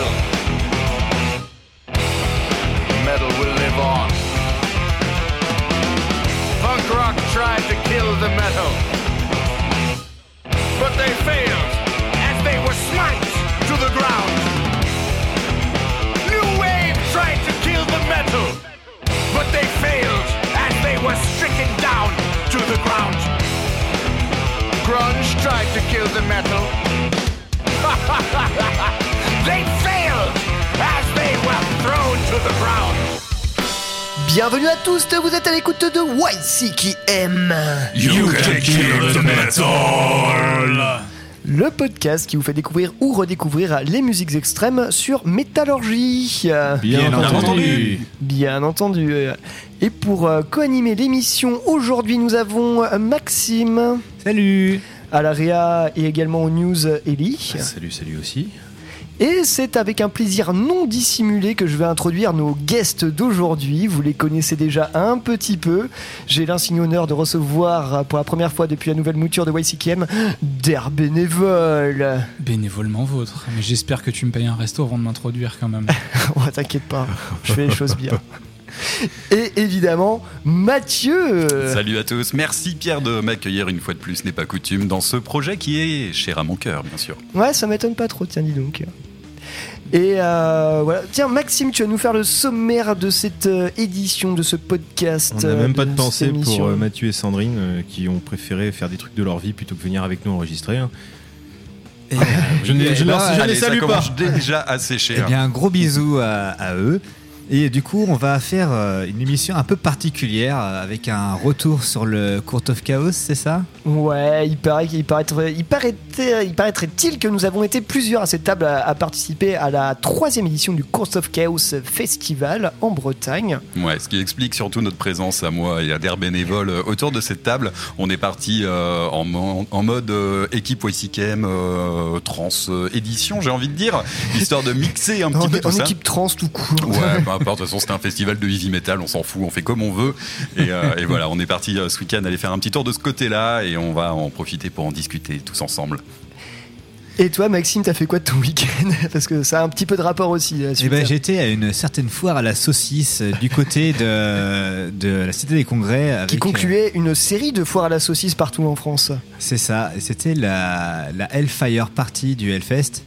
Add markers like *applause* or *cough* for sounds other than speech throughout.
metal. Metal will live on. Punk rock tried to kill the metal, but they failed as they were smite to the ground. New wave tried to kill the metal, but they failed as they were stricken down to the ground. Grunge tried to kill the metal. *laughs* they failed as they were thrown to the ground. Bienvenue à tous, vous êtes à l'écoute de YCKM, You can kill the metal. le podcast qui vous fait découvrir ou redécouvrir les musiques extrêmes sur Métallurgie. Bien entendu. Bien entendu. Et pour euh, co-animer l'émission, aujourd'hui nous avons euh, Maxime, Salut à et également aux news Ellie. Salut, salut aussi. Et c'est avec un plaisir non dissimulé que je vais introduire nos guests d'aujourd'hui. Vous les connaissez déjà un petit peu. J'ai l'insigne honneur de recevoir pour la première fois depuis la nouvelle mouture de YCKM d'air bénévole. Bénévolement vôtre. Mais j'espère que tu me payes un resto avant de m'introduire quand même. *laughs* Oh, t'inquiète pas, je fais les choses bien. Et évidemment, Mathieu. Salut à tous. Merci Pierre de m'accueillir une fois de plus, n'est pas coutume, dans ce projet qui est cher à mon cœur, bien sûr. Ouais, ça m'étonne pas trop, tiens, dis donc. Et euh, voilà. Tiens, Maxime, tu vas nous faire le sommaire de cette euh, édition, de ce podcast. On n'a même euh, pas de pensée pour euh, Mathieu et Sandrine euh, qui ont préféré faire des trucs de leur vie plutôt que venir avec nous enregistrer. hein. *laughs* je ne, je ne les ça salue pas. déjà à sécher. Eh hein. bien, un gros bisou à, à eux. Et du coup, on va faire euh, une émission un peu particulière euh, avec un retour sur le Court of Chaos, c'est ça? Ouais, il paraît qu'il paraîtrait, il paraîtrait, il paraîtrait-il que nous avons été plusieurs à cette table à, à participer à la troisième édition du Course of Chaos Festival en Bretagne. Ouais, ce qui explique surtout notre présence à moi et à des bénévoles euh, autour de cette table. On est parti euh, en, mo- en mode euh, équipe YCKM euh, trans euh, édition, j'ai envie de dire, histoire de mixer un petit En, peu en tout ça. équipe trans tout court. Ouais, peu *laughs* importe, de toute façon c'était un festival de heavy metal, on s'en fout, on fait comme on veut. Et, euh, et voilà, on est parti euh, ce week-end aller faire un petit tour de ce côté-là et on va en profiter pour en discuter tous ensemble. Et toi, Maxime, t'as fait quoi de ton week-end *laughs* Parce que ça a un petit peu de rapport aussi. là, Eh ben, J'étais à une certaine foire à la saucisse euh, du côté de, de la Cité des Congrès. Avec, qui concluait une série de foires à la saucisse partout en France. euh, C'est ça, c'était la, la Hellfire Party du Hellfest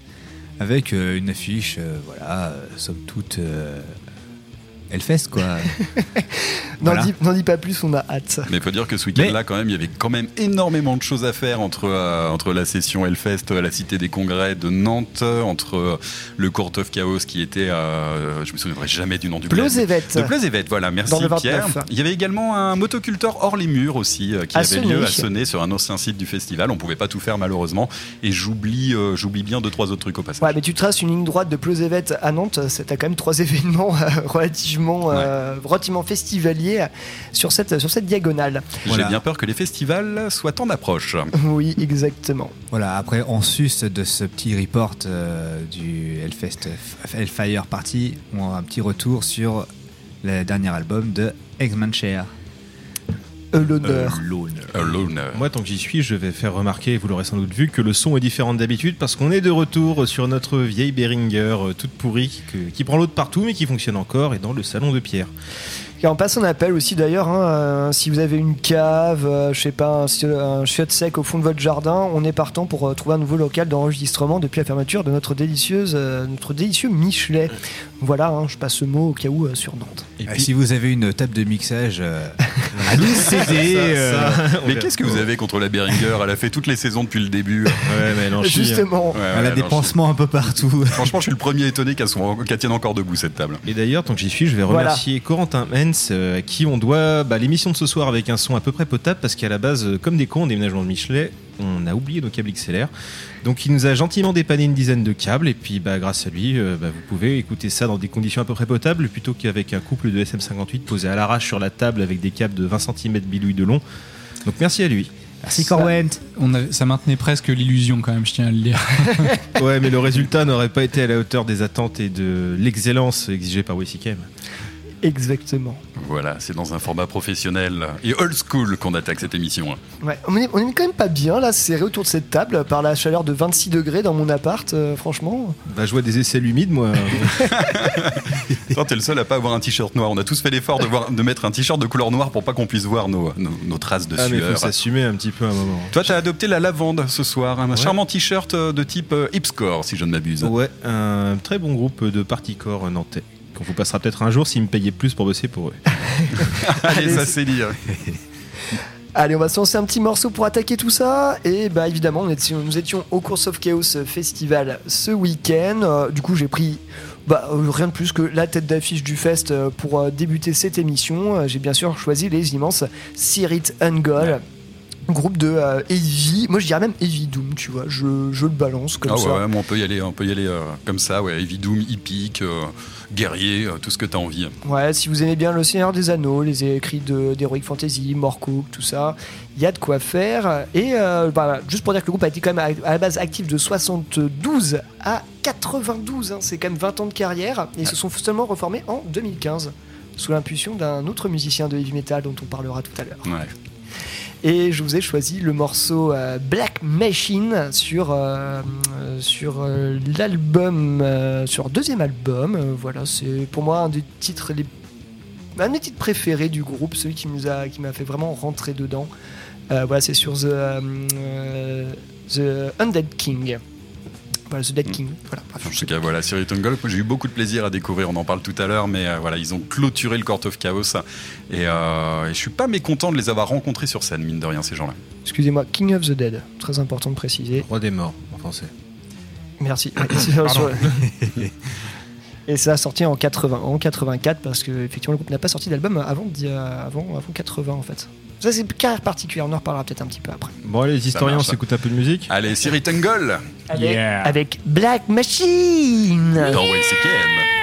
avec euh, une affiche, euh, voilà, euh, somme toute. euh, Hellfest quoi. *laughs* N'en Voilà. dis, pas plus, on a hâte. Mais il faut dire que ce week-end-là, quand même, il y avait quand même énormément de choses à faire entre, euh, entre la session Hellfest à la Cité des Congrès de Nantes, entre euh, le Court of Chaos qui était, euh, je me souviendrai jamais du nom du. Pleuzevet. De Pleuzevet, voilà, merci Dans le 29. Pierre. Il y avait également un motoculteur hors les murs aussi euh, qui À avait lieu à Sonner sur un ancien site du festival. On pouvait pas tout faire malheureusement. Et j'oublie euh, j'oublie bien deux, trois autres trucs au passage. Ouais, mais tu traces une ligne droite de Pleuzevet à Nantes, t'as quand même trois *laughs* événements euh, relativement, euh, relativement festivaliers euh, sur cette, sur cette diagonale. Voilà. J'ai bien peur que les festivals soient en approche. *laughs* Oui, exactement. Voilà, après en sus de ce petit report euh, du Hellfest Hellfire Party, on a un petit retour sur le dernier album de Eggman Share. Euh, L'honneur. Alone. Moi, tant que j'y suis, je vais faire remarquer, vous l'aurez sans doute vu, que le son est différent d'habitude parce qu'on est de retour sur notre vieille Behringer euh, toute pourrie que- qui prend l'eau de partout mais qui fonctionne encore et dans le salon de Pierre. Et on passe un appel aussi d'ailleurs, hein, euh, si vous avez une cave, euh, je sais pas, un, un chiotte sec au fond de votre jardin, on est partant pour euh, trouver un nouveau local d'enregistrement depuis la fermeture de notre délicieuse, euh, notre délicieux Michelet. Voilà, hein, je passe ce mot au cas où euh, sur Nantes. Et Euh, si vous avez une table de mixage euh, *laughs* à nous céder, euh, Mais qu'est-ce que vous avez contre la Beringer? Elle a fait toutes les saisons depuis le début. Ouais, mais elle en chie, hein. Justement, Ouais, elle ouais, a des pansements un peu partout. Franchement, je suis le premier étonné qu'elle tienne encore debout cette table. Et d'ailleurs, tant que j'y suis, je vais Voilà. remercier Corentin Hens, euh, à qui on doit bah, l'émission de ce soir avec un son à peu près potable, parce qu'à la base, euh, comme des cons en déménagement de Michelet, on a oublié nos câbles XLR. Donc il nous a gentiment dépanné une dizaine de câbles, et puis bah, grâce à lui, euh, bah, vous pouvez écouter ça dans des conditions à peu près potables, plutôt qu'avec un couple de SM58 posé à l'arrache sur la table avec des câbles de 20 cm bidouille de long. Donc merci à lui. Merci Corwent. On a- ça maintenait presque l'illusion quand même, je tiens à le dire. *laughs* Ouais, mais le résultat n'aurait pas été à la hauteur des attentes et de l'excellence exigée par WCKM. Exactement. Voilà, c'est dans un format professionnel et old school qu'on attaque cette émission. Ouais, on est, on est quand même pas bien là, serré autour de cette table par la chaleur de 26 degrés dans mon appart, euh, franchement. Bah, je vois des aisselles humides, moi. *laughs* Toi, t'es le seul à pas avoir un t-shirt noir. On a tous fait l'effort de, voir- de mettre un t-shirt de couleur noire pour pas qu'on puisse voir nos, nos- nos traces de ah, mais faut sueur. s'assumer un petit peu à un moment. Toi, t'as adopté la lavande ce soir, un Ouais. charmant t-shirt euh, de type euh, Hipscore, si je ne m'abuse. Ouais, un très bon groupe de partycore nantais. Qu'on vous passera peut-être un jour s'ils me payaient plus pour bosser pour eux. Allez, *laughs* Allez, ça c'est dire. *laughs* Allez, on va se lancer un petit morceau pour attaquer tout ça. Et bah évidemment, on nous étions au Course of Chaos Festival ce week-end. Euh, du coup, j'ai pris bah, euh, rien de plus que la tête d'affiche du fest euh, pour débuter cette émission. J'ai bien sûr choisi les immenses Sirit Ungol. Groupe de euh, Heavy, moi je dirais même Heavy Doom, tu vois, je, je le balance comme Ah ça. ouais, ouais, mais on peut y aller, on peut y aller euh, comme ça, ouais, Heavy Doom, hippique, euh, guerrier, euh, tout ce que t'as envie. Ouais, si vous aimez bien Le Seigneur des Anneaux, les écrits de- d'Heroic Fantasy, Morcook, tout ça, il y a de quoi faire. Et bah, juste pour dire que le groupe a été quand même à, à la base actif de 72 à 92, hein, c'est quand même 20 ans de carrière, et ils se sont seulement reformés en 2015, sous l'impulsion d'un autre musicien de heavy metal dont on parlera tout à l'heure. Ouais. Et je vous ai choisi le morceau euh, Black Machine sur, euh, euh, sur l'album, sur deuxième album. Voilà, c'est pour moi un des titres les un des titres préférés du groupe, celui qui nous a qui m'a fait vraiment rentrer dedans. Voilà, c'est sur The Undead King. The Dead King. Voilà, bref, En je tout sais cas, voilà, Siri Tungle, j'ai eu beaucoup de plaisir à découvrir, on en parle tout à l'heure, mais euh, voilà, ils ont clôturé le Court of Chaos. Et, euh, et je suis pas mécontent de les avoir rencontrés sur scène, mine de rien, ces gens-là. Excusez-moi, King of the Dead, très important de préciser. Roi des morts, en français. Merci. *coughs* *laughs* Et ça a sorti en 80, en 84 parce que effectivement le groupe n'a pas sorti d'album avant, avant, avant 80 en fait. Ça c'est une carrière particulière, on en reparlera peut-être un petit peu après. Bon, allez, les historiens, on s'écoute un peu de musique. Allez, Siri Tungle, Avec, Yeah. avec Black Machine dans WCKM.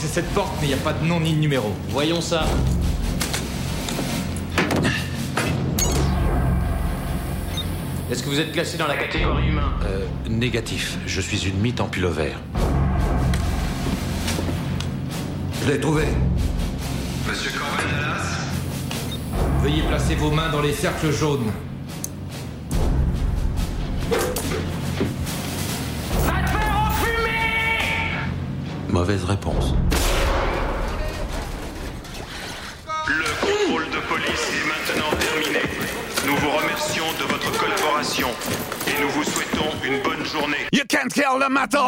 C'est cette porte, mais il n'y a pas de nom ni de numéro. Voyons ça. Est-ce que vous êtes classé dans la catégorie humain? Euh, négatif. Je suis une mythe en pullover. Je l'ai trouvé. Monsieur Dallas Veuillez placer vos mains dans les cercles jaunes. Can't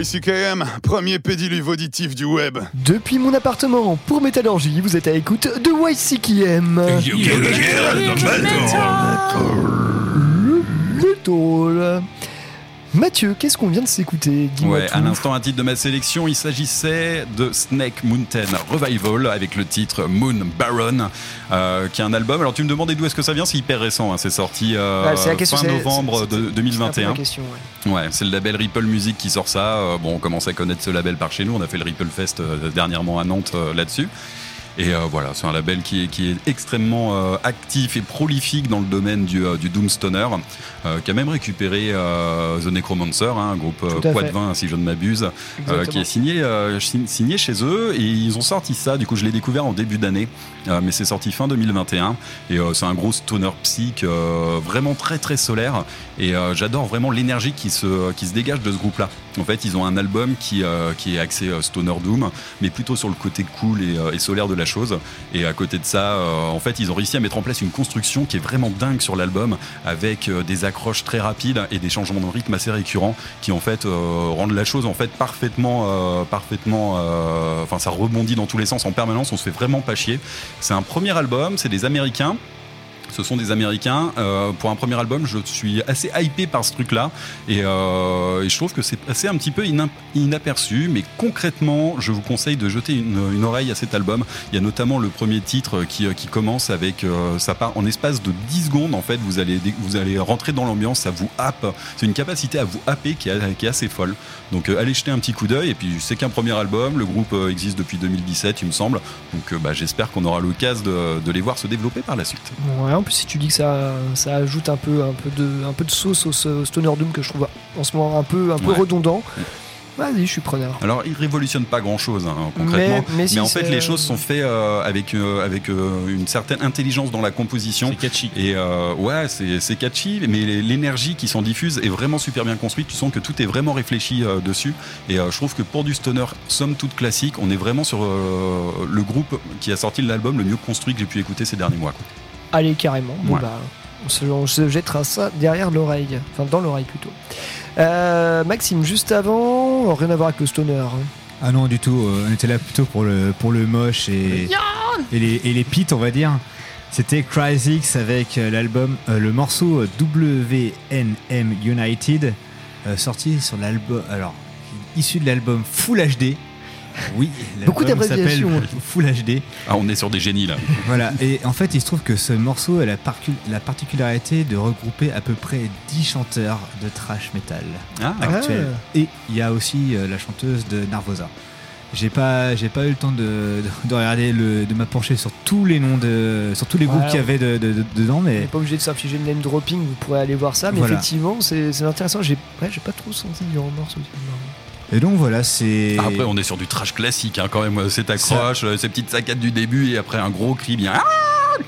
YCKM, premier pédiluve auditif du web. Depuis mon appartement, pour Métallurgie, vous êtes à l'écoute de YCKM. You get the Metal. Mathieu, qu'est-ce qu'on vient de s'écouter Dis-moi Ouais, à l'instant, un titre de ma sélection, il s'agissait de Snake Mountain Revival avec le titre Moon Baron, euh, qui est un album. Alors, tu me demandais d'où est-ce que ça vient C'est hyper récent, hein, c'est sorti euh, question, fin novembre de C'est un peu 2021. Ouais, c'est le label Ripple Music qui sort ça. Euh, bon, on commence à connaître ce label par chez nous. On a fait le Ripple Fest euh, dernièrement à Nantes euh, là-dessus. Et euh, voilà, c'est un label qui est, qui est extrêmement euh, actif et prolifique dans le domaine du, euh, du Doom Stoner, euh, qui a même récupéré euh, The Necromancer, hein, un groupe euh, Tout à poids de fait. vin si je ne m'abuse, euh, qui est signé, euh, signé chez eux. Et ils ont sorti ça, du coup je l'ai découvert en début d'année, euh, mais c'est sorti fin 2021. Et euh, c'est un gros stoner psych, euh, vraiment très très solaire. Et euh, j'adore vraiment l'énergie qui se, qui se dégage de ce groupe-là. En fait, ils ont un album qui, euh, qui est axé euh, stoner doom, mais plutôt sur le côté cool et, euh, et solaire de la chose. Et à côté de ça, euh, en fait, ils ont réussi à mettre en place une construction qui est vraiment dingue sur l'album, avec euh, des accroches très rapides et des changements de rythme assez récurrents, qui en fait euh, rendent la chose en fait parfaitement, parfaitement. Enfin, ça rebondit dans tous les sens en permanence. On se fait vraiment pas chier. C'est un premier album, c'est des Américains. Ce sont des Américains. Euh, pour un premier album, je suis assez hypé par ce truc-là. Et, euh, et je trouve que c'est passé un petit peu inaperçu. Mais concrètement, je vous conseille de jeter une, une oreille à cet album. Il y a notamment le premier titre qui, qui commence avec. euh, ça part en espace de 10 secondes. En fait, vous allez, vous allez rentrer dans l'ambiance. Ça vous happe. C'est une capacité à vous happer qui est, qui est assez folle. Donc euh, allez jeter un petit coup d'œil. Et puis, c'est qu'un premier album. Le groupe euh, existe depuis 2017, il me semble. Donc euh, bah, j'espère qu'on aura l'occasion de, de les voir se développer par la suite. En plus, si tu dis que ça, ça ajoute un peu, un peu de, un peu de sauce au, au Stoner Doom que je trouve en ce moment un peu, un peu Ouais. redondant. Vas-y, je suis preneur. Alors, il révolutionne pas grand-chose hein, concrètement, Mais- mais si, en fait, les choses sont faites euh, avec euh, avec euh, une certaine intelligence dans la composition. C'est catchy. Et euh, ouais, c'est c'est catchy, mais l'énergie qui s'en diffuse est vraiment super bien construite. Tu sens que tout est vraiment réfléchi euh, dessus. Et euh, je trouve que pour du stoner, somme toute classique, on est vraiment sur euh, le groupe qui a sorti l'album le mieux construit que j'ai pu écouter ces derniers mois. quoi. Allez, carrément. Bon, Ouais. bah, on se, on se jettera ça derrière l'oreille. Enfin, dans l'oreille plutôt. Euh, Maxime, juste avant, rien à voir avec le stoner. hein. Ah non, du tout. euh, on était là plutôt pour le, pour le moche et, et, les, et les pits, on va dire. C'était Cryzix avec euh, l'album, euh, le morceau WNM United, euh, sorti sur l'album, alors, issu de l'album Full HD. Oui, Beaucoup d'abréviations. Full HD. Ah, on est sur des génies là. Voilà, et en fait, il se trouve que ce morceau a la, particularité de regrouper à peu près 10 chanteurs de trash metal Ah. actuels. Ah. Et il y a aussi euh, la chanteuse de Narvosa. J'ai pas, j'ai pas eu le temps de, de, de regarder, le, de m'approcher sur tous les noms de, sur tous les groupes Ouais, qu'il y avait de, de- de- dedans, mais n'est pas obligé de s'infliger le name dropping, vous pourrez aller voir ça, mais Voilà. effectivement, c'est intéressant. J'ai ouais, j'ai pas trop senti du remords sur le film. Et donc voilà, c'est. Ah, après, on est sur du trash classique hein, quand même. Cette accroche, euh, ces petites saccades du début et après un gros cri bien ah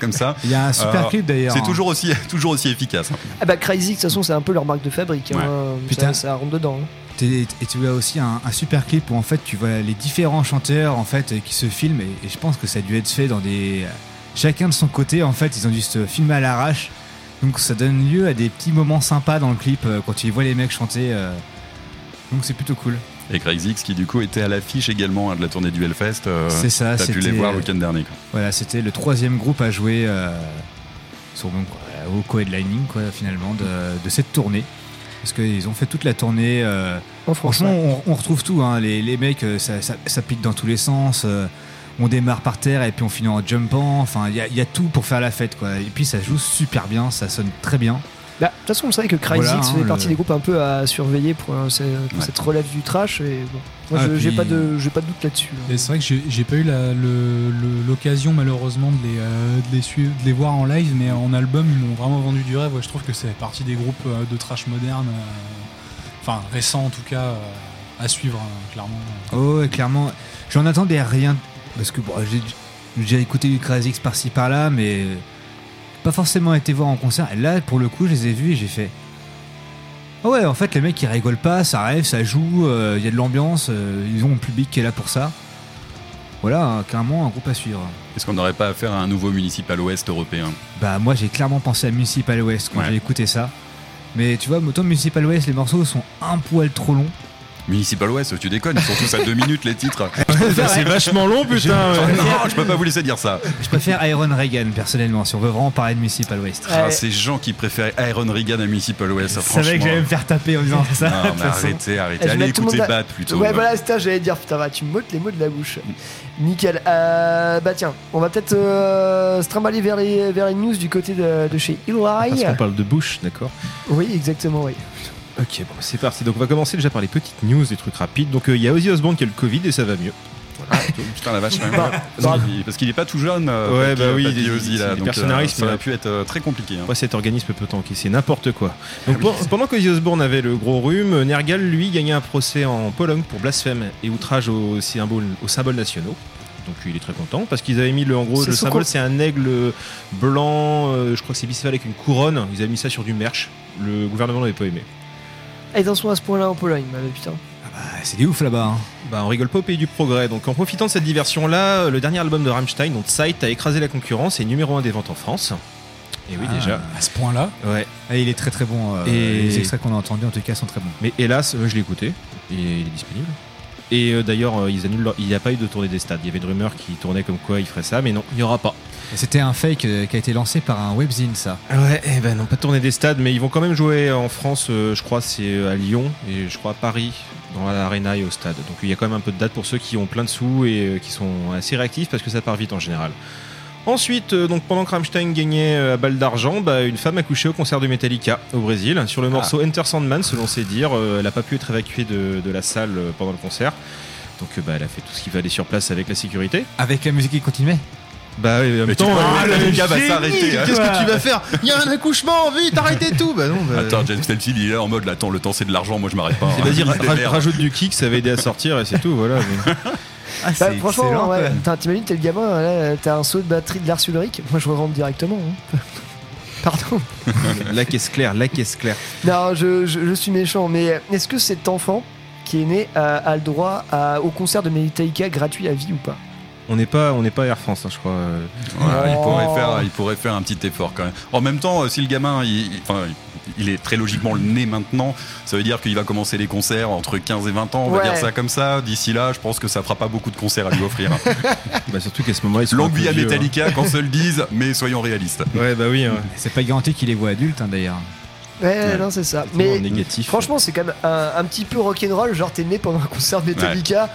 comme ça. Il y a un super Euh, clip d'ailleurs. C'est hein. toujours aussi, *laughs* toujours aussi efficace. hein. Ah bah Crazy, de toute façon, c'est un peu leur marque de fabrique. hein. Ouais. Putain. Ça, rentre dedans. hein. Et tu as aussi un, un super clip où en fait tu vois les différents chanteurs en fait qui se filment et, et je pense que ça a dû être fait dans des chacun de son côté en fait ils ont dû se filmer à l'arrache donc ça donne lieu à des petits moments sympas dans le clip euh, quand tu vois les mecs chanter euh. donc c'est plutôt cool. Et Craig Zix qui du coup était à l'affiche également hein, de la tournée du Hellfest. euh, C'est ça, T'as pu les voir euh, le week-end dernier. quoi. Voilà c'était le troisième groupe à jouer euh, sur, donc, voilà, au co-headlining quoi finalement de, de cette tournée parce qu'ils ont fait toute la tournée. euh, France. Franchement, on, on retrouve tout. hein. Les, les mecs, euh, ça, ça, ça pique dans tous les sens. euh, on démarre par terre et puis on finit en jumpant. Enfin, il y, y a tout pour faire la fête. Quoi. Et puis ça joue super bien, ça sonne très bien. Bah, De toute façon, c'est vrai que Crazy Voilà, X hein, fait le- partie des groupes un peu à surveiller pour, euh, ce- pour Ouais. cette relève du trash. Et bon, moi, Ah, je- j'ai puis- pas de, j'ai pas de doute là-dessus. hein. Et c'est vrai que j'ai pas eu l'occasion malheureusement de les, euh, de, les suivre, de les voir en live, mais en album ils m'ont vraiment vendu du rêve. Ouais, je trouve que c'est partie des groupes euh, de trash moderne, euh, enfin récents en tout cas, euh, à suivre hein, clairement. Oh, ouais, clairement. J'en attendais rien. Parce que bon, j'ai écouté du X par-ci par-là, mais pas forcément été voir en concert. Et là, pour le coup, je les ai vus et j'ai fait. Ah ouais, en fait, les mecs ils rigolent pas, ça rêve, ça joue, euh, il y a de l'ambiance, euh, ils ont le public qui est là pour ça. Voilà, hein, clairement un groupe à suivre. Est-ce qu'on n'aurait pas affaire à un nouveau Municipal Ouest européen? Bah moi j'ai clairement pensé à Municipal West quand Ouais. j'ai écouté ça. Mais tu vois, autant Municipal West, les morceaux sont un poil trop longs. Municipal West, tu déconnes, ils sont tous à deux minutes les titres. *laughs* C'est vachement long, putain. ouais. Non, je peux pas vous laisser dire ça. Je préfère Iron Reagan, personnellement, si on veut vraiment parler de Municipal Waste. Ah, ces gens qui préfèrent Iron Reagan à Municipal West, Je franchement. savais que j'allais me faire taper en disant ça. Non, mais arrêtez, arrêtez. Eh, je Allez écouter Bat plutôt. Ouais, voilà, c'est ça, j'allais dire, putain, va, tu me m'ôtes les mots de la bouche. Nickel. Euh, bah tiens, on va peut-être euh, se trimballer vers les, vers les news du côté de, de chez Eli. Parce qu'on parle de Bush, d'accord Oui, exactement, oui. Ok, bon, c'est parti. Donc on va commencer déjà par les petites news, des trucs rapides. Donc euh, il y a Ozzy Osbourne qui a le Covid et ça va mieux. *laughs* Putain la vache, même. Bah, Parce qu'il- parce qu'il est pas tout jeune. euh, Ouais, bah oui, Papy il- Ozzy, là. donc, personnalise, euh, Ça mais- aurait pu être euh, très compliqué. hein. Ouais, cet organisme peut encaisser n'importe quoi. Donc pen- pendant qu'Ozzy Osbourne avait le gros rhume, Nergal lui gagnait un procès en Pologne pour blasphème et outrage aux symboles, aux symboles nationaux. Donc il est très content parce qu'ils avaient mis le en gros le symbole c'est un aigle blanc, euh, je crois que c'est bicéphale avec une couronne. Ils avaient mis ça sur du merch. Le gouvernement n'avait pas aimé. Et ils en sont à ce point-là en Pologne, bah, putain. Ah, c'est des ouf là-bas. hein. Bah, on rigole pas au pays du progrès. Donc, en profitant de cette diversion-là, le dernier album de Rammstein, donc Sight, a écrasé la concurrence et est numéro 1 des ventes en France. Et oui, Ah. déjà. À ce point-là. Ouais. Ah, il est très très bon. euh, Et- Les extraits qu'on a entendus en tout cas sont très bons. Mais hélas, euh, je l'ai écouté. Et il est disponible. Et euh, d'ailleurs, euh, ils annulent leur- il n'y a pas eu de tournée des stades. Il y avait des rumeurs qui tournaient comme quoi ils feraient ça, mais non, il n'y aura pas. C'était un fake euh, qui a été lancé par un webzine, ça. Ouais, eh ben non, pas de tournée des stades, mais ils vont quand même jouer en France, euh, je crois, c'est euh, à Lyon et je crois à Paris, dans l'Arena et au stade. Donc il y a quand même un peu de dates pour ceux qui ont plein de sous et euh, qui sont assez réactifs parce que ça part vite en général. Ensuite, euh, donc pendant que Rammstein gagnait euh, à balle d'argent, bah, une femme a couché au concert de Metallica au Brésil sur le morceau Enter Sandman, selon ses dires. Euh, elle n'a pas pu être évacuée de, de la salle euh, pendant le concert. Donc euh, bah, elle a fait tout ce qu'il fallait sur place avec la sécurité. Avec la musique qui continuait Bah oui, en même temps, ah, le va s'arrêter, hein. Qu'est-ce que tu vas faire? Il y a un accouchement, vite, arrêtez tout Bah non, bah... Attends, James Hetfield, il est là en mode, là, attends, le temps c'est de l'argent, moi je m'arrête pas. Et hein. Vas-y, rajoute du kick, ça va aider à sortir et c'est tout, voilà. mais- *laughs* Ah, Bah, franchement, ouais, t'imagines, t'es le gamin, là, t'as un saut de batterie de Lars Ulrich. Moi, je rentre directement. hein. *laughs* Pardon. *laughs* la caisse claire, la caisse claire. Non, je, je- je suis méchant, mais est-ce que cet enfant qui est né a, a le droit à- au concert de Metallica gratuit à vie ou pas? On n'est pas, on n'est pas Air France, hein, je crois. euh. Il, Oh. pourrait faire, il pourrait faire un petit effort quand même. En même temps, euh, si le gamin, il, il- enfin, il est très logiquement né maintenant, ça veut dire qu'il va commencer les concerts entre 15 et 20 ans, on va dire ça comme ça. D'ici là, je pense que ça fera pas beaucoup de concerts à lui offrir. *laughs* Bah, surtout qu'à ce moment-là, ils à Metallica, qu'on se le dise, mais soyons réalistes. hein. Ouais, bah oui. hein. C'est pas garanti qu'il les voit adultes, hein, d'ailleurs. Ouais, non, c'est ça. Mais négatif. franchement, c'est quand même un, un petit peu rock'n'roll. Genre, t'es né pendant un concert de Metallica.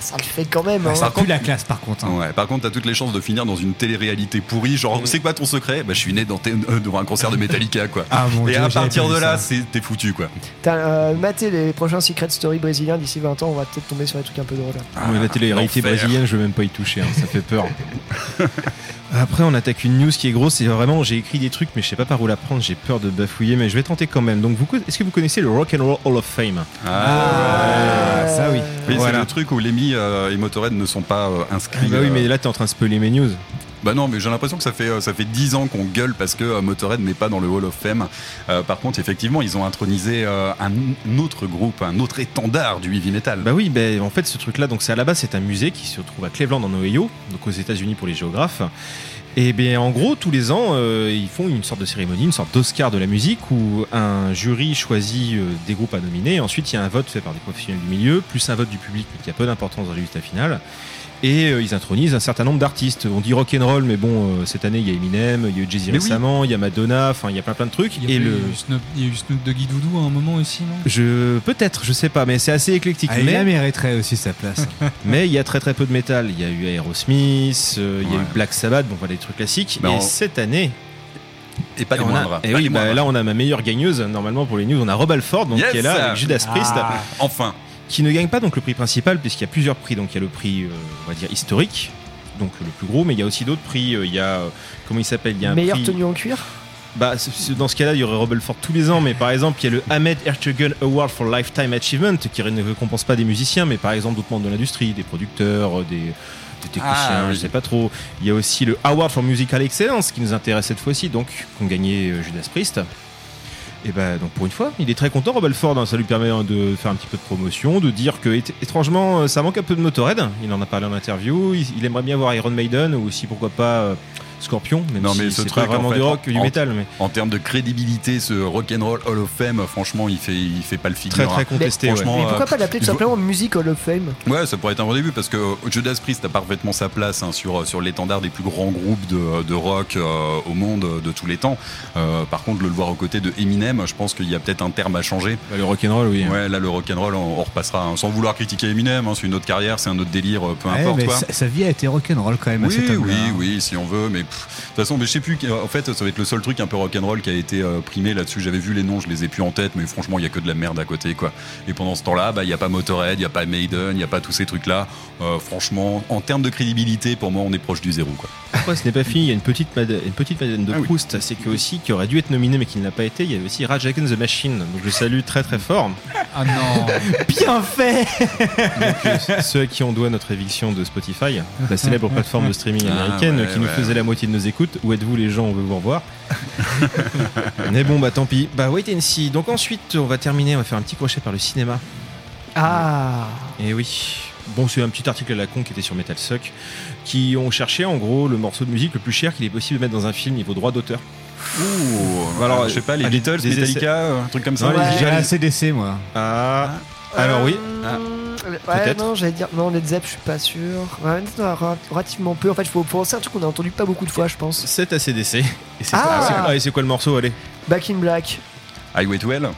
Ça le fait quand même. hein. Ça pue la classe, par contre. hein. Ouais, par contre, t'as toutes les chances de finir dans une télé-réalité pourrie. Genre, c'est quoi ton secret? Bah, je suis né dans euh, devant un concert de Metallica, quoi. Ah, mon Et Dieu, à partir de là, t'es foutu, quoi. T'as euh, maté les prochains Secret Story brésiliens d'ici 20 ans. On va peut-être tomber sur des trucs un peu drôles. Ah, la télé-réalité l'enfer. brésilienne, je veux même pas y toucher, hein, ça fait peur. *laughs* Après, on attaque une news qui est grosse. Vraiment, j'ai écrit des trucs, mais je sais pas par où la prendre. J'ai peur de bafouiller, mais je vais tenter quand même. Donc, vous, est-ce que vous connaissez le Rock and Roll Hall of Fame? Ah, ça oui. Oui, Voilà. c'est le truc où Lemmy euh, et Motorhead ne sont pas euh, inscrits. Bah oui, euh, mais là, t'es en train de spoiler mes news. Bah non, mais j'ai l'impression que ça fait ça fait 10 ans qu'on gueule parce que Motorhead n'est pas dans le Hall of Fame. Euh, par contre, effectivement, ils ont intronisé euh, un, un autre groupe, un autre étendard du heavy metal. Bah oui, bah, en fait, ce truc-là, donc c'est à la base, c'est un musée qui se trouve à Cleveland en Ohio, donc aux États-Unis pour les géographes. Et bien, en gros, tous les ans, euh, ils font une sorte de cérémonie, une sorte d'Oscar de la musique où un jury choisit euh, des groupes à nominer. Ensuite, il y a un vote fait par des professionnels du milieu, plus un vote du public, qui a peu d'importance dans le résultat final. Et euh, ils intronisent un certain nombre d'artistes. On dit rock and roll, mais bon, euh, cette année, il y a Eminem, il y a eu Jay-Z récemment, il y a Madonna, enfin, il y a plein plein de trucs. Il y, a Et le. eu Snoop, il y a eu Snoop Doggy Doudou à un moment aussi, non? Je peut-être, je sais pas, mais c'est assez éclectique. Ah, mais... mériterait aussi sa place. *laughs* Mais il y a très très peu de métal. Il y a eu Aerosmith, euh, il y a Ouais. eu Black Sabbath, bon voilà des trucs classiques. Mais et cette année, Et pas a- moindres. et Pas oui, les bah, moindres. là on a ma meilleure gagneuse normalement pour les news. On a Rob Alford donc Yes qui est là avec Judas Priest, Ah. Enfin. Qui ne gagne pas donc le prix principal puisqu'il y a plusieurs prix. Donc il y a le prix, euh, on va dire historique, donc le plus gros, mais il y a aussi d'autres prix. Euh, Il y a euh, comment il s'appelle? Il y a un Meilleure prix. tenue en cuir? Bah, c- c- dans ce cas-là, il y aurait Rob Alford tous les ans, mais par exemple, il y a le Ahmed Ertegun Award for Lifetime Achievement, qui ne récompense pas des musiciens, mais par exemple d'autres membres de l'industrie, des producteurs, des, des techniciens, Ah, je sais pas trop. Il y a aussi le Award for Musical Excellence, qui nous intéresse cette fois-ci, donc, qu'ont gagné Judas Priest. Et bah, donc pour une fois, il est très content, Rob Alford, hein, ça lui permet hein, de faire un petit peu de promotion, de dire que, ét- étrangement, euh, ça manque un peu de Motorhead. Il en a parlé en interview, il, il aimerait bien voir Iron Maiden, ou aussi, pourquoi pas, euh, Scorpion, même Non, si mais ce c'est truc, pas vraiment en fait, du rock, du en- métal, mais En termes de crédibilité, ce Rock'n'Roll Hall of Fame, franchement, il fait, il fait pas le figure. très très hein. contesté. franchement, Mais pourquoi euh, pas l'appeler tout simplement Music Hall of Fame Ouais, ça pourrait être un bon début parce que euh, Judas Priest a parfaitement sa place hein, sur, sur l'étendard des plus grands groupes de, de rock euh, au monde euh, de tous les temps. Euh, par contre, le voir aux côtés de Eminem, je pense qu'il y a peut-être un terme à changer. Bah, le rock'n'roll, oui. Ouais, là, le rock'n'roll, on, on repassera hein, sans vouloir critiquer Eminem. hein, c'est une autre carrière, c'est un autre délire, euh, peu Ouais, importe mais quoi. sa, sa vie a été rock'n'roll quand même à Oui, cet homme-là. oui, oui, si on veut, mais de toute façon, mais je sais plus. En fait, ça va être le seul truc un peu rock'n'roll qui a été euh, primé là-dessus. J'avais vu les noms, je les ai plus en tête, mais franchement, il y a que de la merde à côté, quoi. Et pendant ce temps-là, bah, il y a pas Motorhead, il y a pas Maiden, il y a pas tous ces trucs-là. Euh, franchement, en termes de crédibilité, pour moi, on est proche du zéro, quoi. Pourquoi ce n'est pas fini? Il y a une petite, mad- une petite Madeleine de Ah oui. Proust, c'est que aussi qui aurait dû être nominé mais qui ne l'a pas été. Il y avait aussi Rage Against the Machine, donc je salue très très fort. Ah non *laughs* Bien fait Donc, euh, ceux à qui on doit notre éviction de Spotify, la célèbre plateforme de streaming Ah, américaine ouais, qui nous ouais. faisait la moitié de nos écoutes. Où êtes-vous les gens On veut vous revoir. *laughs* Mais bon, bah tant pis. Bah wait and see. Donc ensuite, on va terminer, on va faire un petit crochet par le cinéma. Ah Et oui. Bon, c'est un petit article à la con qui était sur Metal Suck, qui ont cherché en gros le morceau de musique le plus cher qu'il est possible de mettre dans un film niveau droit d'auteur. Ouh, Alors, je sais pas, les ah, Beatles, Metallica, un truc comme ça. Les- J'ai la CDC moi. Ah, alors oui. Ah. Ouais, Peut-être. non, j'allais dire. Non, Led Zepp, je suis pas sûr. Ouais, non, relativement peu. En fait, il faut penser à un truc qu'on a entendu pas beaucoup de fois, je pense. C'est à CDC. Et c'est Ah. quoi, c'est quoi- et c'est quoi le morceau Allez. Back in Black. Highway to Hell.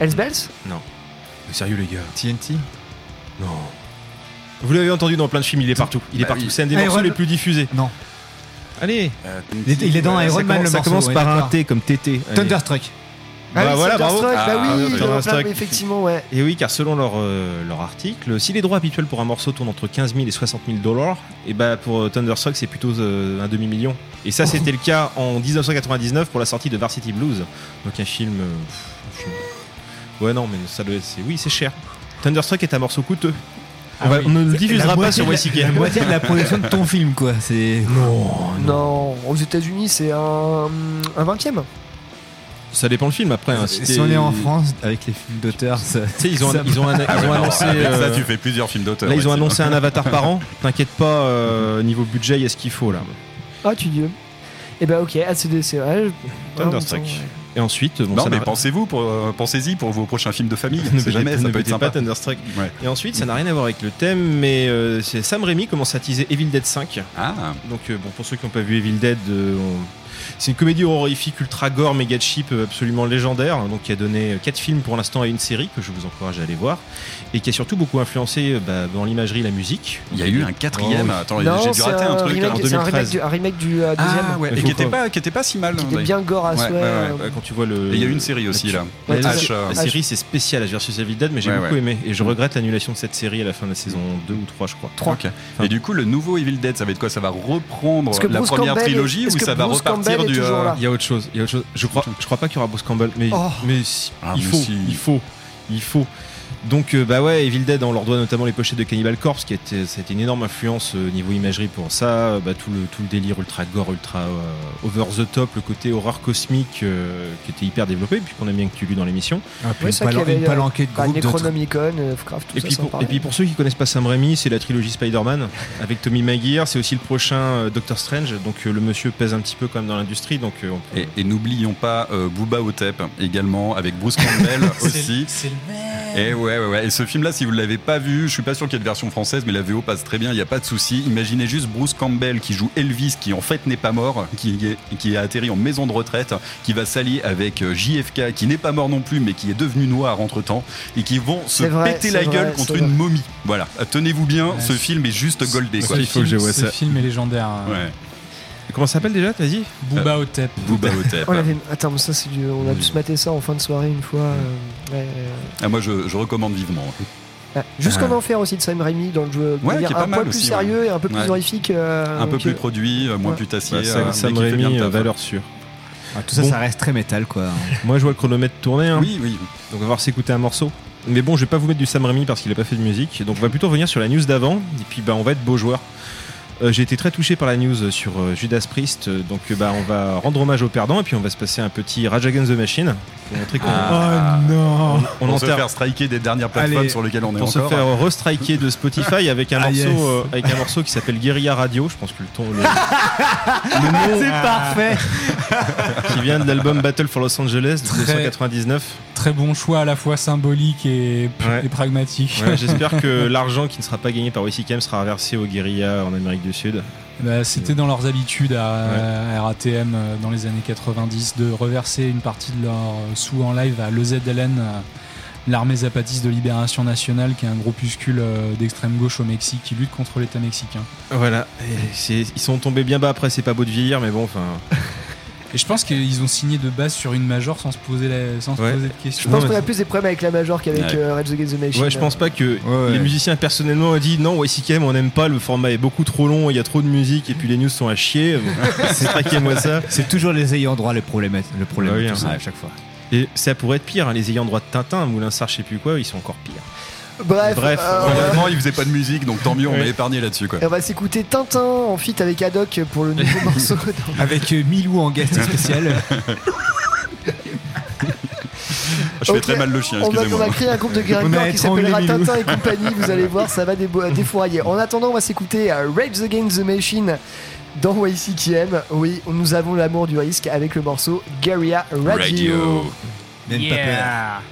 Hells Bells Mais sérieux les gars. TNT Non. Vous l'avez entendu dans plein de films, il est partout. Il est Bah partout. C'est un des Iron- morceaux les plus diffusés. Non. Allez. Il est, il est dans Ouais, Iron ça Man commence, le ça morceau. commence ouais, par un. T comme TT. Allez. Bah ah oui, voilà, bravo. Thunderstruck, bah Ah, oui, en plein- Thunderstruck. effectivement, ouais. Et oui, car selon leur, euh, leur article, si les droits habituels pour un morceau tournent entre 15 000 et 60 000 dollars, et bah pour euh, Thunderstruck c'est plutôt euh, un demi-million. Et ça c'était le cas en 1999 pour la sortie de Varsity Blues, donc un film. euh, pff, un film- Ouais non mais ça doit être, oui c'est cher. Thunderstruck est un morceau coûteux. On, Ah va- oui. on ne le diffusera pas sur de la- YCK. La moitié de la production de ton *laughs* film quoi. C'est. Non, aux États-Unis, c'est un, un 20 e Ça dépend le film après. hein, Si on est en France avec les films d'auteur, ça. Ils ont, ça- ils ont, un- ils Ah ont non, annoncé. avec euh, ça, tu fais plusieurs films d'auteur. Là, ils ont annoncé un avatar par an. *laughs* T'inquiète pas, euh, niveau budget, il y a ce qu'il faut là. Ah, tu dis. Et bah, ok, ACDC. Ouais, ouais. Et ensuite, bon, Non, ça mais pensez-vous, pour, euh, pensez-y pour vos prochains films de famille. *laughs* ne jamais, ça ne peut être sympa. pas Thunderstruck. Ouais. Et ensuite, ça n'a rien à voir avec le thème, mais euh, c'est Sam Raimi commence à teaser Evil Dead 5. Ah, Donc, euh, bon, pour ceux qui n'ont pas vu Evil Dead, euh, on- c'est une comédie horrifique ultra gore, méga cheap, absolument légendaire, donc qui a donné 4 films pour l'instant à une série que je vous encourage à aller voir, et qui a surtout beaucoup influencé bah, dans l'imagerie la musique. il y a eu un quatrième. Oh, Attends, j'ai dû rater un, truc. remake, hein. c'est un remake 2013. du, un remake du euh, deuxième. Ah ouais, et qui était pas- pas, qui était pas si mal. Qui était bien gore à Ouais, souhait. ouais, euh, quand tu vois le. Et il y a eu une série aussi là. La, la- H, euh, la série c'est spécial H versus Evil Dead mais j'ai Ouais, beaucoup ouais. aimé et je regrette l'annulation de cette série à la fin de la saison 2 ou 3 je crois. Trois. Ok. Et du coup, le nouveau Evil Dead, ça va être quoi? Ça va reprendre la première Campbell trilogie ou ça va Bruce repartir Est du. euh, Il y a autre chose, il y a autre chose. Je crois je crois pas qu'il y aura Bruce Campbell mais Oh. mais si, Ah, il mais faut si. il faut il faut donc euh, bah ouais Evil Dead on leur doit notamment les pochettes de Cannibal Corpse qui a été, ça a été une énorme influence euh, niveau imagerie pour ça euh, bah, tout le tout le délire ultra gore ultra euh, over the top le côté horreur cosmique euh, qui était hyper développé puis qu'on a bien que tu lu dans l'émission Ah, puis Ouais, une, palan- avait, une palanquée de bah, groupes Necronomicon, Lovecraft, tout Et ça. puis, pour, et puis pour ceux qui connaissent pas Sam Raimi, c'est la trilogie Spider-Man avec Tommy Maguire. C'est aussi le prochain euh, Doctor Strange. Donc euh, le monsieur pèse un petit peu quand même dans l'industrie. Donc euh, on peut- Et, et n'oublions pas euh, Booba Otep également avec Bruce Campbell *laughs* aussi. C'est le mec Et ouais, ouais, ouais. Et ce film-là, si vous ne l'avez pas vu, je suis pas sûr qu'il y ait de version française, mais la VO passe très bien, il n'y a pas de souci. Imaginez juste Bruce Campbell qui joue Elvis, qui en fait n'est pas mort, qui, est, qui a atterri en maison de retraite, qui va s'allier avec euh, JFK, qui n'est pas mort non plus, mais qui est devenu noir entre temps, et qui vont se vrai, péter la vrai, gueule contre vrai. une momie. Voilà. Tenez-vous bien, Ouais, ce film est juste goldé, quoi. Ce il faut que je vois Ce ça. film est légendaire. hein. Ouais. Comment ça s'appelle déjà Vas-y. Booba Otep. Booba Otep. On avait... Attends, mais ça, c'est du... on a dû se mater ça en fin de soirée une fois. euh, ouais, Ah, moi, je, je recommande vivement. ouais. Jusqu'en Ah. enfer aussi de Sam Raimi dans le jeu. Ouais, dire qui est pas un mal poil plus aussi, sérieux et un peu plus Ouais. horrifique. euh, Un peu que- plus produit, euh, moins Ouais. putassier. Bah, euh, Sam, Sam Raimi, euh, valeur sûre. Ah, tout ça, Bon. ça reste très métal quoi. *laughs* Moi, je vois le chronomètre tourner. hein. Oui, oui. Donc on va voir s'écouter un morceau. Mais bon, je vais pas vous mettre du Sam Raimi parce qu'il a pas fait de musique. Donc on va plutôt revenir sur la news d'avant. Et puis bah, on va être beau joueur. Euh, J'ai été très touché par la news sur euh, Judas Priest, euh, donc bah, on va rendre hommage aux perdants et puis on va se passer un petit Rage Against the Machine pour montrer qu'on Ah. Oh non on On se enterre- faire striker des dernières plateformes Allez, sur lesquelles on est pour se encore. faire restriker de Spotify avec un *laughs* Ah, morceau yes. euh, avec un morceau qui s'appelle Guerilla Radio je pense que le ton le, *laughs* C'est parfait *laughs* qui vient de l'album Battle for Los Angeles de Très- 1999 Très bon choix à la fois symbolique et, Ouais. et pragmatique. Ouais, j'espère que l'argent qui ne sera pas gagné par WCKM sera reversé aux guérillas en Amérique du Sud. Bah, C'était dans leurs habitudes à, à RATM euh, dans les années 90 de reverser une partie de leurs sous en live à l'EZLN, euh, l'armée zapatiste de libération nationale, qui est un groupuscule euh, d'extrême gauche au Mexique qui lutte contre l'État mexicain. voilà. Et ils sont tombés bien bas. Après c'est pas beau de vieillir mais bon enfin *laughs* Et je pense qu'ils ont signé de base sur une major sans se poser, la- sans se poser de Je questions. pense Non, qu'on a plus des problèmes avec la Major qu'avec Ouais. euh, Rage Against the Machine. Ouais, je pense pas que ouais. les musiciens personnellement ont dit non, YCKM on n'aime pas, le format est beaucoup trop long, il y a trop de musique et puis les news sont à chier. *laughs* C'est traquez-moi ça. C'est toujours les ayants droit le problème, le problème Bah oui, hein. ça à chaque fois. Et ça pourrait être pire, hein, les ayants droit de Tintin, Moulin Sarr, je sais plus quoi, ils sont encore pires. Bref, Bref, euh, Heureusement, il faisait pas de musique, donc tant mieux, on Ouais. est épargné là-dessus. quoi. on va s'écouter Tintin en feat avec Haddock pour le *laughs* nouveau morceau. Avec euh, Milou en guest spécial. Je fais très mal le chien, On va, on excusez-moi. va créer un groupe de a qui s'appellera. Tintin et *laughs* compagnie. Vous allez voir, ça va débo- défourailler. En attendant, on va s'écouter euh, Rage Against the Machine dans YCKM. Oui, nous avons l'amour du risque avec le morceau Guerilla Radio. Radio. Même pas peur.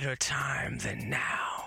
Better time than now?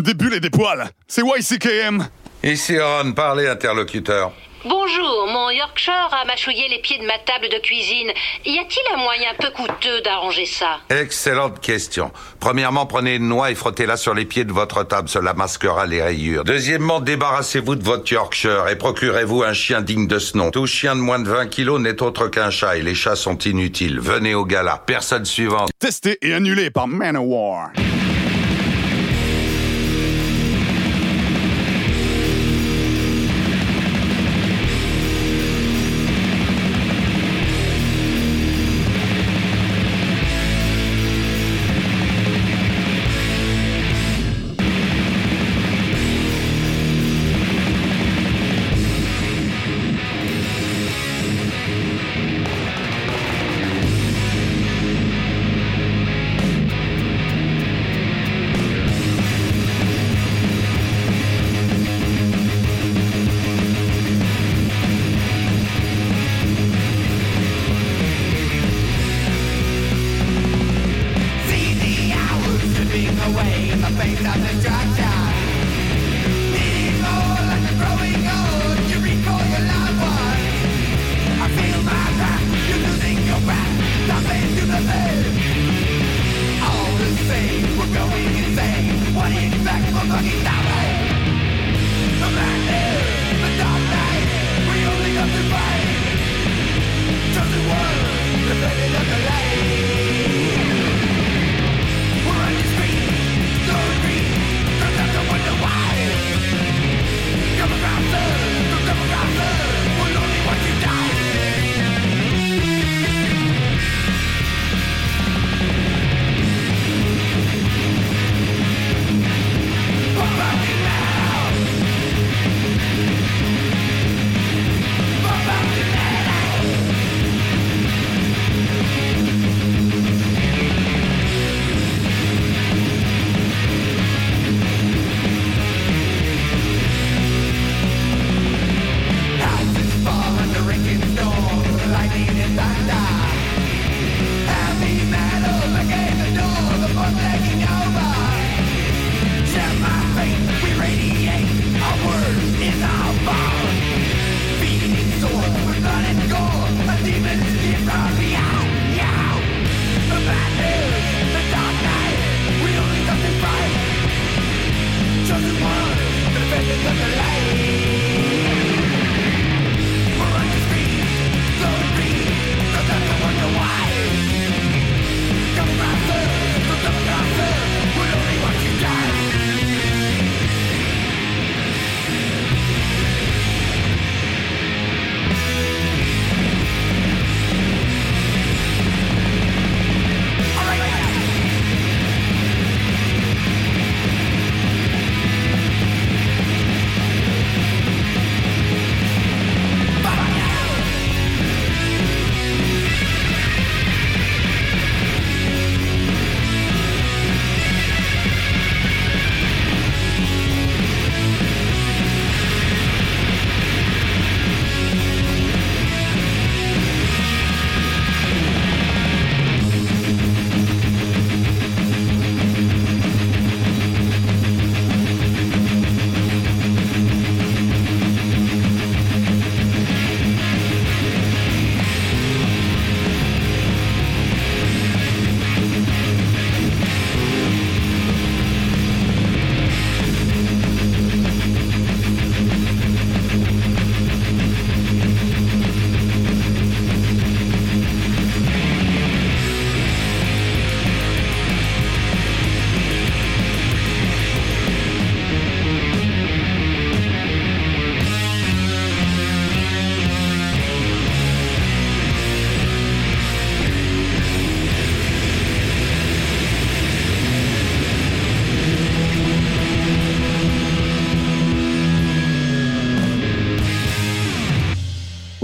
Enculé des poils C'est YCKM Ici Ron, parlez interlocuteur. Bonjour, mon Yorkshire a mâchouillé les pieds de ma table de cuisine. Y a-t-il un moyen peu coûteux d'arranger ça? Excellente question. Premièrement, prenez une noix et frottez-la sur les pieds de votre table, cela masquera les rayures. Deuxièmement, débarrassez-vous de votre Yorkshire et procurez-vous un chien digne de ce nom. Tout chien de moins de 20 kilos n'est autre qu'un chat et les chats sont inutiles. Venez au gala. Personne suivante. Testé et annulé par Manowar.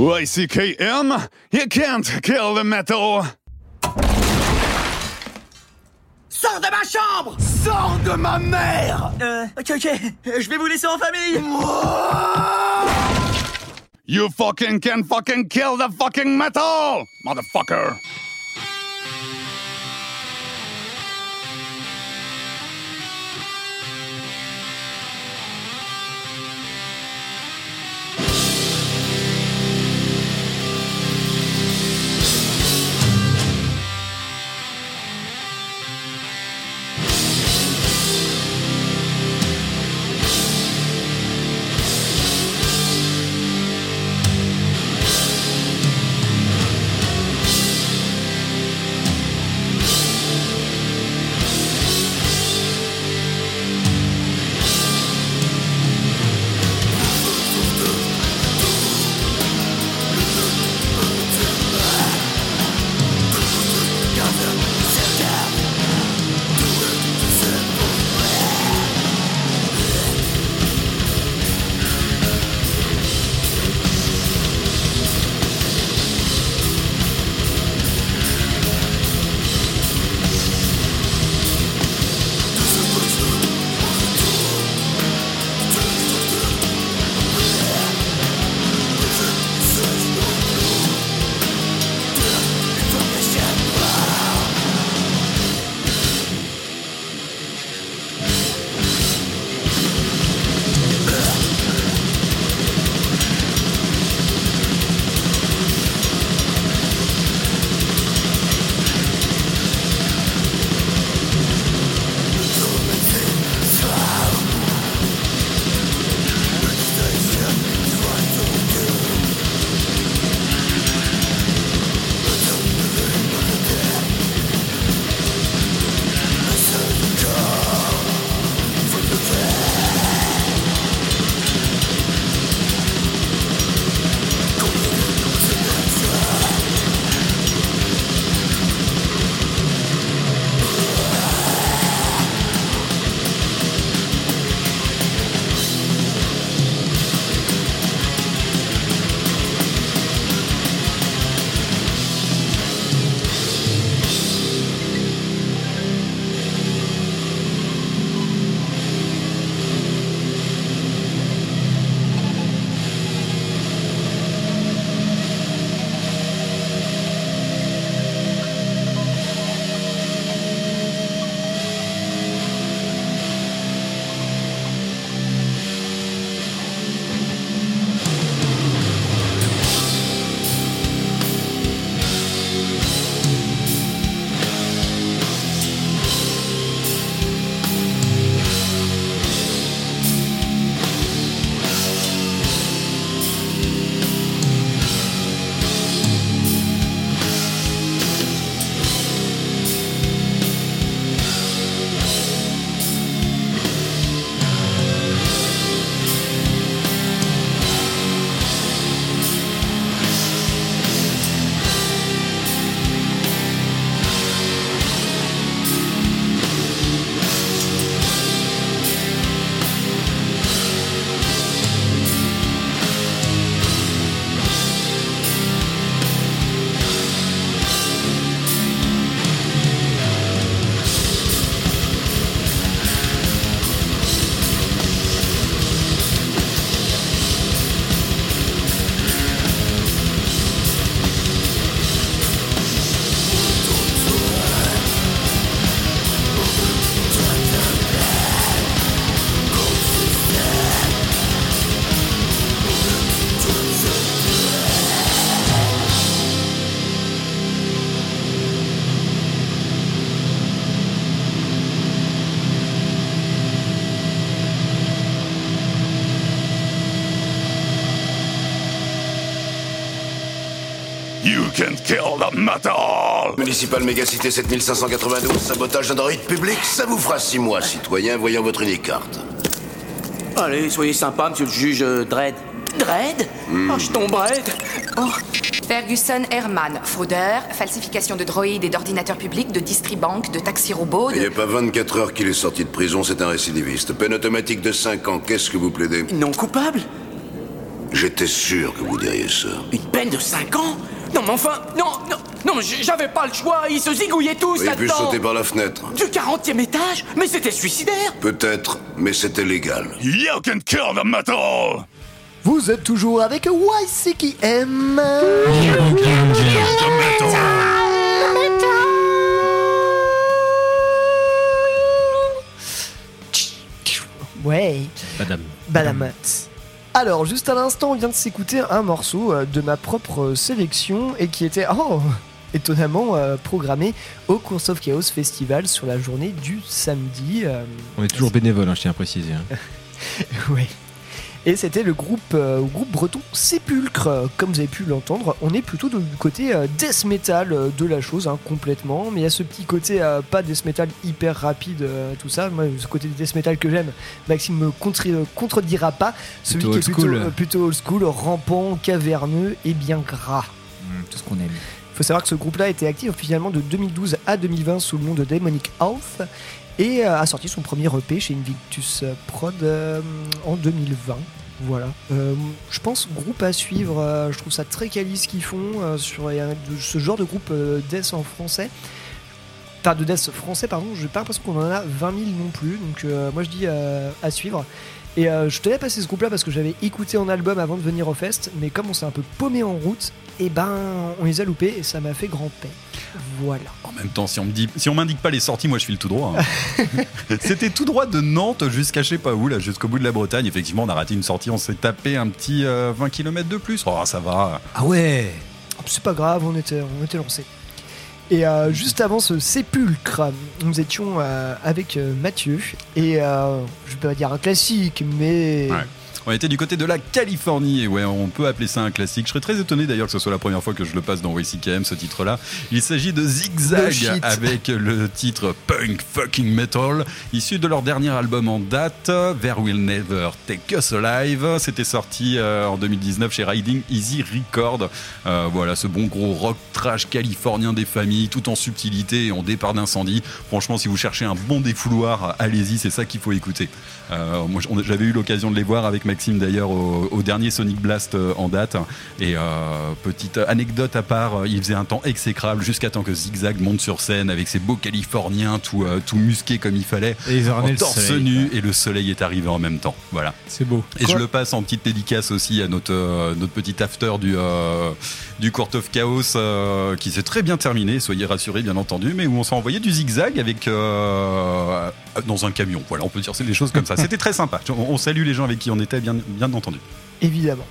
YCKM, you can't kill the metal. Sors de ma chambre! Sors de ma mère! Euh, ok, ok, euh, je vais vous laisser en famille. You fucking can fucking kill the fucking metal, motherfucker. Metal! Municipal Mégacité 7592, sabotage d'un droïde public, ça vous fera six mois, citoyen, voyant votre unique carte. Allez, soyez sympa, monsieur le juge euh, Dredd. Dredd Hmm. Oh, je tomberai. Oh. Ferguson Herman, fraudeur, falsification de droïdes et d'ordinateurs publics, de distribank, de taxi robot, Il n'y a pas 24 heures qu'il est sorti de prison, c'est un récidiviste. Peine automatique de 5 ans, qu'est-ce que vous plaidez? Non coupable? J'étais sûr que vous diriez ça. Une peine de 5 ans? Non, mais enfin, non, non, non, mais j'avais pas le choix, ils se zigouillaient tous Il a pu là-dedans sauter par la fenêtre. Du 40 e étage Mais c'était suicidaire Peut-être, mais c'était légal. You can kill the metal! Vous êtes toujours avec YCKM. Ouais. Madame. Badamat. Alors, juste à l'instant, on vient de s'écouter un morceau euh, de ma propre euh, sélection et qui était, oh, étonnamment euh, programmé au Course of Chaos Festival sur la journée du samedi. euh, On est toujours bénévole, hein, je tiens à préciser. hein. *laughs* ouais. Et c'était le groupe, euh, groupe breton Sépulcre. Comme vous avez pu l'entendre, on est plutôt du côté euh, death metal euh, de la chose, hein, complètement. Mais il y a ce petit côté euh, pas death metal hyper rapide, euh, tout ça. Moi, ce côté death metal que j'aime, Maxime me contre- contredira pas. Celui Plutôt qui est old plutôt, school. euh, plutôt old school, rampant, caverneux et bien gras. tout ce qu'on aime. Faut savoir que ce groupe-là était actif finalement de 2012 à 2020 sous le nom de Demonic Health et euh, a sorti son premier EP chez Invictus Prod euh, en 2020. Voilà. Euh, je pense groupe à suivre. je trouve ça très quali ce qu'ils font sur ce genre de groupe death en français. Enfin, de death français, pardon. J'ai pas l'impression qu'on en a 20 000 non plus. Donc, moi, je dis à suivre. Et je tenais à passer ce groupe-là parce que j'avais écouté en album avant de venir au fest. Mais comme on s'est un peu paumé en route, et ben, on les a loupés et ça m'a fait grand paix. Voilà. En même temps, si on me dit, si on m'indique pas les sorties, moi je file tout droit. hein. *laughs* C'était tout droit de Nantes jusqu'à je sais pas où, là, jusqu'au bout de la Bretagne. Effectivement, on a raté une sortie, on s'est tapé un petit euh, 20 km de plus. Oh, ça va. Ah ouais C'est pas grave, on était, on était lancé. Et euh, juste avant ce sépulcre, nous étions euh, avec euh, Mathieu et euh, je vais pas dire un classique, mais Ouais. On était du côté de la Californie, et ouais, on peut appeler ça un classique. Je serais très étonné d'ailleurs que ce soit la première fois que je le passe dans YCKM, ce titre-là. Il s'agit de Zigzag avec le titre Punk Fucking Metal, issu de leur dernier album en date, There Will Never Take Us Alive. C'était sorti euh, en 2019 chez Riding Easy Record. Euh, voilà, ce bon gros rock trash californien des familles, tout en subtilité et en départ d'incendie. Franchement, si vous cherchez un bon défouloir, allez-y, c'est ça qu'il faut écouter. Euh, j'avais eu l'occasion de les voir avec Maxime d'ailleurs au, au dernier Sonic Blast euh, en date. Et euh, petite anecdote à part, il faisait un temps exécrable jusqu'à temps que Zigzag monte sur scène avec ses beaux californiens tout, tout musqués comme il fallait. Et ils en le torse soleil, nu et le soleil est arrivé en même temps. Voilà. C'est beau. Et Quoi je le passe en petite dédicace aussi à notre, euh, notre petit after du, euh, du Court of Chaos euh, qui s'est très bien terminé, soyez rassurés bien entendu, mais où on s'est envoyé du zigzag avec dans un camion. Voilà, on peut dire c'est des choses comme ça. C'était très sympa. On, on salue les gens avec qui on était bien, bien entendu. évidemment.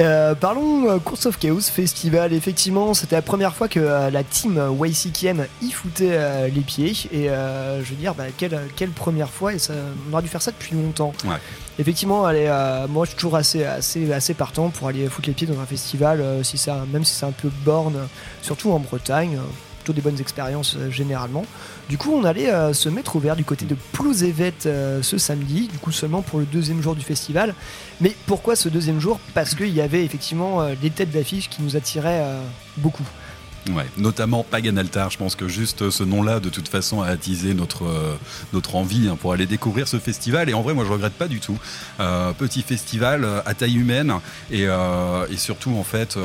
Euh, parlons euh, Course of Chaos Festival. Effectivement, c'était la première fois que euh, la team YCKM y foutait les pieds. Et je veux dire, bah, quelle, quelle première fois. Et ça, on aurait dû faire ça depuis longtemps. Ouais. Effectivement, allez, moi je suis toujours assez, assez, assez partant pour aller foutre les pieds dans un festival, si un- même si c'est un peu borne, surtout en Bretagne. Des bonnes expériences euh, généralement. Du coup, on allait euh, se mettre au vert du côté de Plouzevet euh, ce samedi, du coup seulement pour le deuxième jour du festival. Mais pourquoi ce deuxième jour? Parce qu'il y avait effectivement des têtes d'affiche qui nous attiraient beaucoup. Ouais, notamment Pagan Altar. Je pense que juste ce nom-là, de toute façon, a attisé notre, euh, notre envie hein, pour aller découvrir ce festival. Et en vrai, moi, je regrette pas du tout. Euh, petit festival euh, à taille humaine et, euh, et surtout, en fait,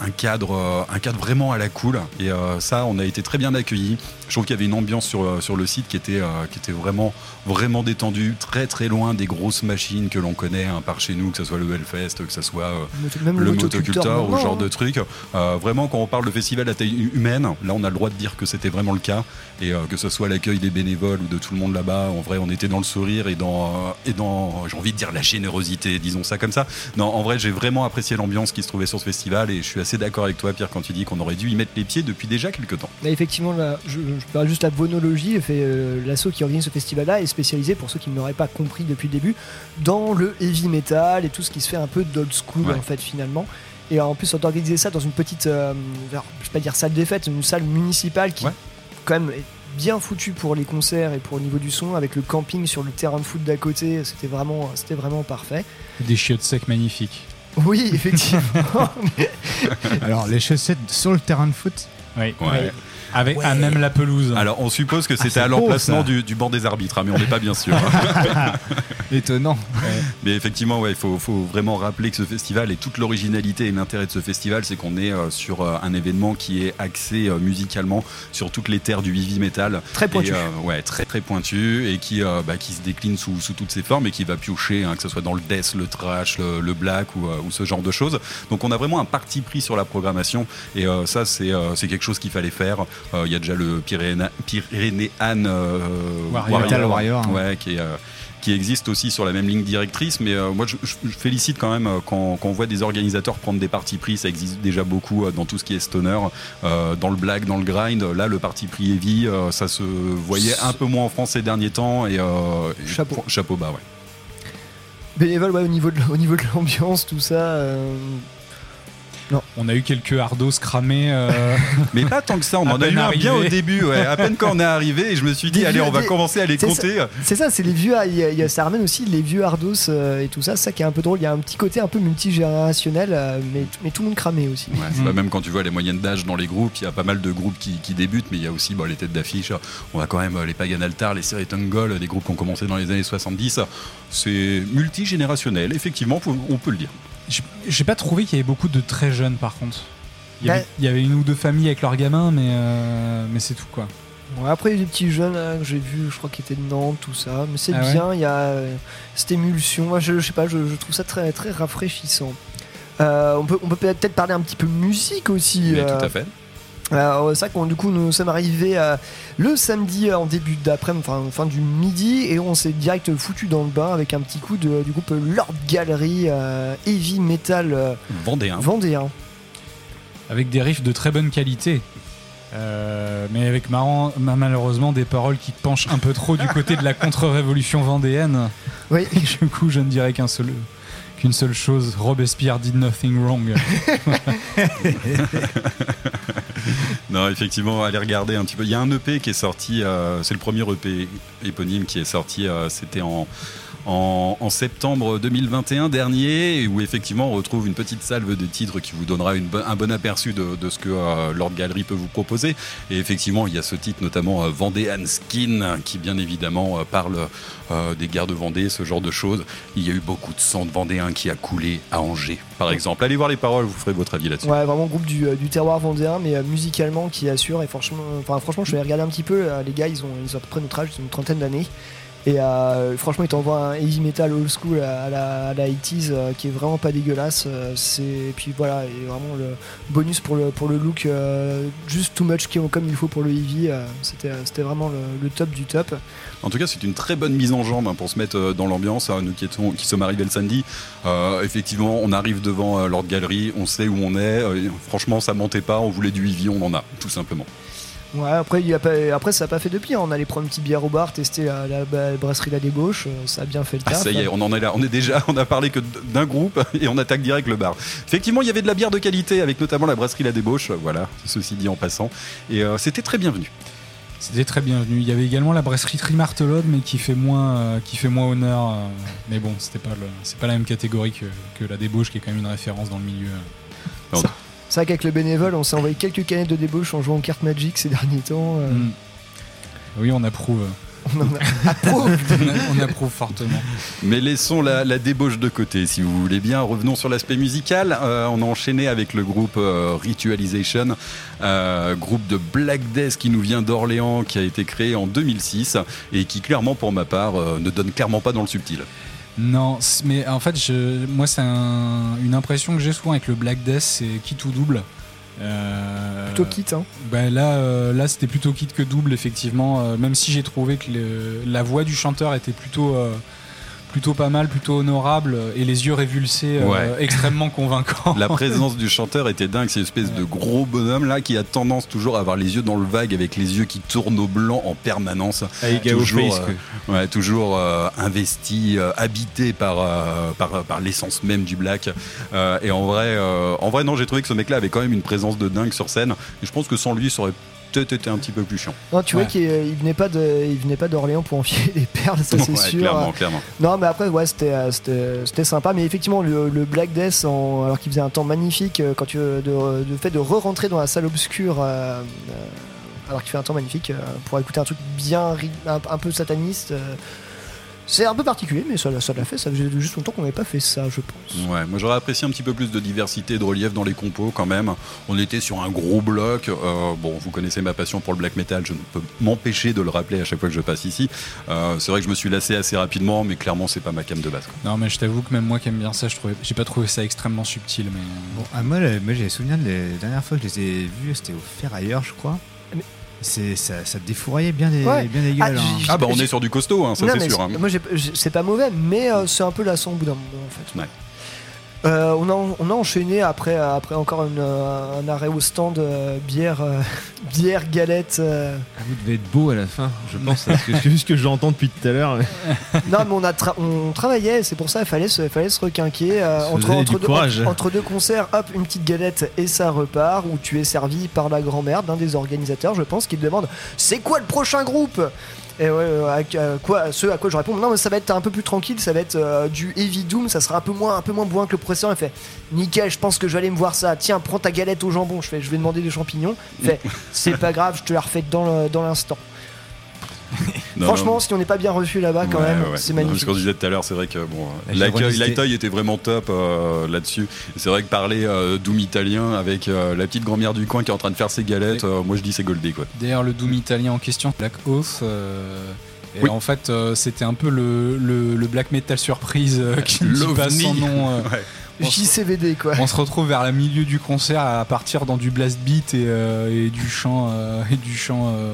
un, cadre, un cadre vraiment à la cool. Et ça, on a été très bien accueillis. Je trouve qu'il y avait une ambiance sur, sur le site qui était, qui était vraiment, vraiment détendue, très très loin des grosses machines que l'on connaît hein, par chez nous, que ce soit le Hellfest, que ce soit le le motoculteur, ou ce genre hein. de truc. Euh, vraiment, quand on parle de festival à taille humaine, là, on a le droit de dire que c'était vraiment le cas. Et euh, que ce soit l'accueil des bénévoles ou de tout le monde là-bas, en vrai, on était dans le sourire et dans, euh, et dans j'ai envie de dire la générosité, disons ça comme ça. Non, en vrai, j'ai vraiment apprécié l'ambiance qui se trouvait sur ce festival et je suis assez d'accord avec toi, Pierre, quand tu dis qu'on aurait dû y mettre les pieds depuis déjà quelques temps. Effectivement, là, je, je parle juste la vonologie. Fait, euh, L'asso qui organise ce festival-là est spécialisé, pour ceux qui ne l'auraient pas compris depuis le début, dans le heavy metal et tout ce qui se fait un peu d'old school Ouais. en fait finalement. Et en plus, d'organiser ça dans une petite, euh, alors, je vais pas dire salle des fêtes, une salle municipale qui, quand même, est bien foutue pour les concerts et pour le niveau du son, avec le camping sur le terrain de foot d'à côté. C'était vraiment, c'était vraiment parfait. Des chiottes secs magnifiques. Oui, effectivement. *laughs* Alors, les chaussettes sur le terrain de foot Oui. Ouais. Avec à même la pelouse. Alors on suppose que c'était c'est à l'emplacement du, du banc des arbitres, hein, mais on n'est pas bien sûr. *laughs* Étonnant. Mais effectivement, ouais, il faut, faut vraiment rappeler que ce festival et toute l'originalité et l'intérêt de ce festival, c'est qu'on est euh, sur euh, un événement qui est axé euh, musicalement sur toutes les terres du heavy metal. Très pointu. Et, euh, ouais, très très pointu et qui, euh, bah, qui se décline sous, sous toutes ses formes et qui va piocher, hein, que ce soit dans le death, le trash, le, le black ou, euh, ou ce genre de choses. Donc on a vraiment un parti pris sur la programmation et euh, ça c'est euh, c'est quelque chose qu'il fallait faire. Euh, Il y a déjà le Pyrénéan euh, Warrior. Metal Warrior, hein. ouais, qui est euh, qui existe aussi sur la même ligne directrice, mais euh, moi je, je- je félicite quand même euh, quand, quand on voit des organisateurs prendre des partis pris, ça existe déjà beaucoup euh, dans tout ce qui est stoner, dans le black, dans le grind. Là, le parti pris heavy, ça se voyait un peu moins en France ces derniers temps et et Chapeau. chapeau bas, ouais. Bénévole, ouais, au niveau de, au niveau de l'ambiance, tout ça. Euh, On a eu quelques hardos cramés. euh, *laughs* Mais pas tant que ça, on À en a eu un bien au début, ouais. à peine quand on est arrivé, et je me suis dit, Des allez, vieux- on va des- commencer à les compter. C'est ça, c'est les vieux. Il y a, il y a- ça ramène aussi les vieux Ardos euh, et tout ça. C'est ça qui est un peu drôle. Il y a un petit côté un peu multigénérationnel, euh, mais, mais tout le monde cramé aussi. Ouais, pas même quand tu vois les moyennes d'âge dans les groupes, il y a pas mal de groupes qui, qui débutent, mais il y a aussi bon, les têtes d'affiche. On a quand même les Pagan Altar, les Seritungol, des groupes qui ont commencé dans les années 70. C'est multigénérationnel, effectivement, on peut le dire. J'ai pas trouvé qu'il y avait beaucoup de très jeunes par contre. Il y, avait, Ouais. il y avait une ou deux familles avec leurs gamins, mais, euh, mais c'est tout quoi. Ouais, après, il y a des petits jeunes là, que j'ai vus, je crois qu'ils étaient de Nantes, tout ça. Mais c'est Ah ouais bien, il y a euh, cette émulsion. Moi, je, je sais pas, je, je trouve ça très, très rafraîchissant. Euh, on peut on peut peut-être parler un petit peu musique aussi. Mais euh, tout à fait. Alors, c'est vrai qu'on du coup nous sommes arrivés euh, le samedi euh, en début d'après-midi, enfin fin du midi, et on s'est direct foutu dans le bain avec un petit coup de, du groupe Lord Gallery euh, heavy metal euh, Vendéen. vendéen. Avec des riffs de très bonne qualité. Euh, mais avec marrant, malheureusement des paroles qui penchent un peu trop du côté de la contre-révolution vendéenne. Oui. Du coup, je ne dirais qu'un seul, qu'une seule chose Robespierre did nothing wrong. *laughs* *laughs* Non, effectivement, allez regarder un petit peu. Il y a un EP qui est sorti, euh, c'est le premier EP éponyme qui est sorti, euh, c'était en, en, septembre 2021 dernier, où effectivement on retrouve une petite salve de titres qui vous donnera un bon aperçu de, ce que euh, Lord Gallery peut vous proposer. Et effectivement, il y a ce titre notamment euh, Vendéan Skin, qui bien évidemment euh, parle des guerres de Vendée, ce genre de choses. Il y a eu beaucoup de sang de Vendéen qui a coulé à Angers, par exemple. Allez voir les paroles, vous ferez votre avis là-dessus. Ouais, vraiment groupe du, terroir vendéen, mais musicalement qui assure. Et franchement, franchement, je vais regarder un petit peu. les gars, ils ont, ils ont à peu près notre âge, ils ont une trentaine d'années. Et euh, franchement, ils t'envoient un heavy metal old school à, la, à la 80s euh, qui est vraiment pas dégueulasse. euh, c'est et puis voilà, et vraiment le bonus pour le pour le look, euh, juste too much comme il faut pour le heavy. c'était c'était vraiment le, top du top. En tout cas, c'est une très bonne mise en jambe hein, pour se mettre dans l'ambiance. hein, nous qui, sommes arrivés le samedi, effectivement, on arrive devant Lord Gallery, on sait où on est. franchement, ça mentait pas. On voulait du Eevee, on en a, tout simplement. Ouais, après, il y a pas, après ça a pas fait de pire. On allait prendre une petite bière au bar, tester la, la- la brasserie La Débauche. euh, Ça a bien fait le Ah, taf. ça y est, on en est là. On est déjà, on a parlé que d'un groupe *laughs* et on attaque direct le bar. Effectivement, il y avait de la bière de qualité avec notamment la brasserie La Débauche. Voilà, ceci dit en passant. Et euh, c'était très bienvenu. C'était très bienvenu. Il y avait également la brasserie Trimartelode, mais qui fait moins, euh, qui fait moins honneur. euh, mais bon, c'était pas c'est pas la même catégorie que, que la débauche, qui est quand même une référence dans le milieu. C'est vrai qu'avec le bénévole, on s'est envoyé quelques canettes de débauche en jouant aux cartes Magic ces derniers temps. euh, Mm. Oui, on approuve. *laughs* On en a- approuve. *laughs* on approuve fortement. Mais laissons la, la débauche de côté, si vous voulez bien. Revenons sur l'aspect musical. Euh, on a enchaîné avec le groupe euh, Ritualization, euh, groupe de Black Death qui nous vient d'Orléans, qui a été créé en 2006 et qui, clairement, pour ma part, euh, ne donne clairement pas dans le subtil. Non, mais en fait, je, moi, c'est un- une impression que j'ai souvent avec le Black Death, c'est kit ou double. Euh, Plutôt kit, hein. bah là, euh, là c'était plutôt kit que double, effectivement. euh, même si j'ai trouvé que le- la voix du chanteur était plutôt, euh, plutôt pas mal, plutôt honorable et les yeux révulsés, euh, *laughs* extrêmement convaincants. La présence du chanteur était dingue, c'est une espèce de gros bonhomme là qui a tendance toujours à avoir les yeux dans le vague avec les yeux qui tournent au blanc en permanence. Avec Gao toujours, Face, euh, ouais, toujours euh, investi, euh, habité par, euh, par, par l'essence même du black. Euh, et en vrai, euh, en vrai non, j'ai trouvé que ce mec-là avait quand même une présence de dingue sur scène. Et je pense que sans lui, ça aurait peut-être été un petit peu plus chiant. Non, tu vois qu'il il venait pas de, il venait pas d'Orléans pour enfiler les perles, ça *laughs* c'est Ouais, sûr. clairement, clairement. Non, mais après, ouais, c'était, euh, c'était, c'était sympa. Mais effectivement, le, le Black Death, en- alors qu'il faisait un temps magnifique, euh, quand tu, de, de fait de re-rentrer dans la salle obscure, euh, euh, alors qu'il fait un temps magnifique, euh, pour écouter un truc bien, un peu sataniste. Euh, c'est un peu particulier, mais ça, ça l'a fait. Ça faisait juste longtemps qu'on n'avait pas fait ça, je pense. Ouais, moi j'aurais apprécié un petit peu plus de diversité et de relief dans les compos quand même. On était sur un gros bloc. euh, bon, vous connaissez ma passion pour le black metal, je ne peux m'empêcher de le rappeler à chaque fois que je passe ici. Euh, c'est vrai que je me suis lassé assez rapidement, mais clairement c'est pas ma cam de base. quoi. Non, mais je t'avoue que même moi qui aime bien ça, je trouvais, j'ai pas trouvé ça extrêmement subtil. Mais Bon, ah, moi, moi j'ai souvenir de la dernière fois que je les ai vus, c'était au Ferrailleur, je crois. C'est ça, ça défouraillait bien des, Ouais. bien des Ah, gueules. hein. j'ai- Ah bah on est sur du costaud, hein, ça c'est sûr. hein. Moi, c'est pas mauvais, mais euh, c'est un peu lassant au bout d'un moment, en fait. Ouais. Euh, on, a, on a enchaîné après, après encore une, euh, un arrêt au stand euh, bière, euh, *laughs* bière, galette. euh. Ah, Vous devez être beau à la fin, je *laughs* pense, parce que c'est juste ce que j'entends depuis tout à l'heure. *laughs* non, mais on, a tra- on travaillait, c'est pour ça il fallait se, fallait se requinquer. euh, entre, deux, entre deux concerts, hop, une petite galette et ça repart. Où tu es servi par la grand-mère d'un des organisateurs, je pense, qui te demande c'est quoi le prochain groupe? Et ouais, euh, à, à quoi, ce à quoi je réponds, non, mais ça va être un peu plus tranquille, ça va être euh, du Heavy Doom, ça sera un peu moins, un peu moins bourrin que le précédent. Il fait, nickel, je pense que je vais aller me voir ça. Tiens, prends ta galette au jambon. Je fais, je vais demander des champignons. Il fait, *laughs* c'est pas grave, je te la refais dans l'instant. Non, Franchement, non. si on n'est pas bien reçu là-bas, quand Ouais, même, ouais. c'est magnifique. Ce qu'on disait tout à l'heure, c'est vrai que bon, La l'accueil, était vraiment top euh, là-dessus. C'est vrai que parler euh, doom italien avec euh, la petite grand-mère du coin qui est en train de faire ses galettes, euh, moi je dis c'est goldé quoi. D'ailleurs, le Doom italien en question, Black Oath, euh, et Oui. en fait, euh, c'était un peu le, le- le black metal surprise euh, qui ne pas son nom. euh. *laughs* Ouais. JCVD quoi. On se retrouve vers le milieu du concert à partir dans du blast beat et, euh, et du chant euh, et du chant euh,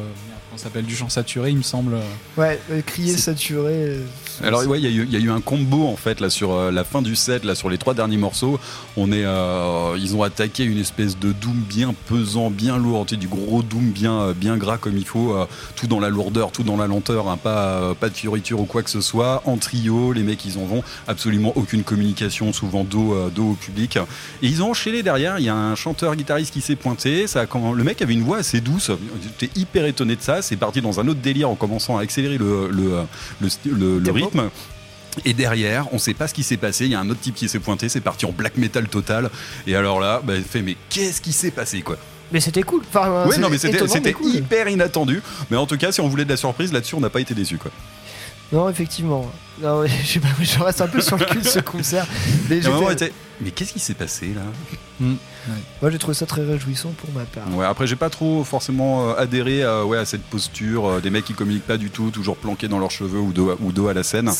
s'appelle du chant saturé il me semble. Ouais, euh, crier saturé. Alors ouais, il y, a eu- un combo en fait là sur euh, la fin du set, là sur les trois derniers morceaux. On est, euh, ils ont attaqué une espèce de doom bien pesant, bien lourd, tu du gros doom bien, euh, bien gras comme il faut, euh, tout dans la lourdeur, tout dans la lenteur, hein, pas, pas de fioriture ou quoi que ce soit. En trio, les mecs ils en vont, absolument aucune communication, souvent dos, dos au public. Et ils ont enchaîné derrière. Il y a un chanteur guitariste qui s'est pointé. Ça, comm- le mec avait une voix assez douce. J'étais hyper étonné de ça. C'est parti dans un autre délire en commençant à accélérer le, le, le- le rythme. Et derrière, on sait pas ce qui s'est passé. Il y a un autre type qui s'est pointé. C'est parti en black metal total. Et alors là, bah, il fait mais qu'est-ce qui s'est passé quoi? Mais c'était cool. Enfin, Ouais, non, mais c'était cool. hyper inattendu. Mais en tout cas, si on voulait de la surprise là-dessus, on n'a pas été déçu quoi. Non, effectivement. Non, *laughs* je reste un peu sur le cul de ce concert. *laughs* Mais, qu'est-ce qui s'est passé là? Moi, j'ai trouvé ça très réjouissant pour ma part. Ouais, après j'ai pas trop forcément euh, adhéré à, ouais, à cette posture euh, des mecs qui communiquent pas du tout, toujours planqués dans leurs cheveux ou dos, à- ou dos à la scène.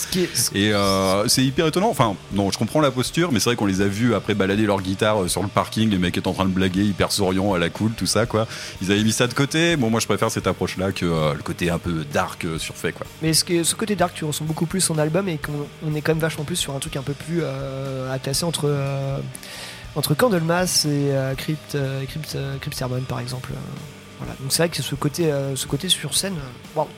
Et euh, c'est hyper étonnant. Enfin, non, je comprends la posture, mais c'est vrai qu'on les a vus après balader leur guitare sur le parking, les mecs étaient en train de blaguer, hyper souriants, à la cool, tout ça quoi. Ils avaient mis ça de côté. Bon, moi je préfère cette approche-là que le côté un peu dark surfait quoi. Mais ce, que- ce côté dark, tu ressens beaucoup plus en album et qu'on on est quand même vachement plus sur un truc un peu plus classer entre, entre Candlemas et euh, Crypt, euh, Crypt, euh, Crypt Sermon, par exemple. Voilà. Donc c'est vrai que ce côté, ce côté sur scène, wow.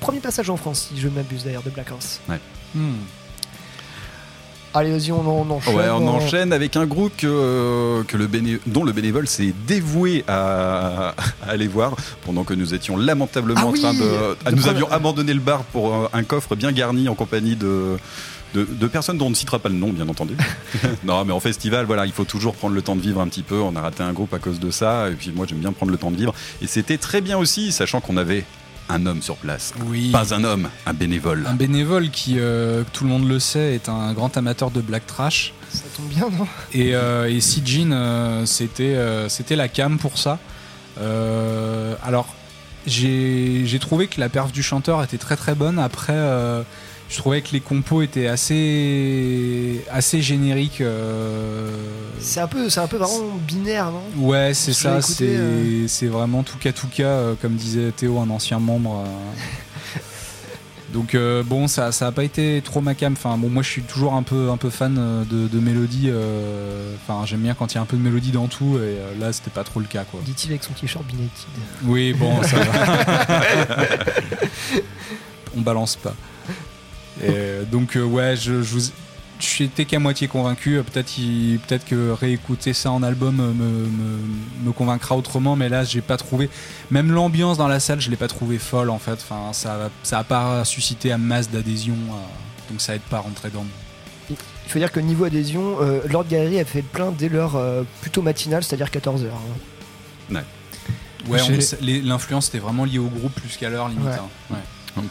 premier passage en France, si je ne m'abuse d'ailleurs, de Black Horse. Ouais. Hmm. Allez, vas-y, on, on enchaîne. Ouais, on enchaîne avec un groupe que, que le béné- dont le bénévole s'est dévoué à, à aller voir pendant que nous étions lamentablement Ah en train oui, de. de ah, nous prendre- avions abandonné le bar pour un coffre bien garni en compagnie de. De, de personnes dont on ne citera pas le nom, bien entendu. *laughs* non, mais en festival, voilà, il faut toujours prendre le temps de vivre un petit peu. On a raté un groupe à cause de ça, et puis moi j'aime bien prendre le temps de vivre. Et c'était très bien aussi, sachant qu'on avait un homme sur place. Oui. Pas un homme, un bénévole. Un bénévole qui, euh, tout le monde le sait, est un grand amateur de black trash. Ça tombe bien, non? Et, euh, et Sijin, euh, c'était euh, c'était la cam pour ça. Euh, alors, j'ai j'ai trouvé que la perf du chanteur était très très bonne. Après, euh, je trouvais que les compos étaient assez, assez génériques. euh, C'est un peu, c'est un peu vraiment binaire, non? Ouais, c'est Je l'ai ça, écouté, c'est euh. c'est vraiment tout cas tout cas, euh, comme disait Théo, un ancien membre. euh. *laughs* Donc euh, bon, ça, ça a pas été trop ma cam. Enfin bon, moi je suis toujours un peu, un peu fan euh, de, de mélodie. euh, Enfin j'aime bien quand il y a un peu de mélodie dans tout. Et euh, là c'était pas trop le cas quoi. Dit-il avec son t-shirt Benighted. Oui bon, ça va. *laughs* On balance pas. Et, euh, donc euh, ouais, je, je vous été qu'à moitié convaincu. Euh, Peut-être peut-être que réécouter ça en album me, me, me convaincra autrement, mais là j'ai pas trouvé. Même l'ambiance dans la salle, je l'ai pas trouvé folle en fait. Enfin, ça ça a pas suscité un masse d'adhésion, donc ça aide pas à rentrer dans. Il faut dire que niveau adhésion, euh, Lord Gallery a fait le plein dès l'heure euh, plutôt matinale, c'est-à-dire 14h. Ouais, on- J'ai- c'est- les- l'influence était vraiment liée au groupe plus qu'à l'heure limite. Ouais. hein. Ouais.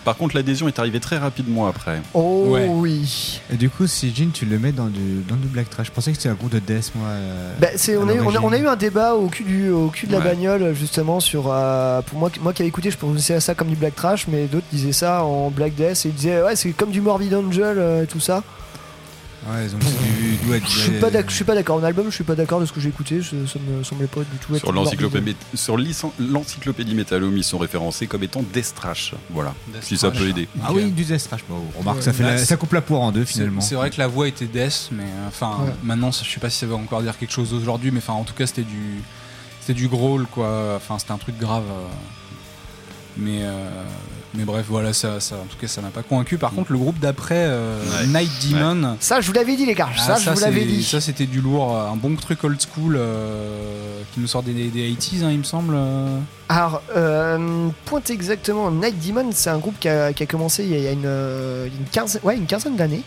Par contre, l'adhésion est arrivée très rapidement après. Oh Ouais. oui. Et du coup, si Jean, tu le mets dans du, dans du black trash. Je pensais que c'était un groupe de death, moi. euh, Bah, c'est, on, a eu, on, a, l'origine. on a eu un débat au cul, du, au cul de la Ouais. bagnole justement sur. euh, pour moi, moi qui avais écouté, je pensais à ça comme du black trash, mais d'autres disaient ça en black death et ils disaient ouais, c'est comme du Morbid Angel euh, et tout ça. Ouais, ils ont du, du, du- Je suis pas d'accord. Je suis pas d'accord. En album, je suis pas d'accord de ce que j'ai écouté. je- ça me semblait pas du tout. être Sur l'encyclopédie, sur l'encyclopédie ils sont référencés comme étant Death Trash. Voilà, Death si ça peut aider. Ah oui, du death trash. Bon, remarque, Ouais. ça, fait la- c'est- ça coupe la poire en deux finalement. C'est vrai que la voix était death, mais euh, enfin Ouais. maintenant je sais pas si ça veut encore dire quelque chose aujourd'hui, mais enfin en tout cas c'était du c'était du growl quoi. Enfin c'était un truc grave. euh. Mais euh, mais bref voilà ça, ça en tout cas ça m'a pas convaincu. Par contre le groupe d'après euh, Ouais. Night Demon. Ça, je vous l'avais dit les gars. ah, ça, je vous l'avais dit. Ça c'était du lourd, un bon truc old school euh, qui nous sort des, des 80s hein, il me semble. euh. Alors, euh, pointe exactement. Night Demon, c'est un groupe qui a, qui a commencé il y a, une, euh, une quinzaine, ouais, une quinzaine d'années.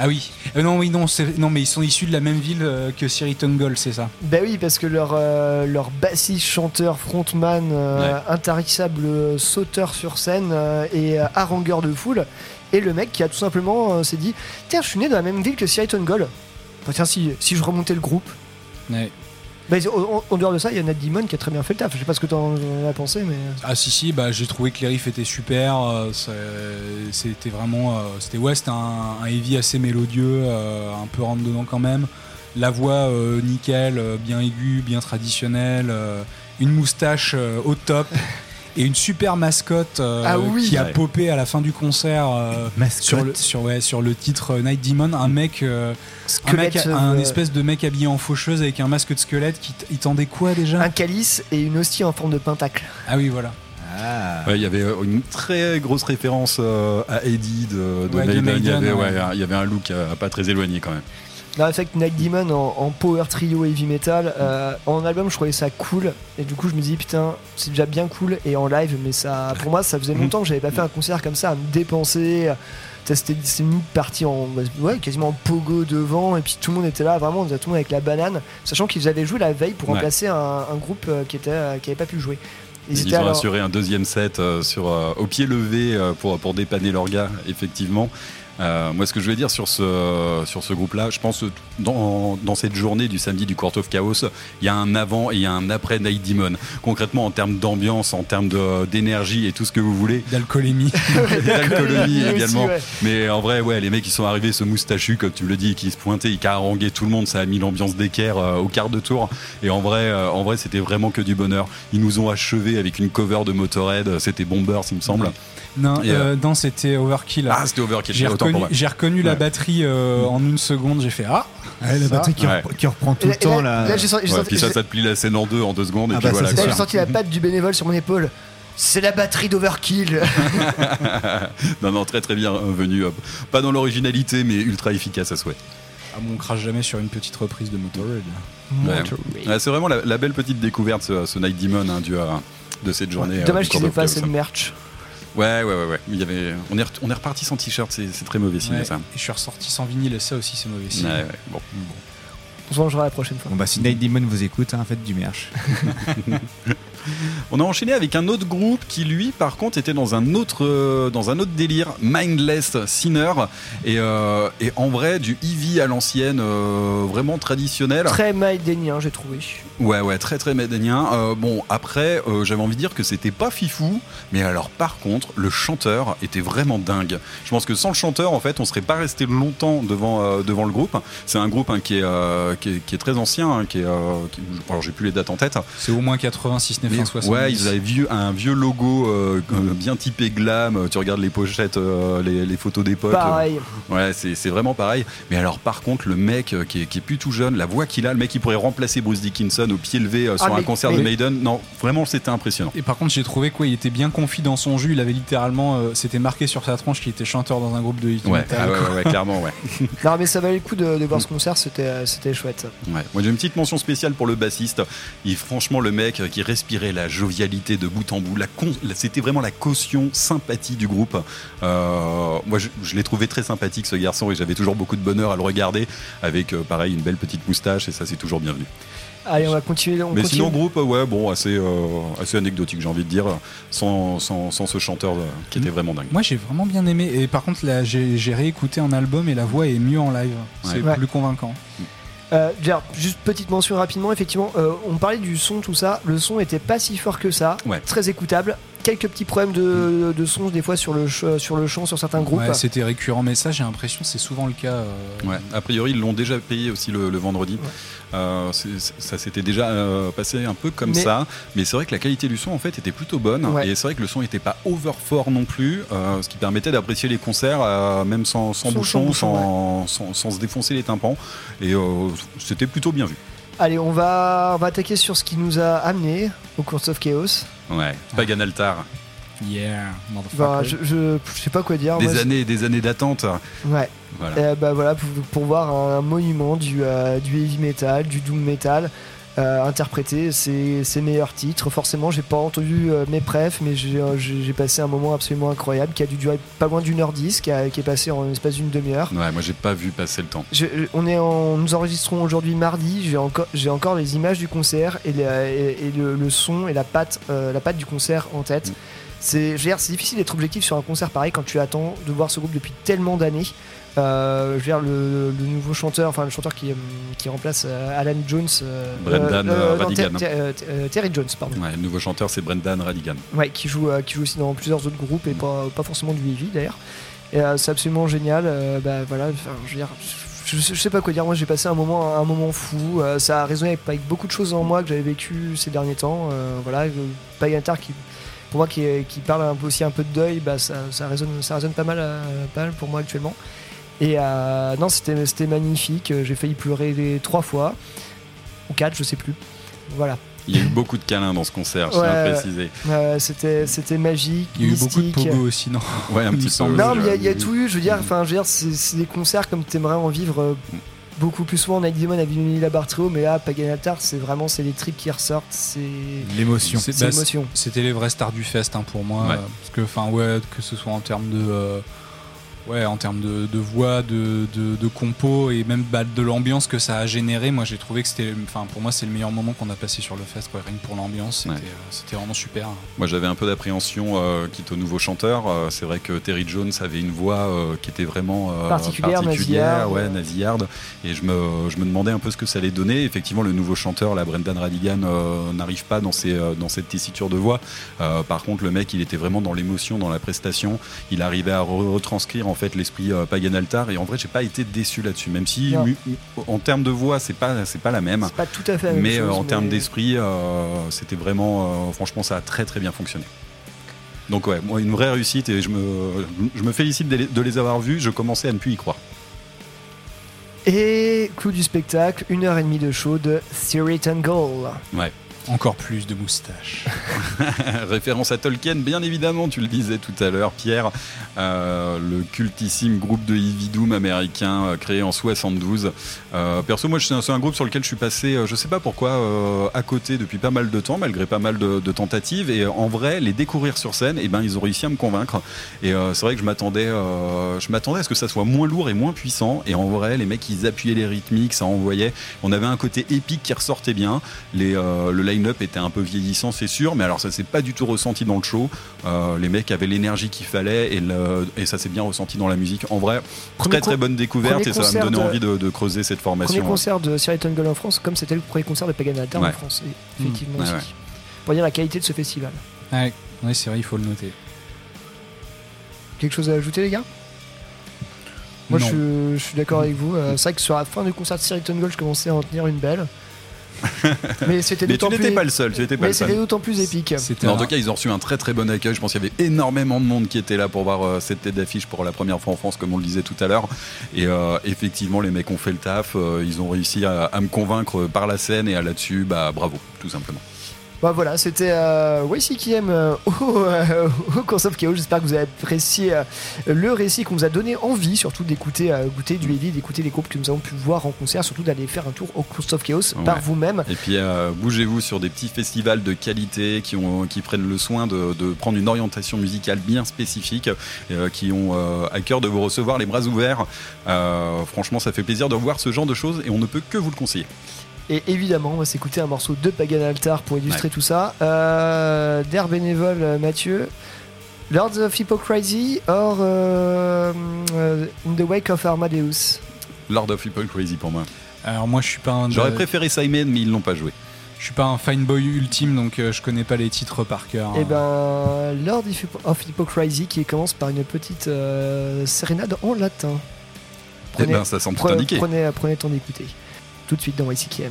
Ah oui. Euh, non oui non non mais ils sont issus de la même ville euh, que Siri Tungle c'est ça. Bah oui, parce que leur, euh, leur bassiste, chanteur, frontman, Ouais. intarissable sauteur sur scène et harangueur de foule. Et le mec qui a tout simplement s'est dit Tiens, je suis né dans la même ville que Siri Tungle. Bah, tiens, si, si je remontais le groupe. Ouais. En, dehors de ça, il y a Nat Demon qui a très bien fait le taf. Je sais pas ce que t'en en as pensé, mais. Ah si si bah j'ai trouvé que les riffs étaient super euh, c'était vraiment euh, c'était ouais c'était un, un heavy assez mélodieux euh, un peu rentre dedans quand même la voix nickel bien aiguë bien traditionnelle une moustache au top *laughs* et une super mascotte euh, Ah oui. qui a Ouais. popé à la fin du concert euh, sur le sur ouais sur le titre euh, Night Demon un mec euh, un, mec un espèce de mec habillé en faucheuse avec un masque de squelette qui il tendait quoi déjà? Un calice et une hostie en forme de pentacle. ah oui voilà Ah. Ouais, il y avait une très grosse référence euh, à Eddie de, de Ouais, de Maiden. Il y avait, ouais. ouais, il y avait un look euh, pas très éloigné quand même. Non, Night Demon en, en power trio heavy metal, euh, en album, je trouvais ça cool. Et du coup, je me dis, putain, c'est déjà bien cool. Et en live, mais ça, pour moi, ça faisait longtemps que j'avais pas fait un concert comme ça, à me dépenser. C'était une partie en ouais, quasiment en pogo devant, et puis tout le monde était là, vraiment, on était tout le monde avec la banane, sachant qu'ils avaient joué la veille pour Ouais. remplacer un, un groupe euh, qui était euh, qui avait pas pu jouer. Ils, ont alors- assuré un deuxième set euh, sur, euh, au pied levé euh, pour, pour dépanner leur gars, effectivement. Euh, moi, ce que je veux dire sur ce, sur ce groupe-là, je pense que dans, dans cette journée du samedi du Court of Chaos, il y a un avant et il y a un après Night Demon. Concrètement, en termes d'ambiance, en termes d'énergie et tout ce que vous voulez. d'alcoolémie *laughs* D'alcoolémie aussi, également. ouais. Mais en vrai, ouais, les mecs, ils sont arrivés, ce moustachu, comme tu me le dis, qui se pointait, qui haranguait tout le monde, ça a mis l'ambiance d'équerre euh, au quart de tour. Et en vrai, euh, en vrai, c'était vraiment que du bonheur. Ils nous ont achevé avec une cover de Motorhead, c'était Bombers, il me semble. Non, euh, euh, non c'était Overkill. Ah, c'était Overkill, J'ai reconnu, moi. j'ai reconnu la batterie euh, en une seconde. J'ai fait ah. Ouais, la batterie qui, Ouais. repre- qui reprend tout Et le temps et là- là. j'ai senti- puis ça, ça te plie la scène en deux en deux secondes, et Ah puis bah, voilà. j'ai senti la patte du bénévole sur mon épaule. C'est la batterie d'Overkill. *laughs* non, non, très très bien venu. hop. Pas dans l'originalité, mais ultra efficace à souhait. Ah bon, on crache jamais sur une petite reprise de Motorhead. Ouais. Ouais, c'est vraiment la, la belle petite découverte, ce, ce Night Demon, hein, dû à- de cette journée. euh, Dommage du qu'ils Court aient of pas assez de merch. Ouais, ouais, ouais, ouais. Il y avait... on, est re- on est reparti sans t-shirt, c'est c'est très mauvais signe Ouais, ça. Et je suis ressorti sans vinyle et ça aussi c'est mauvais signe. Ouais, ouais, bon. On se vengera la prochaine fois. Bon bah si Night Demon vous écoute, hein, faites du merch. *laughs* *laughs* On a enchaîné avec un autre groupe qui, lui, par contre, était dans un autre, euh, dans un autre délire, Mindless Sinner. Et, euh, et en vrai, du Eevee à l'ancienne, euh, vraiment traditionnel. Très maïdénien, j'ai trouvé. Ouais, ouais, très très maïdénien. bon, après, j'avais envie de dire que c'était pas fifou, mais alors par contre, le chanteur était vraiment dingue. Je pense que sans le chanteur, en fait, on serait pas resté longtemps devant, devant le groupe. C'est un groupe hein, qui, est, qui, est, très ancien, hein, qui est. Alors, j'ai plus les dates en tête. C'est au moins 86 9 ouais, ils avaient vieux, un vieux logo euh, euh, bien typé glam. Euh, tu regardes les pochettes, les, photos des potes. Pareil. ouais, c'est vraiment pareil. Mais alors, par contre, le mec qui est, plus tout jeune, la voix qu'il a, le mec qui pourrait remplacer Bruce Dickinson au pied levé sur ah, un concert de Maiden, non, vraiment, c'était impressionnant. Et par contre, j'ai trouvé quoi, il était bien confit dans son jus. Il avait littéralement, c'était marqué sur sa tronche qu'il était chanteur dans un groupe de hit ouais, ah ouais, clairement, ouais. *laughs* non, mais ça valait le coup de, voir ce concert. C'était, chouette. Ouais. Moi, j'ai une petite mention spéciale pour le bassiste. Il, franchement, le mec qui respirait la jovialité de bout en bout, la con- la- c'était vraiment la caution sympathie du groupe. Euh, moi je, je l'ai trouvé très sympathique ce garçon et j'avais toujours beaucoup de bonheur à le regarder avec euh, pareil une belle petite moustache et ça c'est toujours bienvenu. Allez, on va continuer. On Mais continue. sinon groupe, ouais bon assez, euh, assez anecdotique j'ai envie de dire, sans, sans, sans ce chanteur euh, qui était vraiment dingue. Moi, j'ai vraiment bien aimé. Et par contre, j'ai réécouté en album et la voix est mieux en live. C'est Ouais. plus convaincant. Euh, juste petite mention rapidement, effectivement, euh, on parlait du son, tout ça. Le son était pas si fort que ça, Ouais. très écoutable. Quelques petits problèmes de, de son, des fois sur le, ch- sur le chant, sur certains groupes. Ouais, c'était récurrent, mais ça, j'ai l'impression que c'est souvent le cas. euh, Ouais, a priori, ils l'ont déjà payé aussi le, le vendredi. Euh, ça s'était déjà euh, passé un peu comme Mais- ça, mais c'est vrai que la qualité du son en fait était plutôt bonne Ouais. et c'est vrai que le son n'était pas over fort non plus, euh, ce qui permettait d'apprécier les concerts euh, même sans, sans Sans- bouchon, sans bouchon, sans, sans- sans se défoncer les tympans et euh, c'était plutôt bien vu. Allez, on va, on va attaquer sur ce qui nous a amené au Course of Chaos. Ouais, Pagan Altar. Yeah, Bah, je, je, je sais pas quoi dire. Des Moi, années et des années d'attente. Ouais. Voilà. Euh, bah voilà, pour, pour voir un, monument du, euh, du heavy metal, du doom metal. Euh, interpréter ses, ses meilleurs titres. Forcément, j'ai pas entendu euh, mes prefs, mais j'ai euh, j'ai- passé un moment absolument incroyable qui a dû durer pas loin d'une heure dix, qui, qui est passé en l'espace d'une demi-heure. Ouais, moi j'ai pas vu passer le temps. Je- on est en, nous enregistrons aujourd'hui mardi. J'ai encore, j'ai encore les images du concert et, la- et- et le, le son et la patte, euh, la patte du concert en tête. C'est, dire, c'est difficile d'être objectif sur un concert pareil quand tu attends de voir ce groupe depuis tellement d'années. Euh, je veux dire, le, le nouveau chanteur, enfin le chanteur qui, euh, qui remplace euh, Alan Jones, Brendan, non, Radigan. Ter- Ter- Terry Jones, pardon. Ouais, le nouveau chanteur c'est Brendan Radigan. Ouais, qui joue, qui joue aussi dans plusieurs autres groupes et pas, pas forcément du heavy d'ailleurs. Et c'est absolument génial. bah voilà, je veux dire, je, sais pas quoi dire. Moi, j'ai passé un moment, un moment fou. euh, ça a résonné avec, avec beaucoup de choses en moi que j'avais vécu ces derniers temps. euh, voilà, Pagantar qui, pour moi, qui, parle un peu aussi un peu de deuil, bah ça, ça résonne, ça résonne pas mal, pas mal pour moi actuellement. Et euh, non, c'était, magnifique. J'ai failli pleurer les trois fois ou quatre, je sais plus. Voilà. Il y a eu beaucoup de câlins dans ce concert, je tiens à Ouais, préciser. ouais, c'était, c'était magique. Il y a eu beaucoup de mystique. pogo aussi, non Ouais, un petit peu. Non, mais il y a- il y, a tout eu. Je veux dire, enfin, je veux dire, c'est des concerts comme t'aimerais en vivre euh, beaucoup plus souvent. Night Demon a vu la Barthéo, mais là, Pagan Altar, c'est vraiment c'est les tripes qui ressortent. C'est L'émotion. Bah, l'émotion. C'était les vrais stars du fest hein, pour moi. Ouais. euh, Parce que, enfin, ouais, que ce soit en termes de. Ouais, en termes de, de voix, de, de, de compo et même bah, de l'ambiance que ça a généré, moi j'ai trouvé que c'était. Enfin, pour moi, c'est le meilleur moment qu'on a passé sur le fest, quoi. Rien que pour l'ambiance, c'était Ouais. euh, c'était vraiment super. Moi j'avais un peu d'appréhension euh, quitte au nouveau chanteur. Euh, c'est vrai que Terry Jones avait une voix euh, qui était vraiment euh, Particulière, nasillarde. ouais, nasillarde. Et je me, je me demandais un peu ce que ça allait donner. Effectivement, le nouveau chanteur, la Brendan Radigan, euh, n'arrive pas dans, ses, euh, dans cette tessiture de voix. Euh, par contre, le mec, il était vraiment dans l'émotion, dans la prestation. Il arrivait à re- retranscrire en fait l'esprit euh, Pagan Altar. Et en vrai, j'ai pas été déçu là-dessus. Même si, mu- en termes de voix, c'est pas, c'est pas la même. C'est pas tout à fait la même mais euh, chose, en termes d'esprit, euh, c'était vraiment, euh, franchement, ça a très très bien fonctionné. Donc ouais, moi une vraie réussite et je me, je me félicite de les, de les avoir vus. Je commençais à ne plus y croire. Et clou du spectacle, une heure et demie de show de Theory Goal. Ouais. Encore plus de moustaches. *laughs* Référence à Tolkien, bien évidemment, tu le disais tout à l'heure, Pierre, euh, le cultissime groupe de heavy doom américain euh, créé en 72. Euh, perso, moi, c'est un, groupe sur lequel je suis passé, je sais pas pourquoi, à côté depuis pas mal de temps, malgré pas mal de, tentatives. Et en vrai, les découvrir sur scène, eh ben, ils ont réussi à me convaincre. Et c'est vrai que je m'attendais, je m'attendais à ce que ça soit moins lourd et moins puissant. Et en vrai, les mecs, ils appuyaient les rythmiques, ça envoyait. On avait un côté épique qui ressortait bien. Les, le line-up était un peu vieillissant, c'est sûr, mais alors ça s'est pas du tout ressenti dans le show. Euh, les mecs avaient l'énergie qu'il fallait et, le- et ça s'est bien ressenti dans la musique. En vrai, Premier très très bonne découverte premier et ça va me donner de- envie de, de creuser cette Premier formation. concert de Theory Goal en France, comme c'était le premier concert de Pagan Altar en. France. et effectivement Ouais, aussi. ouais. Pour dire la qualité de ce festival. Ouais, ouais, c'est vrai, il faut le noter. Quelque chose à ajouter, les gars? Moi, je, je suis d'accord avec vous. Euh, c'est vrai que sur la fin du concert de Siriton Gold, je commençais à en tenir une belle. *laughs* Mais c'était d'autant n'étais plus- pas le seul, tu étais pas Mais le seul. c'était d'autant plus épique. Mais en tout cas, ils ont reçu un très très bon accueil. Je pense qu'il y avait énormément de monde qui était là pour voir euh, cette tête d'affiche pour la première fois en France, comme on le disait tout à l'heure. Et euh, effectivement, les mecs ont fait le taf. euh, ils ont réussi à, à me convaincre par la scène et à là-dessus, bah bravo, tout simplement. Bah voilà, c'était euh, Wacy qui aime euh, *laughs* au, euh, au Console Chaos. J'espère que vous avez apprécié euh, le récit qu'on vous a donné envie, surtout d'écouter euh, goûter du heavy, d'écouter les groupes que nous avons pu voir en concert, surtout d'aller faire un tour au Console Chaos par vous-même. Et puis bougez-vous sur des petits festivals de qualité qui, ont, qui prennent le soin de, de prendre une orientation musicale bien spécifique, qui ont à cœur de vous recevoir les bras ouverts. Franchement, ça fait plaisir de voir ce genre de choses et on ne peut que vous le conseiller. Et évidemment, on va s'écouter un morceau de Pagan Altar pour illustrer Ouais. tout ça. Euh, D'air bénévole, euh, Mathieu. Lords of Hypocrisy or euh, In the Wake of Armadeus Lord of Crazy pour moi. Alors moi, je suis pas un. J'aurais préféré Simon, mais ils l'ont pas joué. Je suis pas un fine boy ultime, donc euh, je connais pas les titres par cœur. Et ben, Lord of Hypocrisy qui commence par une petite euh, sérénade en latin. Eh ben, ça semble tout pre- indiqué. Prenez, prenez le temps d'écouter. Tout de suite dans YCKM.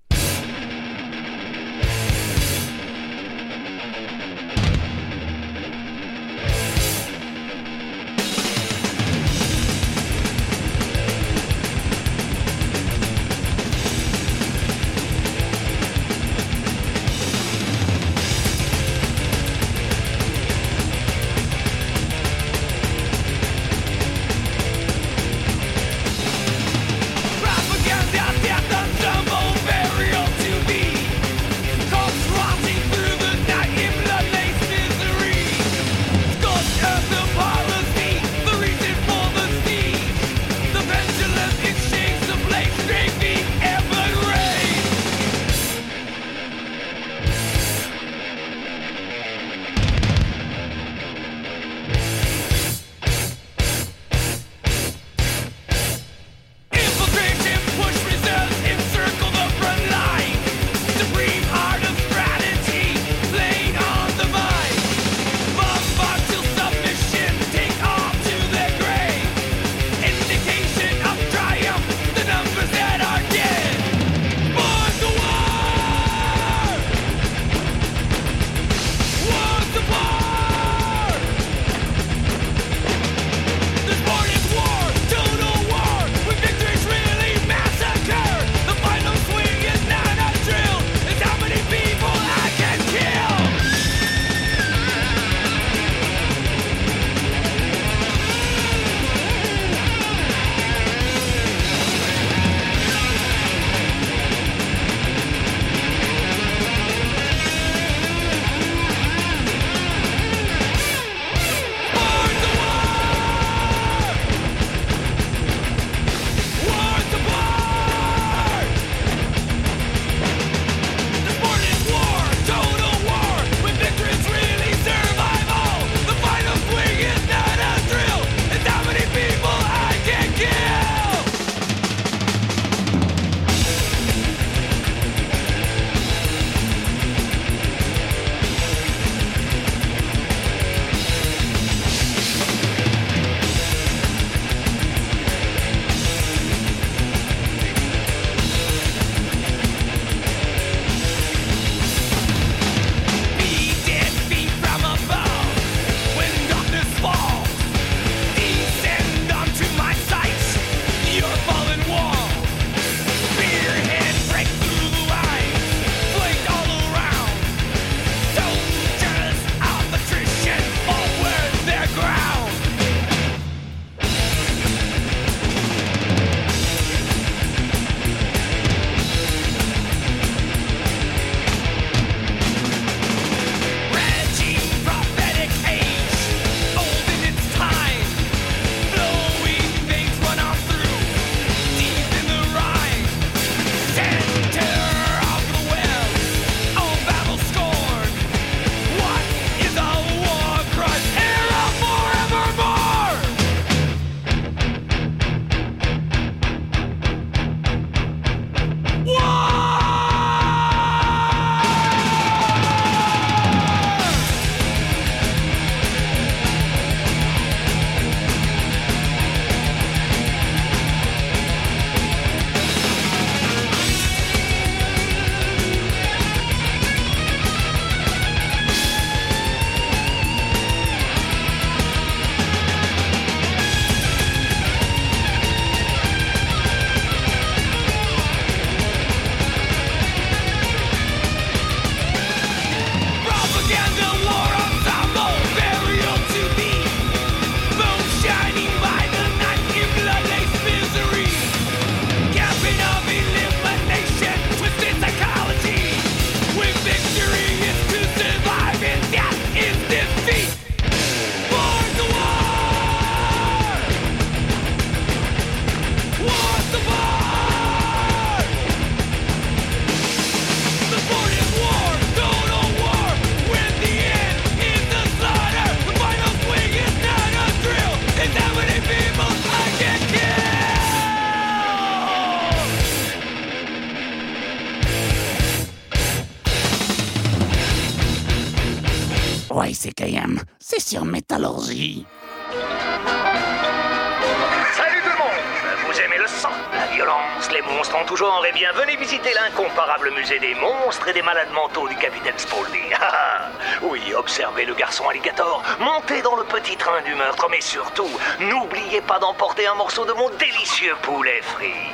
D'emporter un morceau de mon délicieux poulet frit.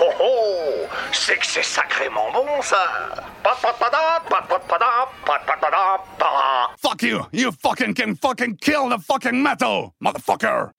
Oh oh C'est que c'est sacrément bon, ça. Fuck you! You fucking can fucking kill the fucking metal, motherfucker!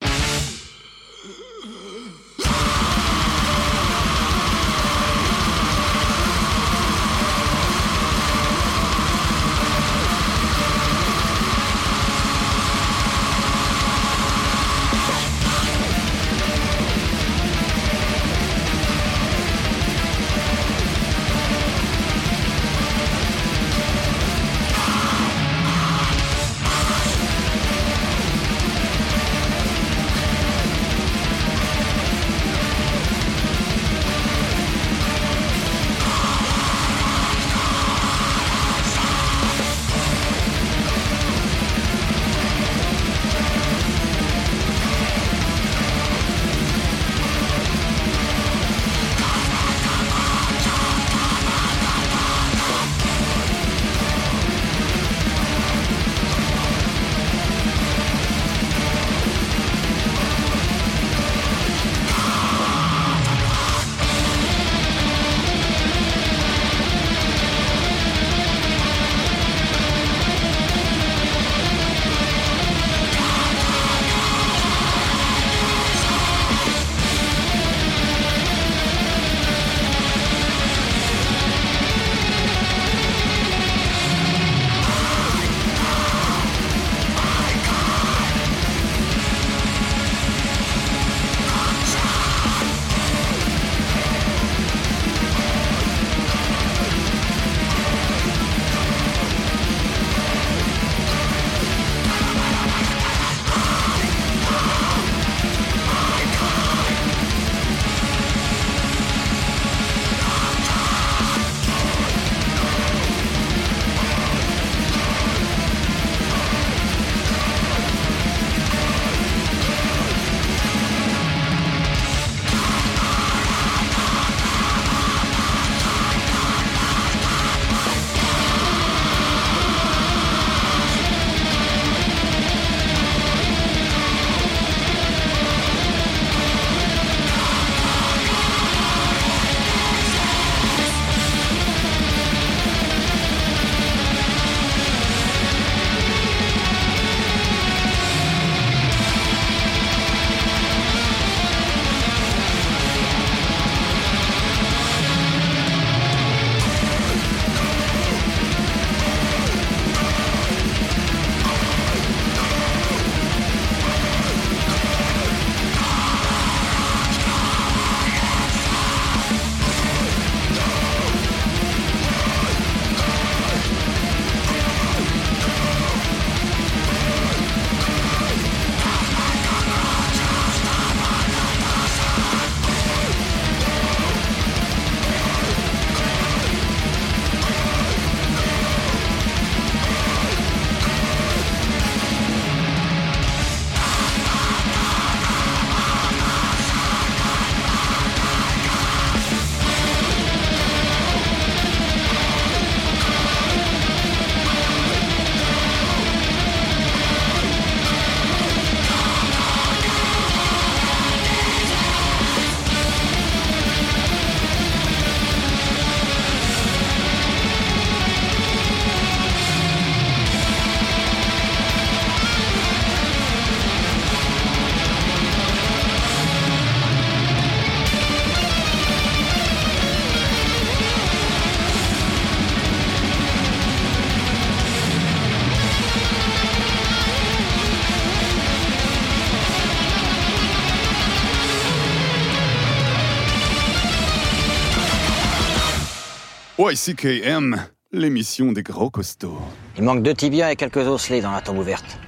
YCKM, l'émission des gros costauds. Il manque deux tibias et quelques osselets dans la tombe ouverte.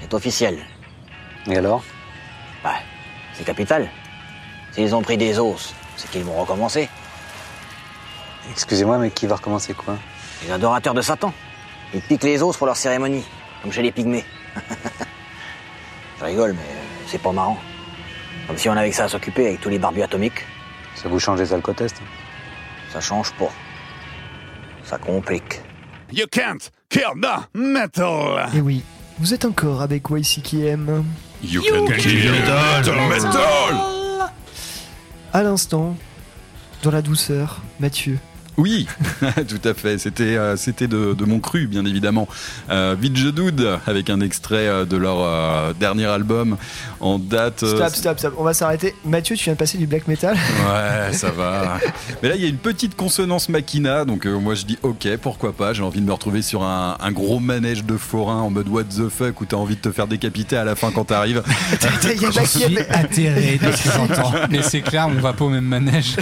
C'est officiel. Et alors? Ouais, c'est capital. S'ils ont pris des os, c'est qu'ils vont recommencer. Excusez-moi, mais qui va recommencer quoi? Les adorateurs de Satan. Ils piquent les os pour leur cérémonie, comme chez les pygmées. *laughs* Je rigole, mais c'est pas marrant. Comme si on avait que ça à s'occuper avec tous les barbus atomiques. Ça vous change les alcotests Ça change pas. Ça complique. You can't kill the metal. Et oui, vous êtes encore avec YCKM. You can kill the metal. À l'instant, dans la douceur, Mathieu. Oui, *laughs* tout à fait. C'était euh, c'était de, de mon cru, bien évidemment. Euh, avec un extrait euh, de leur euh, dernier album en date. euh, Stop, stop, stop. On va s'arrêter. Mathieu, tu viens de passer du black metal. *laughs* Ouais, ça va. Mais là, il y a une petite consonance machina, donc euh, moi je dis ok, pourquoi pas. J'ai envie de me retrouver sur un, un gros manège de forain en mode what the fuck où t'as envie de te faire décapiter à la fin quand t'arrives. Il y a Jacques qui est- atterré de ce que j'entends. *laughs* Mais c'est clair, on va pas au même manège.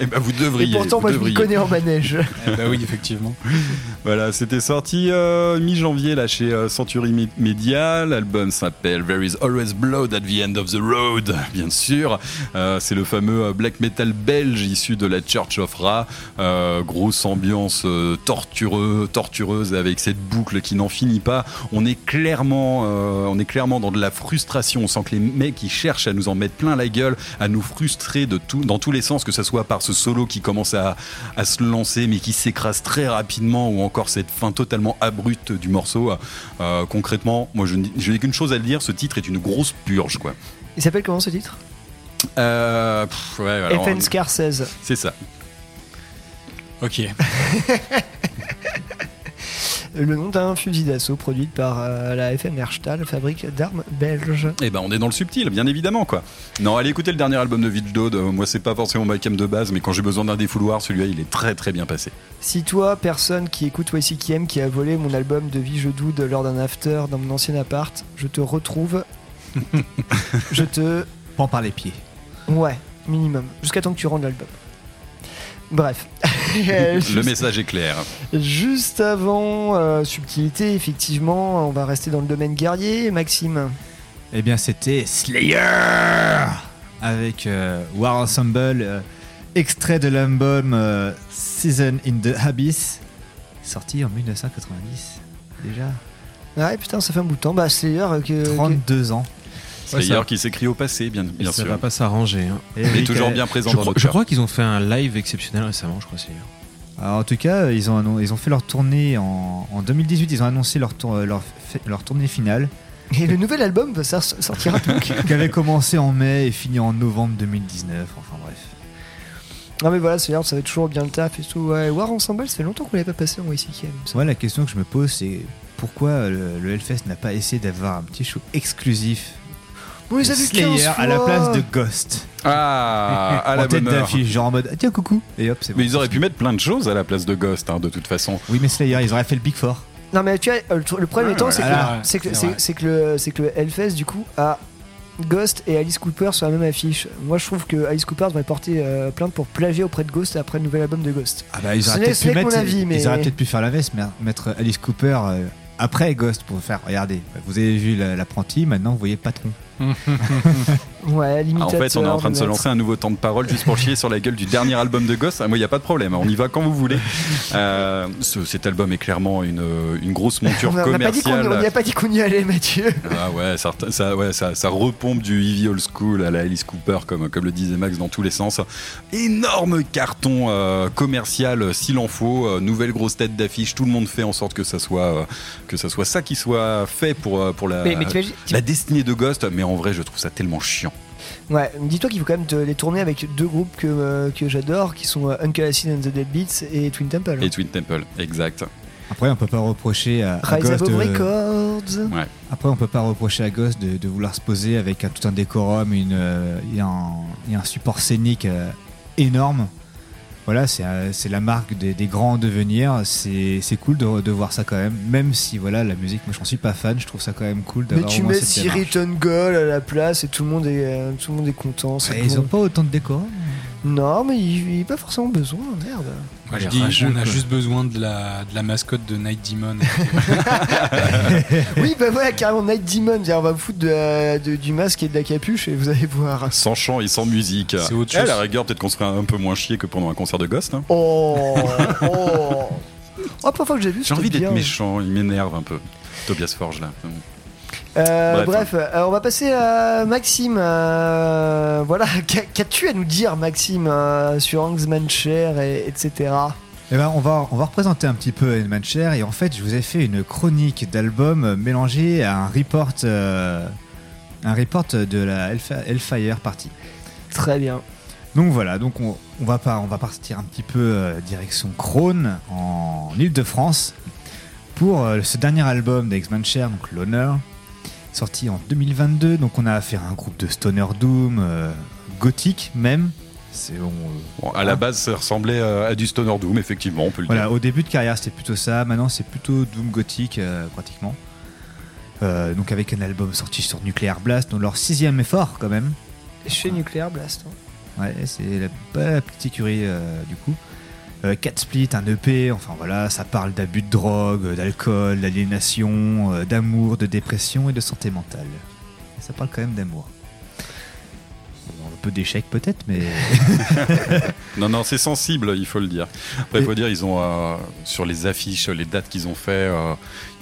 Et vous devriez. Et pourtant, vous moi, m'y devriez. connais en manège. Eh bah oui, effectivement. Voilà, c'était sorti euh, mi-janvier là chez euh, Century Me- Media. L'album s'appelle There is always blood at the end of the road, bien sûr. Euh, c'est le fameux black metal belge issu de la Church of Ra. Grosse ambiance tortureuse avec cette boucle qui n'en finit pas. On est clairement, on est clairement dans de la frustration. On sent que les mecs ils cherchent à nous en mettre plein la gueule, à nous frustrer de tout, dans tous les sens, que ce soit par ce solo qui commence à, à se lancer mais qui s'écrase très rapidement ou encore cette fin totalement abrupte du morceau. Euh, concrètement, moi je, n'ai qu'une chose à le dire, ce titre est une grosse purge quoi. Il s'appelle comment ce titre? Euh, pff, ouais, alors, FN Scar 16. C'est ça. Ok. *laughs* Le nom d'un fusil d'assaut produit par euh, la FN Herstal, fabrique d'armes belges. Eh ben on est dans le subtil, bien évidemment quoi. Non, allez écouter le dernier album de Village Dode. Euh, moi c'est pas forcément ma cam de base, mais quand j'ai besoin d'un défouloir, celui-là il est très très bien passé. Si toi, personne qui écoute YCKM, qui a volé mon album de Vie Je lors d'un after dans mon ancien appart, je te retrouve. *laughs* je te. Prends par les pieds. Ouais, minimum. Jusqu'à temps que tu rendes l'album. Bref. *laughs* Le message est clair. Juste avant euh, Subtilité, effectivement, on va rester dans le domaine guerrier. Maxime. Eh bien, c'était Slayer avec euh, War Ensemble, euh, extrait de l'album euh, Season in the Abyss, sorti en 1990 déjà. Ouais, putain, ça fait un bout de temps. Bah, Slayer. euh, que- 32 ans. Slayer qui s'écrit au passé, bien, bien ça sûr. va pas s'arranger. Hein. Mais toujours bien présent je dans crois, notre Je crois qu'ils ont fait un live exceptionnel récemment, je crois, Slayer. Alors, en tout cas, ils ont, ils ont fait leur tournée en, en 2018. Ils ont annoncé leur, tour- leur, leur tournée finale. Et le nouvel album ça sortira donc. *laughs* qui avait commencé en mai et fini en novembre 2019. Enfin bref. Non, mais voilà, Slayer, ça va toujours bien le taf et tout. Ouais, War Ensemble, ça fait longtemps qu'on l'avait pas passé en YCKM. ça. Moi, la question que je me pose, c'est pourquoi le, le Hellfest n'a pas essayé d'avoir un petit show exclusif On les de a vus Slayer 15 à la place de Ghost Ah, *laughs* à la en tête bonne heure. d'affiche, genre en mode ah, tiens coucou et hop c'est bon. Mais ils auraient pu mettre plein de choses à la place de Ghost, hein, de toute façon. Oui, mais Slayer, ils auraient fait le Big Four. Non, mais tu vois, euh, le, problème Ouais, étant, ouais, c'est que, c'est que, C'est c'est- vrai. c'est que le, c'est que le Hellfest, du coup, a Ghost et Alice Cooper sur la même affiche. Moi, je trouve que Alice Cooper devrait porter euh, plainte pour plagier auprès de Ghost après le nouvel album de Ghost. Ah bah ils Ce auraient n'est- peut-être ce pu n'est que mettre, mon avis, mais ils auraient peut-être pu faire l'inverse, mais mettre Alice Cooper euh, après Ghost pour faire regardez, vous avez vu la- l'apprenti, maintenant vous voyez le patron. 嗯哼哼哼哼 Ouais, Ah, en fait, on est en train de se lancer un nouveau temps de parole juste pour chier sur la gueule du dernier album de Ghost. Ah, moi, il n'y a pas de problème. On y va quand vous voulez. Euh, ce- cet album est clairement une, une grosse monture *laughs* On commerciale. on n'y a pas dit qu'on y allait, Mathieu. Ah ouais, ça, ça, ouais ça, ça repompe du heavy old school à la Alice Cooper, comme, comme le disait Max, dans tous les sens. Énorme carton euh, commercial, s'il en faut. Euh, nouvelle grosse tête d'affiche. Tout le monde fait en sorte que ça soit, euh, que ça, soit ça qui soit fait pour, pour la, Mais- mais t'imagines- la destinée de Ghost. Mais en vrai, je trouve ça tellement chiant. Ouais, dis-toi qu'il faut quand même te les tourner avec deux groupes que, euh, que j'adore, qui sont euh, Uncle Acid and the Deadbeats et Twin Temple. Et Twin Temple, exact. Après on peut pas reprocher à, à Rise Ghost Above de- Records. Ouais. Après, on peut pas reprocher à Ghost de, de vouloir se poser avec un, tout un décorum une, euh, et, un, et un support scénique euh, énorme. Voilà, c'est euh, c'est la marque des, des grands en devenir. C'est c'est cool de, de voir ça quand même. Même si voilà, la musique, moi, j'en suis pas fan. Je trouve ça quand même cool Mais d'avoir tu au moins mets Siri. Tungle à la place et tout le monde est, euh, tout le monde est content. Ouais, ils ont pas autant de décorum. Non, mais il n'y a pas forcément besoin, merde. Moi, je les dis, rageux, on a quoi. juste besoin de la, de la mascotte de Night Demon. *laughs* oui, bah ouais, carrément Night Demon. On va vous foutre de la- de- du masque et de la capuche et vous allez voir. Sans chant et sans musique. C'est autre Eh, à chose. la rigueur, peut-être qu'on serait un peu moins chier que pendant un concert de Ghost. hein. Oh, *laughs* oh. Oh, parfois que j'ai vu. J'ai envie d'être méchant, il m'énerve un peu. Tobias Forge là. Euh, Bref. bref, euh, on va passer à Maxime. euh, voilà, *laughs* qu'a- qu'as-tu à nous dire, Maxime, euh, sur Angsman Cher, et, etc. Eh ben, on va, on va représenter un petit peu Edman Cher et en fait, je vous ai fait une chronique d'album mélangée à un report, euh, un report de la Hellfi- Hellfire Party. Très bien. Donc voilà, donc on, on va pas, on va partir un petit peu euh, direction Krone en Île-de-France pour euh, ce dernier album d'X-Man Cher, donc l'honneur, sorti en 2022. Donc on a affaire à un groupe de stoner doom, euh, gothique même. C'est on, Bon, à la base, ça ressemblait à, à du Stoner Doom, effectivement, on peut le Voilà, dire. au début de carrière, c'était plutôt ça. Maintenant, c'est plutôt Doom Gothic, euh, pratiquement. Euh, donc, avec un album sorti sur Nuclear Blast, dans leur sixième effort, quand même. Chez Nuclear Blast. hein. Ouais, c'est la, petite écurie, euh, du coup. Euh, 4 split, un EP, enfin voilà, ça parle d'abus de drogue, d'alcool, d'aliénation, euh, d'amour, de dépression et de santé mentale. Ça parle quand même d'amour. Bon, un peu d'échec peut-être, mais. *laughs* Non, non, c'est sensible, il faut le dire. Après, il faut dire, ils ont euh, sur les affiches, les dates qu'ils ont fait, euh,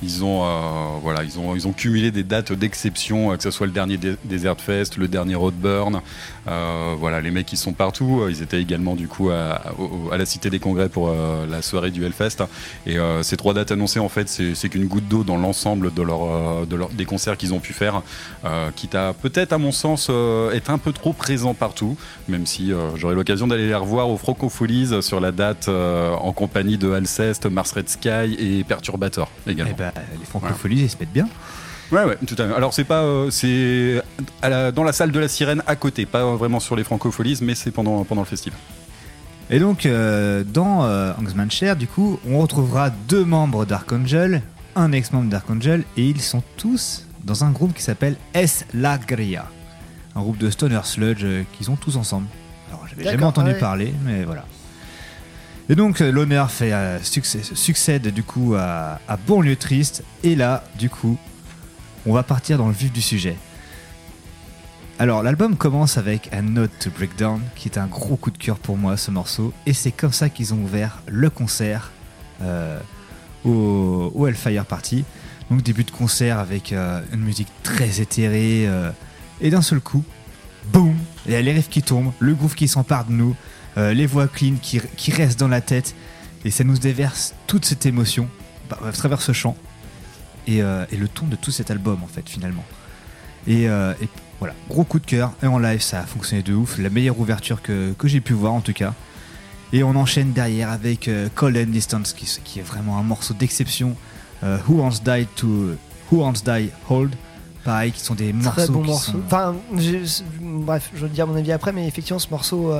ils ont euh, voilà, ils ont ils ont cumulé des dates d'exception, euh, que ce soit le dernier Desert Fest, le dernier Roadburn. Euh, voilà, les mecs ils sont partout. Euh, Ils étaient également du coup à, la Cité des Congrès pour euh, la soirée du Hellfest. Et ces trois dates annoncées, en fait, c'est qu'une goutte d'eau dans l'ensemble de leur, de leur des concerts qu'ils ont pu faire, quitte à peut-être, à mon sens, être un peu trop présent partout, même si j'aurai l'occasion d'aller les revoir au Francofolies sur la date en compagnie de Alceste, Mars Red Sky et Perturbator également. Eh ben, les francopholies, ils se mettent bien. Ouais, ouais, tout à fait. Alors, c'est pas. euh, c'est à la- dans la salle de la sirène à côté, pas vraiment sur les Francofolies, mais c'est pendant, pendant le festival. Et donc, euh, dans euh, Angsman Cher, du coup, on retrouvera deux membres d'Ark Angel, un ex-membre d'Ark Angel, et ils sont tous dans un groupe qui s'appelle Es La Gria. Un groupe de stoner sludge euh, qu'ils ont tous ensemble. Alors, j'avais jamais D'accord, entendu ouais. parler, mais voilà. Et donc, euh, l'honneur fait euh, succès- succède du coup à, à Triste, et là, du coup, on va partir dans le vif du sujet. Alors l'album commence avec un Note to Breakdown qui est un gros coup de cœur pour moi ce morceau et c'est comme ça qu'ils ont ouvert le concert euh, au, Hellfire Party. Donc début de concert avec euh, une musique très éthérée euh, et d'un seul coup, boum, il y a les riffs qui tombent, le groove qui s'empare de nous, les voix clean qui, qui restent dans la tête et ça nous déverse toute cette émotion bah, à travers ce chant et, euh, et le ton de tout cet album en fait finalement. Et, euh, et voilà, gros coup de cœur. Et en live, ça a fonctionné de ouf. La meilleure ouverture que, que j'ai pu voir en tout cas. Et on enchaîne derrière avec euh, Cold and Distance, qui, qui est vraiment un morceau d'exception. Euh, Who Wants Die to Who Wants Die Hold. Pareil, qui sont des Très morceaux bon qui morceau. sont- Enfin, bref, je vais dire mon avis après, mais effectivement, ce morceau.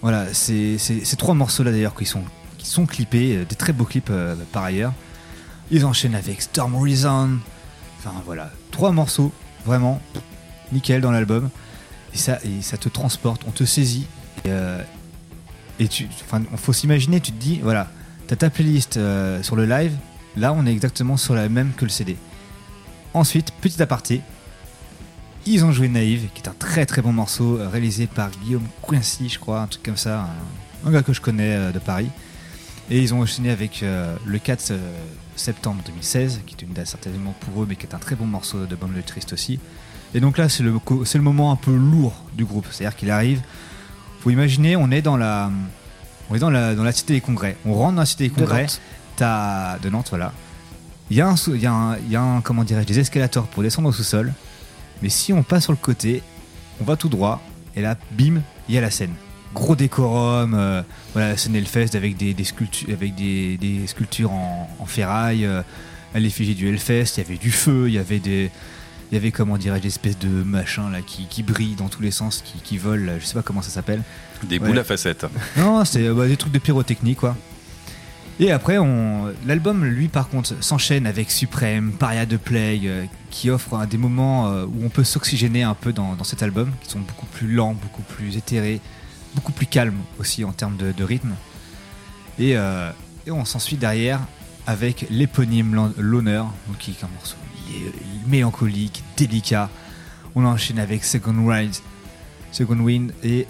Voilà, c'est ces trois morceaux-là d'ailleurs qui sont, qui sont clippés, des très beaux clips par ailleurs. Ils enchaînent avec Storm Reason. Enfin voilà, trois morceaux, vraiment nickel dans l'album. Et ça, ça te transporte, on te saisit. Et, euh, tu, enfin, faut s'imaginer, tu te dis, voilà, t'as ta playlist euh, sur le live, là on est exactement sur la même que le CD. Ensuite, petit aparté, ils ont joué Naïve, qui est un très très bon morceau euh, réalisé par Guillaume Coincy, je crois, un truc comme ça, un, gars que je connais euh, de Paris. Et ils ont enchaîné avec le 4 euh, septembre 2016, qui est une date certainement pour eux, mais qui est un très bon morceau de Bombe le Triste aussi. Et donc là, c'est le, c'est le moment un peu lourd du groupe, c'est-à-dire qu'il arrive. Faut imaginer, on est dans la, on est dans la, dans la cité des congrès. On rentre dans la cité des De congrès. Nantes. T'as de Nantes, voilà. Il y a un, il y a un, il y a un- comment dirais-je, des escalators pour descendre au sous-sol. Mais si on passe sur le côté, on va tout droit, et là, bim, il y a la scène. Gros décorum, euh, voilà, Hellfest avec des, des sculptures, avec des, des sculptures en, en ferraille, euh, à l'effigie du Hellfest, il y avait du feu, il y avait des. Il y avait, comment dirais-je, des espèces de machins là qui, qui brillent dans tous les sens, qui, qui volent, je sais pas comment ça s'appelle. Des Ouais. boules à facettes. Non, c'est euh, bah, des trucs de pyrotechnie, quoi. Et après, on... l'album, lui, par contre, s'enchaîne avec Supreme, Paria de Plague, euh, qui offre des moments euh, où on peut s'oxygéner un peu dans, dans cet album, qui sont beaucoup plus lents, beaucoup plus éthérés, beaucoup plus calmes aussi en termes de, rythme. Et, euh, on s'ensuit derrière avec l'éponyme L'honneur, qui est un morceau mélancolique, délicat. On enchaîne avec Second Ride, Second Wind et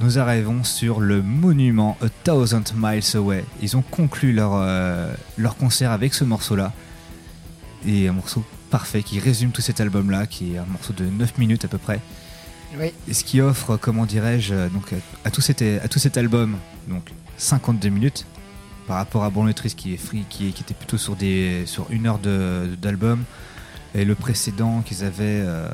nous arrivons sur le monument A Thousand Miles Away. Ils ont conclu leur, euh, leur concert avec ce morceau-là. Et un morceau parfait qui résume tout cet album-là, qui est un morceau de 9 minutes à peu près. Oui. Et ce qui offre, comment dirais-je, euh, donc, à, tout cet, à tout cet album, donc 52 minutes, par rapport à Born Lettrist qui, est free, qui, qui était plutôt sur, des, sur une heure de- d'album. Et le précédent qu'ils avaient. euh,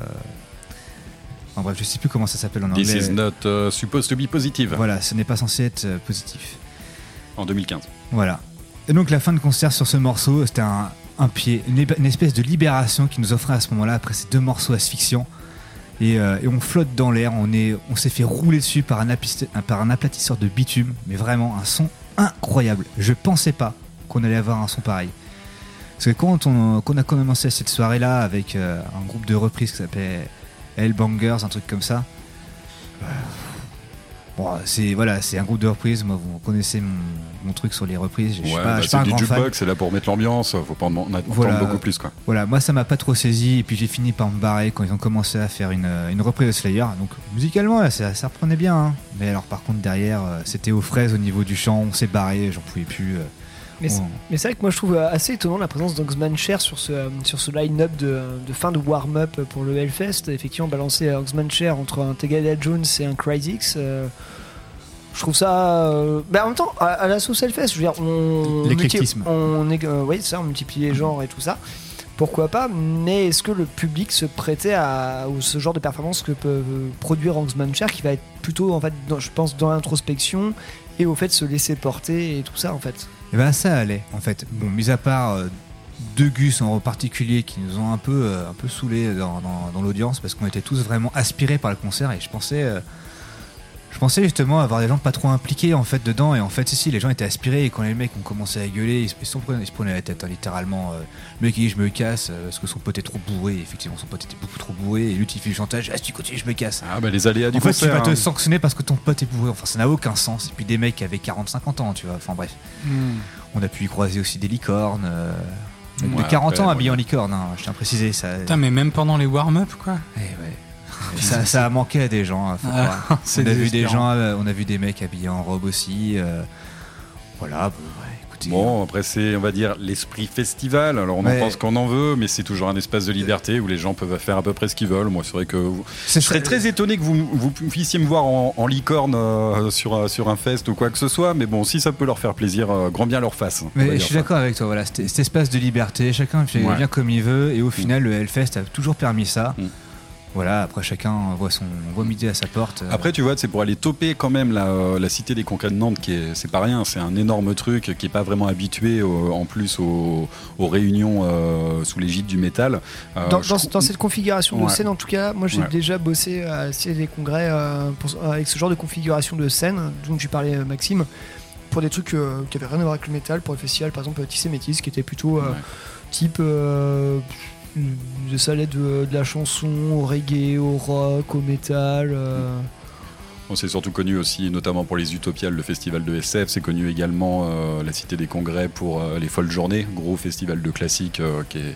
En bref, je sais plus comment ça s'appelle en anglais. This is not uh, supposed to be positive. Voilà, ce n'est pas censé être euh, positif. En 2015. Voilà. Et donc la fin de concert sur ce morceau, c'était un, un pied, une, une espèce de libération qui nous offrait à ce moment-là après ces deux morceaux asphyxiants. Et, euh, et on flotte dans l'air, on est, on s'est fait rouler dessus par un, aplatisseur de bitume, mais vraiment un son incroyable. Je pensais pas qu'on allait avoir un son pareil. Parce que quand on, quand on a commencé cette soirée-là avec euh, un groupe de reprises qui s'appelait Hellbangers, un truc comme ça, euh, Bon, c'est voilà, c'est un groupe de reprises. Moi, vous connaissez mon, mon truc sur les reprises. Je Ouais, pas, bah, c'est un du grand fan. jukebox, c'est là pour mettre l'ambiance. Faut pas en en attendre Voilà. beaucoup plus, quoi. Voilà, moi ça m'a pas trop saisi et puis j'ai fini par me barrer quand ils ont commencé à faire une, une reprise de Slayer. Donc musicalement, là, ça, ça reprenait bien. hein. Mais alors par contre derrière, euh, c'était aux fraises au niveau du chant. On s'est barré, j'en pouvais plus. euh. Mais c'est On- mais c'est vrai que moi je trouve assez étonnant la présence d'Oxman Cher sur ce, euh, sur ce line-up de, de fin de warm-up pour le Hellfest. Effectivement, balancer Oxman Cher entre un Tegada Jones et un Cryzix. euh, je trouve ça. euh, bah, en même temps, à, à la sauce Hellfest, je veux dire, on. L'éclectisme. On, est- euh, oui, ça, on multiplie les genres et tout ça. Pourquoi pas, mais est-ce que le public se prêtait à, ce genre de performance que peut produire Oxman Cher qui va être plutôt, en fait, dans- je pense, dans l'introspection et au fait de se laisser porter et tout ça, en fait? Et ben ça allait en fait. Bon, mis à part euh, deux gus en particulier qui nous ont un peu, euh, un peu saoulés dans, dans- dans l'audience parce qu'on était tous vraiment aspirés par le concert et je pensais, euh, je pensais justement avoir des gens pas trop impliqués en fait dedans et en fait si si les gens étaient aspirés et quand les mecs ont commencé à gueuler ils, se- ils se prenaient, ils se prenaient la tête hein, littéralement. euh, le mec il dit je me casse euh, parce que son pote est trop bourré. Et effectivement son pote était beaucoup trop bourré et lui il fait le chantage. Ah si tu continues je me casse. Ah bah les aléas du en fait, concert, tu vas te hein. sanctionner parce que ton pote est bourré. Enfin, ça n'a aucun sens. Et puis des mecs qui avaient 40-50 ans, tu vois. Enfin, bref. Hmm. On a pu y croiser aussi des licornes. euh, Ouais, de 40 après, ans ouais. habillés en licorne, hein, je tiens à préciser. Ça, Putain, mais même pendant les warm-up, quoi. Ça, ça a manqué à des gens. hein, faut Ah, *laughs* on, a vu des gens, euh, on a vu des mecs habillés en robe aussi. euh, voilà. bon, ouais, écoutez, Bon, après, c'est, on va dire, l'esprit festival. Alors, on en pense qu'on en veut, mais c'est toujours un espace de liberté où les gens peuvent faire à peu près ce qu'ils veulent. Moi, c'est vrai que vous- je serais très étonné que vous, vous puissiez me voir en, en licorne euh, sur, un- sur un fest ou quoi que ce soit. Mais bon, si ça peut leur faire plaisir, euh, grand bien leur face. Mais je suis d'accord avec toi, voilà, cet, espace de liberté, chacun fait Ouais. bien comme il veut, et au final, le Hellfest a toujours permis ça. Mm. Voilà, après chacun voit son voit midi à sa porte. euh, Après, tu vois, c'est pour aller toper quand même la, euh, la cité des concrets de Nantes, qui est, c'est pas rien, c'est un énorme truc qui est pas vraiment habitué au- en plus aux, aux réunions euh, sous l'égide du métal. Euh, dans, cette configuration de Ouais. scène, en tout cas, moi j'ai Ouais. déjà bossé à la Cité des Congrès euh, pour- avec ce genre de configuration de scène dont tu parlais, Maxime, pour des trucs euh, qui avaient rien à voir avec le métal, pour le festival par exemple Tissé Métis, qui était plutôt euh, type. Ça allait de, de la chanson au reggae, au rock, au métal. euh, On surtout connu aussi, notamment pour les Utopiales, le festival de SF. C'est connu également euh, la Cité des Congrès pour euh, les Folles Journées, gros festival de classique euh, qui est.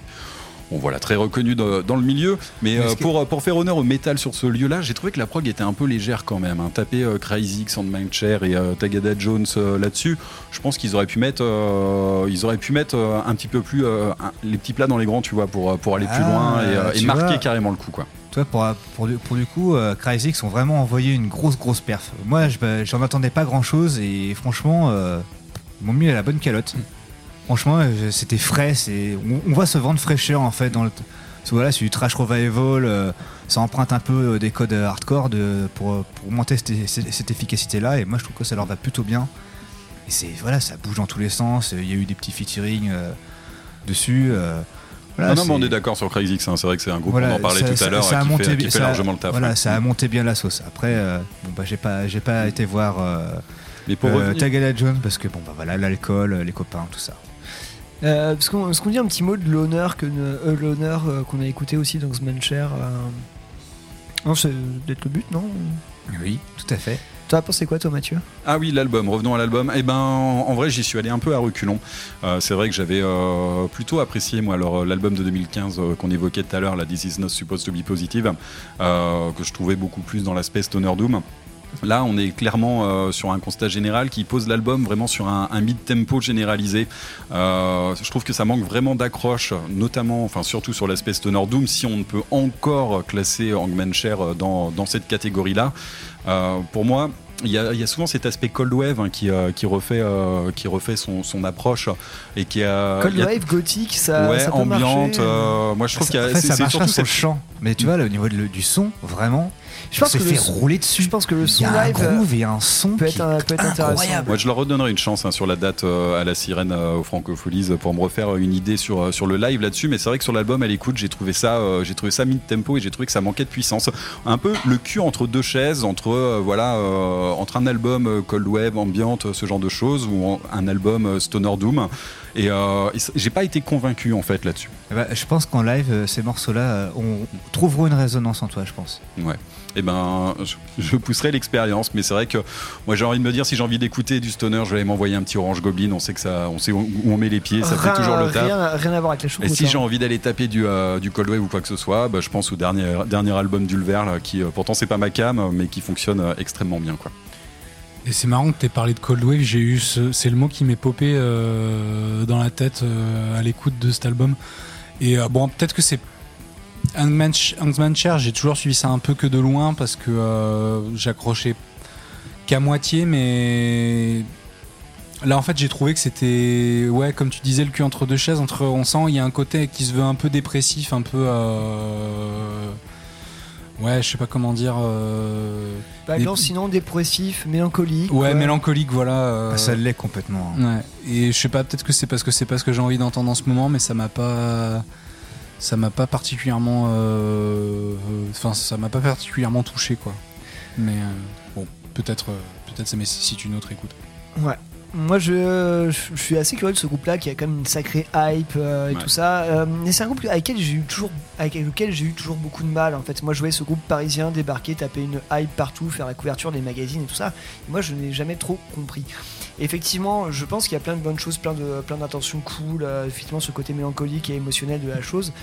On voilà, très reconnu dans, dans le milieu. Mais Mais euh, est-ce que- pour, pour faire honneur au métal sur ce lieu-là, j'ai trouvé que la prog était un peu légère quand même. Hein. Taper euh, Crazy, Sandmind et euh, Tagada Jones euh, là-dessus, je pense qu'ils auraient pu mettre, euh, ils auraient pu mettre euh, un petit peu plus euh, un- les petits plats dans les grands, tu vois, pour, pour aller plus Ah, loin et, euh, et marquer vois. carrément le coup, quoi. Tu vois, pour, pour, du- pour du coup, euh, Cryzix ont vraiment envoyé une grosse, grosse perf. Moi, je- bah, j'en attendais pas grand chose et franchement, euh, ils m'ont mis à la bonne calotte. Franchement, euh, c'était frais. c'est- On, on voit ce vent de fraîcheur en fait dans le. Voilà, c'est du trash revival, euh, ça emprunte un peu euh, des codes hardcore de, pour, pour augmenter cette, efficacité-là, et moi je trouve que ça leur va plutôt bien. Et c'est voilà, ça bouge dans tous les sens. Il y a eu des petits featuring euh, dessus. euh, voilà, non, non, mais on est d'accord sur Crazy, hein. c'est vrai que c'est un groupe, voilà, on en parlait ça- tout ça- à l'heure, ça a qui, monté fait, qui bien- fait ça- largement le taf. Voilà, ça a monté bien la sauce. Après, euh, bon bah j'ai pas, j'ai pas été voir Mais pour Tagada Jones parce que bon bah voilà l'alcool, les copains, tout ça. Euh, parce qu'on est-ce qu'on dit un petit mot de l'honneur que euh, l'honneur euh, qu'on a écouté aussi dans Cher euh, Non, c'est d'être le but, non? Oui, tout à fait. T'en as pensé quoi, toi, Mathieu? Ah oui, l'album, revenons à l'album. Eh ben, en, vrai, j'y suis allé un peu à reculons. Euh, c'est vrai que j'avais euh, plutôt apprécié, moi, alors, l'album de 2015 euh, qu'on évoquait tout à l'heure, la This Is Not Supposed to Be Positive, que je trouvais beaucoup plus dans l'aspect Stoner Doom. Là, on est clairement euh, sur un constat général qui pose l'album vraiment sur un, un mid-tempo généralisé. Euh, je trouve que ça manque vraiment d'accroche, notamment, enfin surtout sur l'aspect Stoner Doom, si on ne peut encore classer Hangman Cher dans, dans cette catégorie-là. Euh, pour moi, il y, a, il y a souvent cet aspect cold wave hein, qui, euh, qui refait, euh, qui refait son, son approche et qui a Cold il y a- Wave, gothique, ça, ouais, ça peut ambiante. marcher. euh, moi, je trouve qu'il y a en fait, ça c'est marche surtout sur le chant. Mais tu vois, là, au niveau de- du son, vraiment, Je pense que fait son- rouler dessus. Je pense que le Il son y a un live euh, groove et un son peut qui être, un- peut être intéressant. incroyable. Moi, je leur redonnerai une chance hein, sur la date euh, à la sirène euh, au Francopholies pour me refaire une idée sur, euh, sur le live là-dessus. Mais c'est vrai que sur l'album, à l'écoute, j'ai trouvé ça, euh, j'ai trouvé ça mid-tempo et j'ai trouvé que ça manquait de puissance. Un peu le cul entre deux chaises, entre euh, voilà, euh, entre un album euh, cold wave, ambiante, ce genre de choses, ou en- un album euh, stoner doom. Et, euh, j'ai pas été convaincu en fait là-dessus. Eh ben, je pense qu'en live, euh, ces morceaux-là, euh, on trouveront une résonance en toi, je pense. Ouais. Et ben, je, je pousserai l'expérience, mais c'est vrai que moi j'ai envie de me dire si j'ai envie d'écouter du stoner, je vais aller m'envoyer un petit Orange Goblin. On sait que ça, on sait où où on met les pieds, ça Rien- fait toujours le taf. Rien, rien à voir avec la Et si hein. j'ai envie d'aller taper du, euh, du Cold Wave ou quoi que ce soit, bah, je pense au dernier, dernier album d'Ulver, là, qui euh, pourtant c'est pas ma cam, mais qui fonctionne euh, extrêmement bien. Quoi. Et c'est marrant que tu aies parlé de Cold Wave, j'ai eu ce- c'est le mot qui m'est popé euh, dans la tête euh, à l'écoute de cet album. Et euh, bon, peut-être que c'est Hangman Chair, j'ai toujours suivi ça un peu que de loin parce que euh, j'accrochais qu'à moitié, mais là en fait j'ai trouvé que c'était, ouais, comme tu disais, le cul entre deux chaises. Entre, on sent il y a un côté qui se veut un peu dépressif, un peu. euh, Ouais, je sais pas comment dire. euh, Bah, des- non, sinon dépressif, mélancolique. Ouais, quoi. mélancolique, voilà. euh, Ah, ça l'est complètement. Ouais. Et je sais pas, peut-être que c'est parce que c'est pas ce que j'ai envie d'entendre en ce moment, mais ça m'a pas, ça m'a pas particulièrement, euh, enfin, ça m'a pas particulièrement touché, quoi. Mais euh, bon, peut-être, euh, peut-être ça nécessite une autre écoute. Ouais. Moi, je, je- je suis assez curieux de ce groupe-là qui a quand même une sacrée hype euh, et Ouais. tout ça. Euh, mais c'est un groupe avec lequel j'ai eu toujours, avec lequel j'ai eu toujours beaucoup de mal. En fait, moi, je voyais ce groupe parisien débarquer, taper une hype partout, faire la couverture des magazines et tout ça. Et moi, je n'ai jamais trop compris. Et effectivement, je pense qu'il y a plein de bonnes choses, plein de, plein d'intentions cool. euh, effectivement, ce côté mélancolique et émotionnel de la chose.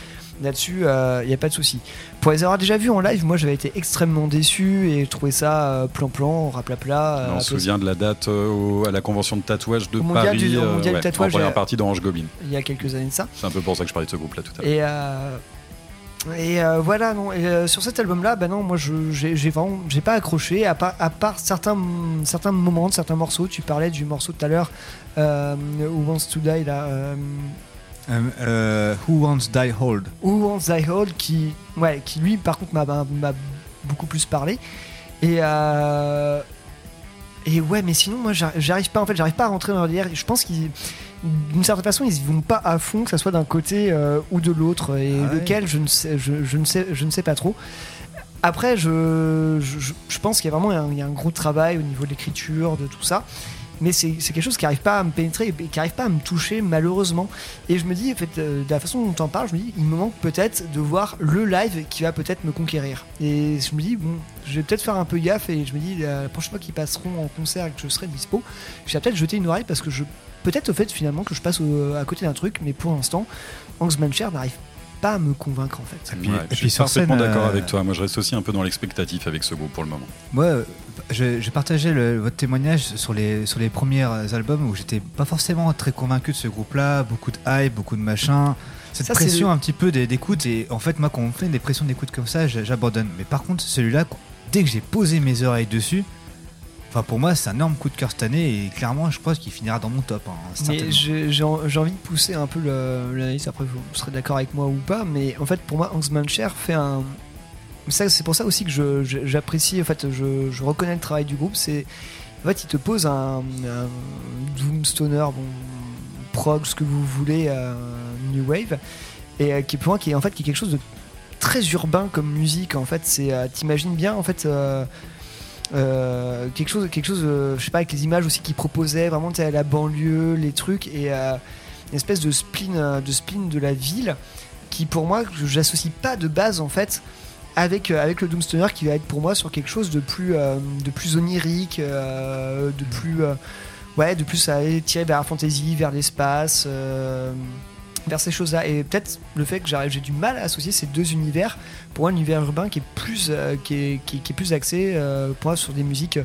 Là-dessus, euh, il n'y a pas de souci. Pour les avoir déjà vus en live, moi, j'avais été extrêmement déçu et trouvé ça euh, plan-plan, raplapla. on se souvient de la date au- à la convention de tatouage de Au Paris, du- au mondial du ouais, tatouage, en première partie d'Orange Goblin. il y a quelques années de ça. C'est un peu pour ça que je parlais de ce groupe-là tout à l'heure. Et, et euh, voilà, non. Et, euh, sur cet album-là, bah non, moi, je- j'ai vraiment, j'ai pas accroché. À part, à part certains, certains moments, certains morceaux. Tu parlais du morceau tout à l'heure, euh, Who Wants to Die, là. Who Wants Die Hold Who Wants Die Hold, qui, ouais, qui lui, par contre, m'a- beaucoup plus parlé. Et et ouais, mais sinon, moi, j'ar- j'arrive pas, en fait, j'arrive pas à rentrer dans leur délire. Je pense qu'ils, d'une certaine façon, ils y vont pas à fond, que ça soit d'un côté euh, ou de l'autre, et Ah ouais. lequel, je ne sais, je, je ne sais, je ne sais pas trop. Après, je, je, pense qu'il y a vraiment un, il y a un gros travail au niveau de l'écriture, de tout ça. Mais c'est c'est quelque chose qui n'arrive pas à me pénétrer et qui n'arrive pas à me toucher, malheureusement. Et je me dis, en fait, euh, de la façon dont on parle, je me dis, il me manque peut-être de voir le live qui va peut-être me conquérir. Et je me dis, bon, je vais peut-être faire un peu gaffe et je me dis, la prochaine fois qu'ils passeront en concert et que je serai dispo, je vais peut-être jeter une oreille parce que je. Peut-être au fait finalement que je passe au- à côté d'un truc, mais pour l'instant, Hangsman Cher n'arrive pas à me convaincre en fait. Ouais, je suis parfaitement d'accord avec toi. Moi, je reste aussi un peu dans l'expectatif avec ce groupe pour le moment. Moi, euh, j'ai partagé le- votre témoignage sur les, sur les premiers albums où j'étais pas forcément très convaincu de ce groupe-là, beaucoup de hype, beaucoup de machin. Cette Ça, pression le- un petit peu d'écoute, et en fait, moi, quand on me fait des pressions d'écoute comme ça, j'abandonne. Mais par contre, celui-là, dès que j'ai posé mes oreilles dessus, enfin pour moi, c'est un énorme coup de cœur cette année, et clairement, je pense qu'il finira dans mon top. hein. Mais j'ai j'ai en- j'ai envie de pousser un peu l'analyse, après vous serez d'accord avec moi ou pas, mais en fait pour moi Hansman Cher fait un... C'est pour ça aussi que j'apprécie, en fait je, je reconnais le travail du groupe, c'est... En fait il te pose un, un Doom Stoner, bon, prog, ce que vous voulez, euh, New Wave, et euh, qui est pour moi qui est en fait qui est quelque chose de très urbain comme musique en fait, c'est... euh, T'imagines bien en fait... euh, quelque chose, quelque chose, euh, je sais pas, avec les images aussi qu'ils proposaient, vraiment à la banlieue, les trucs, et euh, une espèce de spleen, de spleen de la ville qui, pour moi, j'associe pas de base en fait avec, avec le Doomstoner qui va être pour moi sur quelque chose de plus, de plus onirique, de plus, ouais, de plus à tirer vers la fantasy, vers l'espace. vers ces choses-là. Et peut-être le fait que j'ai du mal à associer ces deux univers pour un univers urbain qui est plus, euh, qui est, qui est- qui est plus axé euh, pour moi, sur des musiques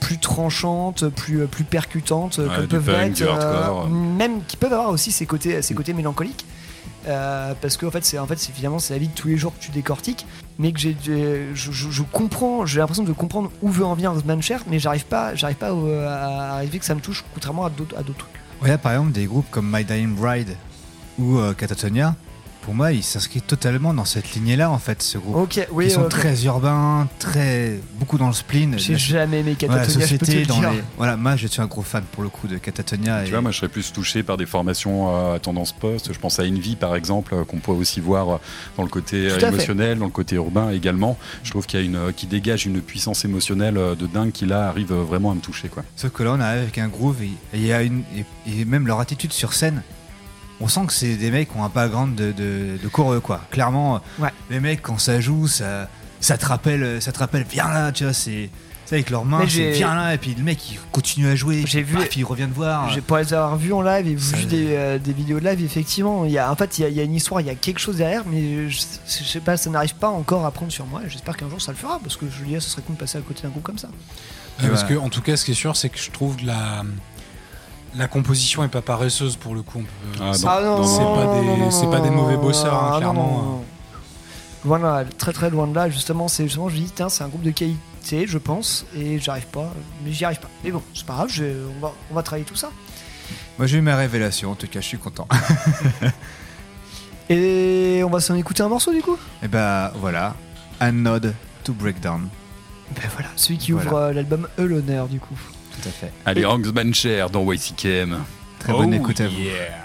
plus tranchantes, plus, plus percutantes, Ouais, comme peuvent punk, hardcore. même qui peuvent avoir aussi ces côtés, ces côtés mélancoliques. Euh, parce que en fait c'est en fait c'est finalement c'est la vie de tous les jours que tu décortiques mais que j'ai je, je- je comprends j'ai l'impression de comprendre où veut en venir Mancher mais j'arrive pas j'arrive pas à arriver que ça me touche contrairement à d'autres à d'autres trucs Regarde par exemple des groupes comme My Dying Bride ou euh, Catatonia. Pour moi, ils s'inscrivent totalement dans cette lignée-là, en fait, ce groupe. Ok, oui, Ils sont très urbains, très beaucoup dans le spleen. J'ai jamais aimé Voilà, Catatonia, je peux te société, le dans dire. les- Voilà, moi, je suis un gros fan pour le coup de Catatonia. Tu et- vois, moi je serais plus touché par des formations euh, à tendance post. Je pense à Envy par exemple, euh, qu'on peut aussi voir euh, dans le côté fait. émotionnel, dans le côté urbain également. Je trouve qu'il y a une, qui dégage une puissance émotionnelle de dingue qui là arrive vraiment à me toucher quoi. Sauf que là, on arrive avec un groove et, et il y a une, et, et même leur attitude sur scène. On sent que c'est des mecs qui ont un background de, de, de coreux, quoi. Clairement, les mecs, quand ça joue, ça, ça, te rappelle, ça te rappelle, viens là, tu vois, c'est. c'est avec leurs mains, c'est j'ai- viens là, et puis le mec il continue à jouer. J'ai vu. puis il revient te voir. J'ai pour les avoir vus en live et Ça- vu des, euh, des vidéos de live, effectivement, il y a, en fait, il y, a, il y a une histoire, il y a quelque chose derrière, mais je, je sais pas, ça n'arrive pas encore à prendre sur moi. et J'espère qu'un jour ça le fera, parce que je dis, ah, ce serait con de passer à côté d'un groupe comme ça. Ouais, parce que, en tout cas, ce qui est sûr, c'est que je trouve que la, la composition est pas paresseuse pour le coup. On peut- Ah. Ah, non, c'est non, pas, non, des- pas mauvais bosseurs, hein, Ah, clairement. non, non. Loin de là, très très loin de là. Justement, c'est justement, je me dis, tiens, c'est un groupe de qualité, je pense, et j'arrive pas, mais j'y arrive pas. Mais bon, c'est pas grave, je- on, va, on va travailler tout ça. Moi j'ai eu ma révélation, en tout cas, je suis content. *laughs* Et on va s'en écouter un morceau du coup? Et bah voilà, A Nod to Breakdown. Ben voilà, celui qui Voilà. ouvre euh, l'album E l'honneur du coup. Tout à fait. Allez, Bancher dans YCKM. Très bonne Oh, écoute à vous. yeah.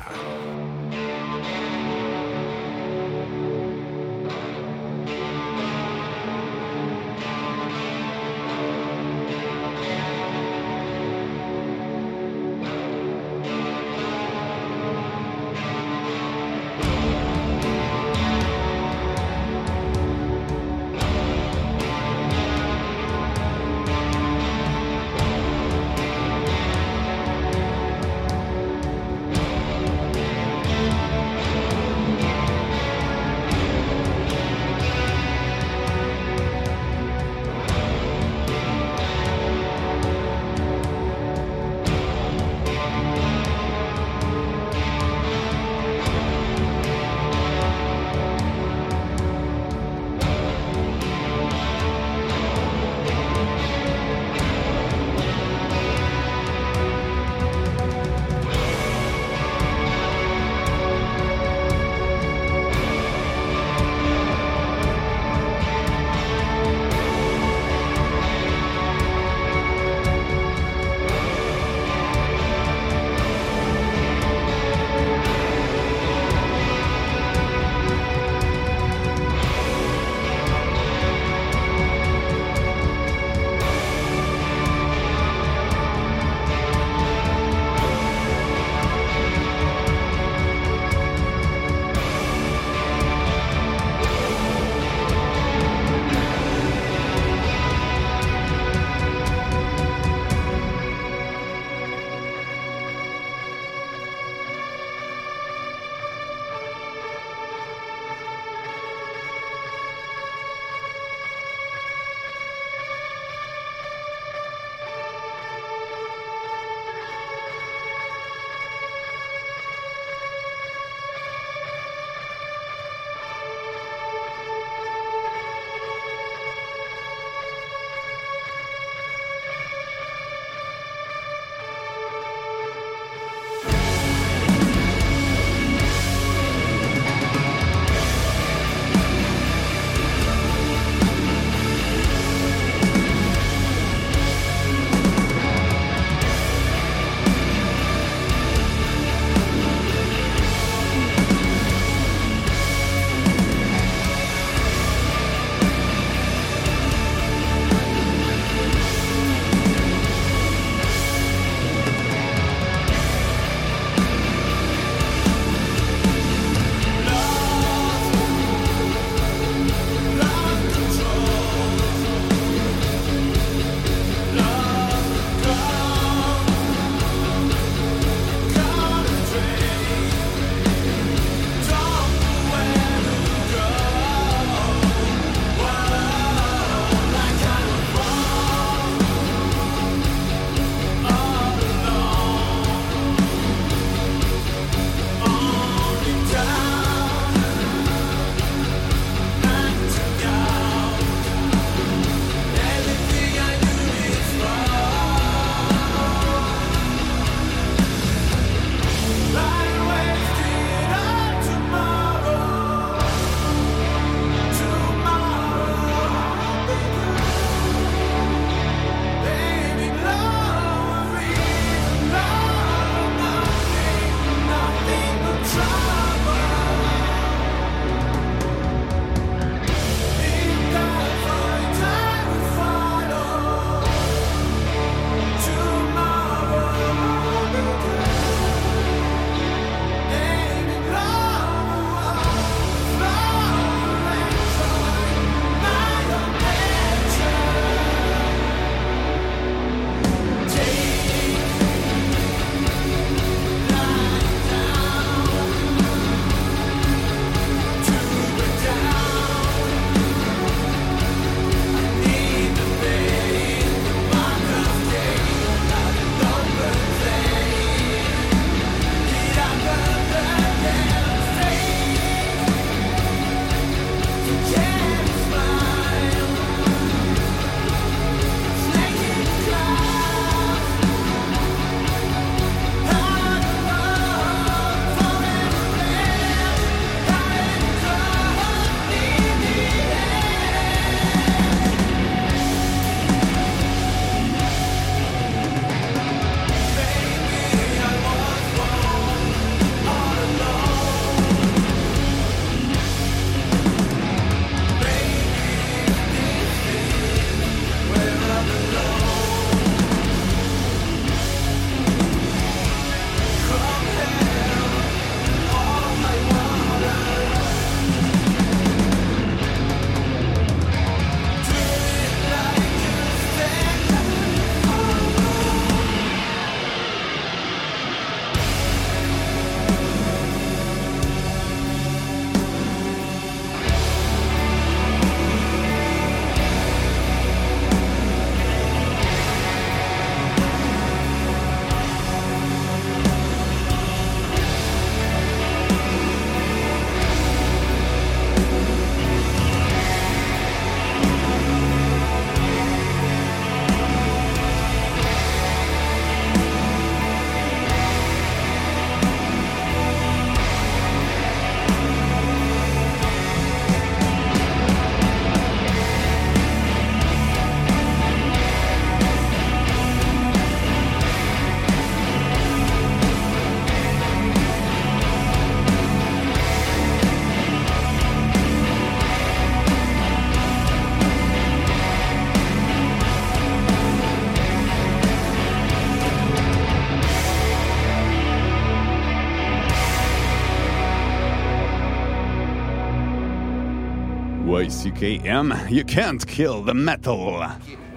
Y-C-K-M, you can't kill the metal.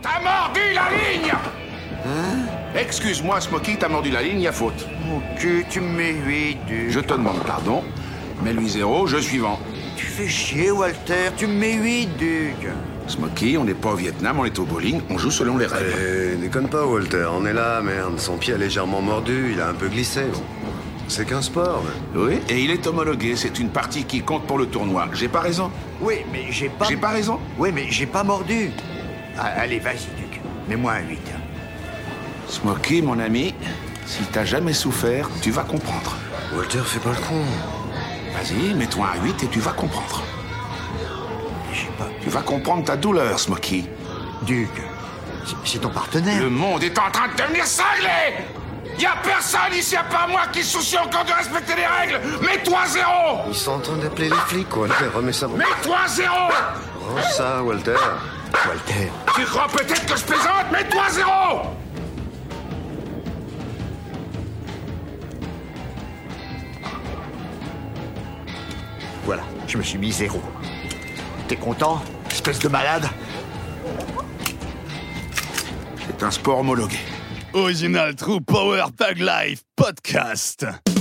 T'as mordu la ligne Excuse-moi, Smokey, t'as mordu la ligne, y a faute. Ok, tu me mets 8, Duc. Je te demande pardon. Mets-lui zéro, je suivant. Tu fais chier, Walter, tu me mets 8, Duc. Smokey, on n'est pas au Vietnam, on est au bowling, on joue selon les règles. Eh, déconne pas, Walter, on est là, merde. Son pied a légèrement mordu, il a un peu glissé. Bon. C'est qu'un sport, mais... Oui, et il est homologué, c'est une partie qui compte pour le tournoi. J'ai pas raison Oui, mais j'ai pas... J'ai pas raison Oui, mais j'ai pas mordu. Ah, allez, vas-y, Duc. Mets-moi un 8. Smokey, mon ami, si t'as jamais souffert, tu vas comprendre. Walter, fais pas le con. Vas-y, mets-toi un 8 et tu vas comprendre. J'ai pas... Tu vas comprendre ta douleur, Smokey. Duc, c'est- c'est ton partenaire. Le monde est en train de devenir cinglé Y a personne ici à part moi qui se soucie encore de respecter les règles Mets-toi zéro Ils sont en train d'appeler les flics, Walter. Remets ça. Mets-toi zéro Range ça, Walter. Walter. Tu crois peut-être que je plaisante? Mets-toi zéro Voilà, je me suis mis zéro. T'es content, espèce de malade? C'est un sport homologué. Original True Power Tag Life Podcast.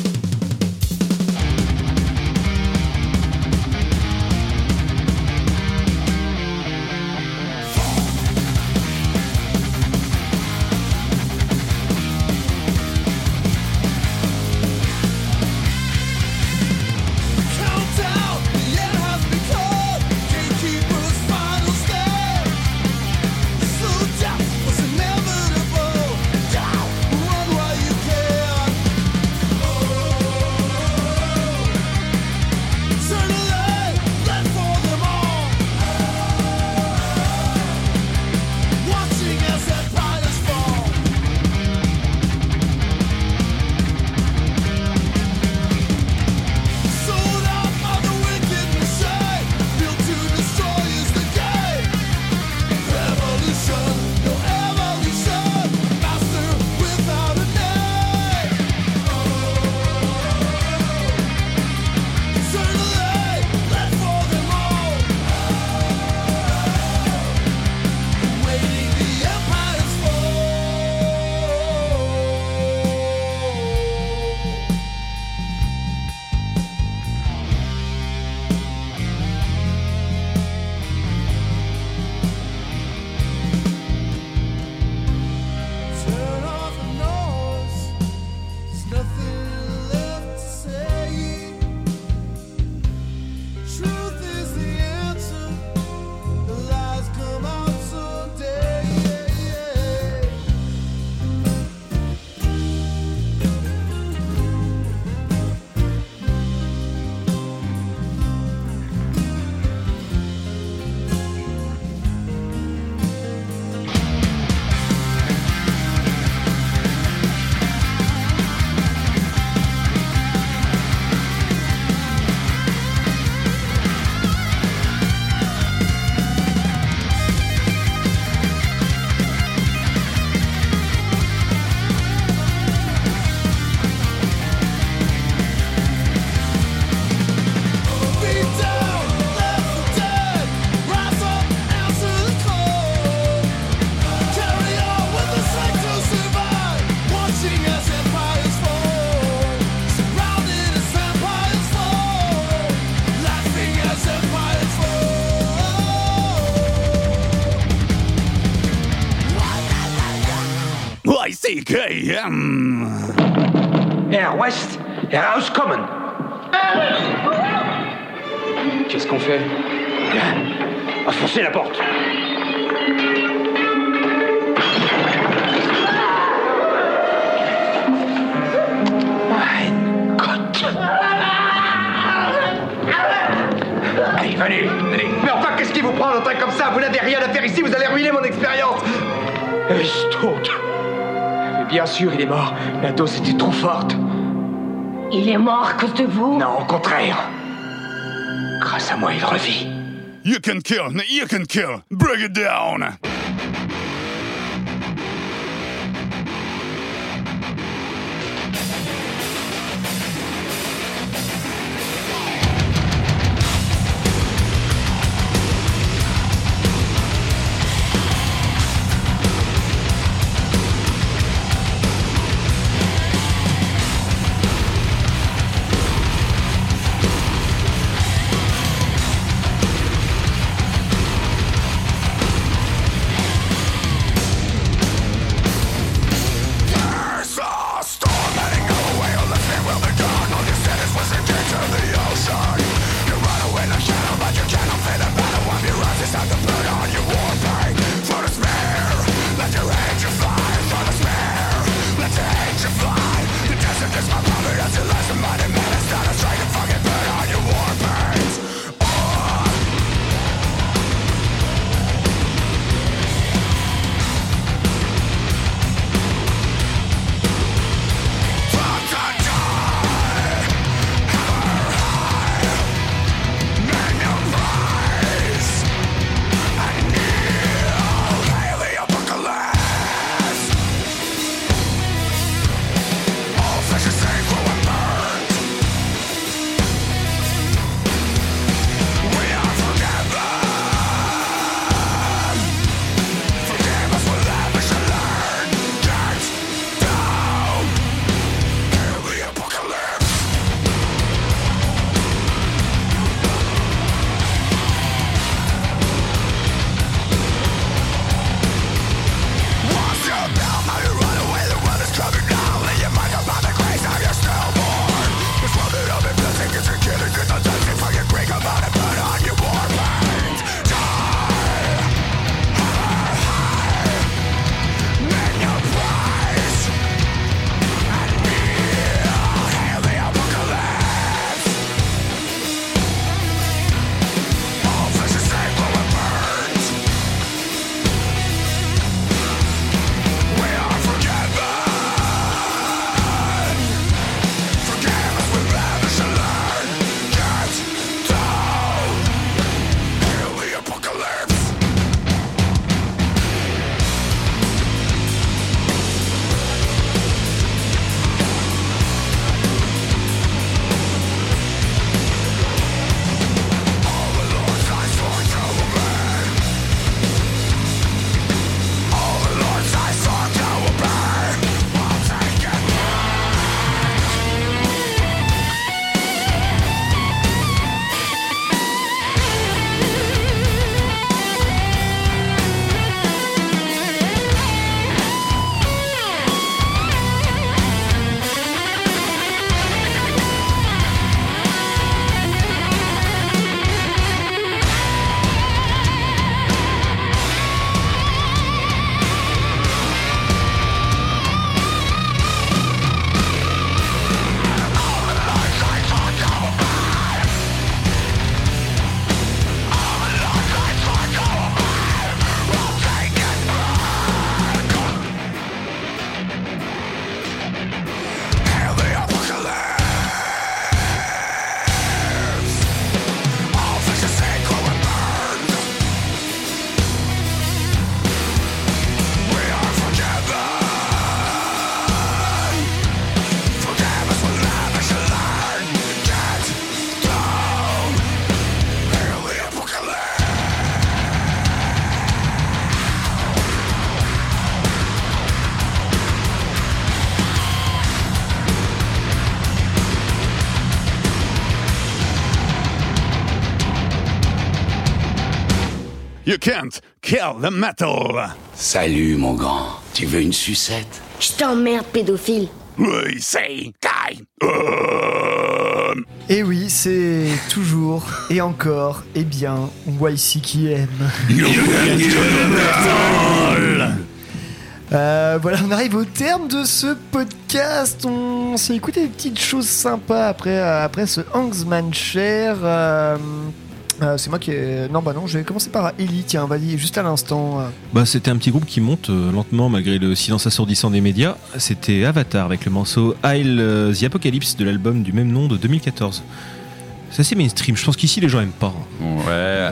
YCKM. Air West, Air House Common. Qu'est-ce qu'on fait? À forcer la porte. Mein Gott. Allez, venez, venez. Mais enfin, qu'est-ce qui vous prend un train comme ça? Vous n'avez rien à faire ici, vous allez ruiner mon expérience. Bien sûr, il est mort. La dose était trop forte. Il est mort à cause de vous? Non, au contraire. Grâce à moi, il revit. You can kill, you can kill. Break it down. Kill the metal. Salut, mon grand. Tu veux une sucette? Je t'emmerde, pédophile. Oui, c'est. Et oui, c'est toujours et encore et bien YC qui aime. *laughs* Euh, voilà, on arrive au terme de ce podcast. On s'est écouté des petites choses sympas après, euh, après ce Hangsman. Euh, euh, c'est moi qui ai... Non, bah non, je vais commencer par Ellie, tiens, vas-y, juste à l'instant. Bah, c'était un petit groupe qui monte euh, lentement malgré le silence assourdissant des médias. C'était Avatar avec le morceau Isle euh, the Apocalypse de l'album du même nom de 2014. C'est assez mainstream, je pense qu'ici les gens aiment pas. Ouais. euh,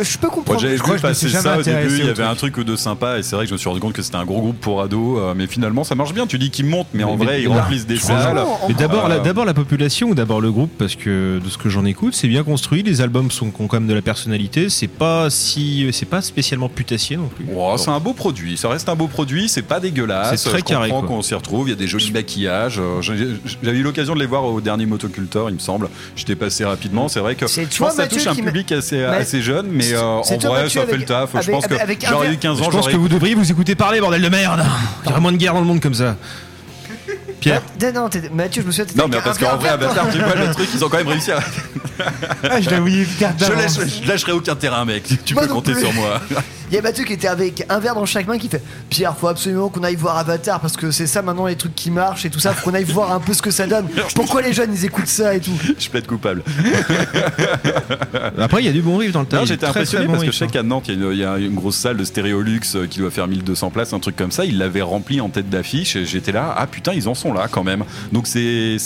Je peux Moi, comprendre. me passer suis jamais ça au début, il y avait un truc. deux sympa et c'est vrai que je me suis rendu compte que c'était un gros groupe pour ados, euh, mais finalement ça marche bien. Tu dis qu'ils montent, mais en Mais- vrai mais- ils remplissent des Franchement, salles. Mais d'abord, la, Euh, d'abord la population ou d'abord le groupe parce que de ce que j'en écoute, c'est bien construit. Les albums sont ont quand même de la personnalité. C'est pas si, c'est pas spécialement putassier non plus. Oh, c'est un beau produit, ça reste un beau produit, c'est pas dégueulasse. C'est très je carré, comprends quoi. qu'on s'y retrouve, il y a des jolis maquillages. euh, j'ai- J'avais eu l'occasion de les voir au dernier Motocultor, il me semble. J'étais passé rapidement, c'est vrai que je pense que ça touche un public assez, Mais- assez jeune, mais euh, en vrai Mathieu, ça fait avec- le taf. je pense que avec un j'aurais verre- eu 15 ans, Je pense que vous devriez vous écouter parler, bordel de merde. Il y aurait moins de guerre dans le monde comme ça. Pierre. Non, non, Mathieu, je me souviens. Non, mais parce qu'en vrai, Avatar, tu vois le truc, ils ont quand même réussi à. Ah, je l'ai oublié faire Je, d'avance. lâche- je lâcherai aucun terrain, mec. Tu Moi peux compter plus. sur moi. Il y a Mathieu qui était avec un verre dans chaque main qui fait Pierre, faut absolument qu'on aille voir Avatar parce que c'est ça maintenant les trucs qui marchent et tout ça, faut qu'on aille voir un peu ce que ça donne. *laughs* Pourquoi les jeunes ils écoutent ça et tout Je plaide coupable. Après, il y a du bon riff dans le a j'étais impressionné très bon parce que riff, je sais qu'à Nantes, il y, a une- il y a une grosse salle de Stéréolux euh, qui doit faire 1200 places, un truc comme ça. Ils l'avaient rempli en tête d'affiche et j'étais là, ah putain, ils en sont là quand même. Donc c'est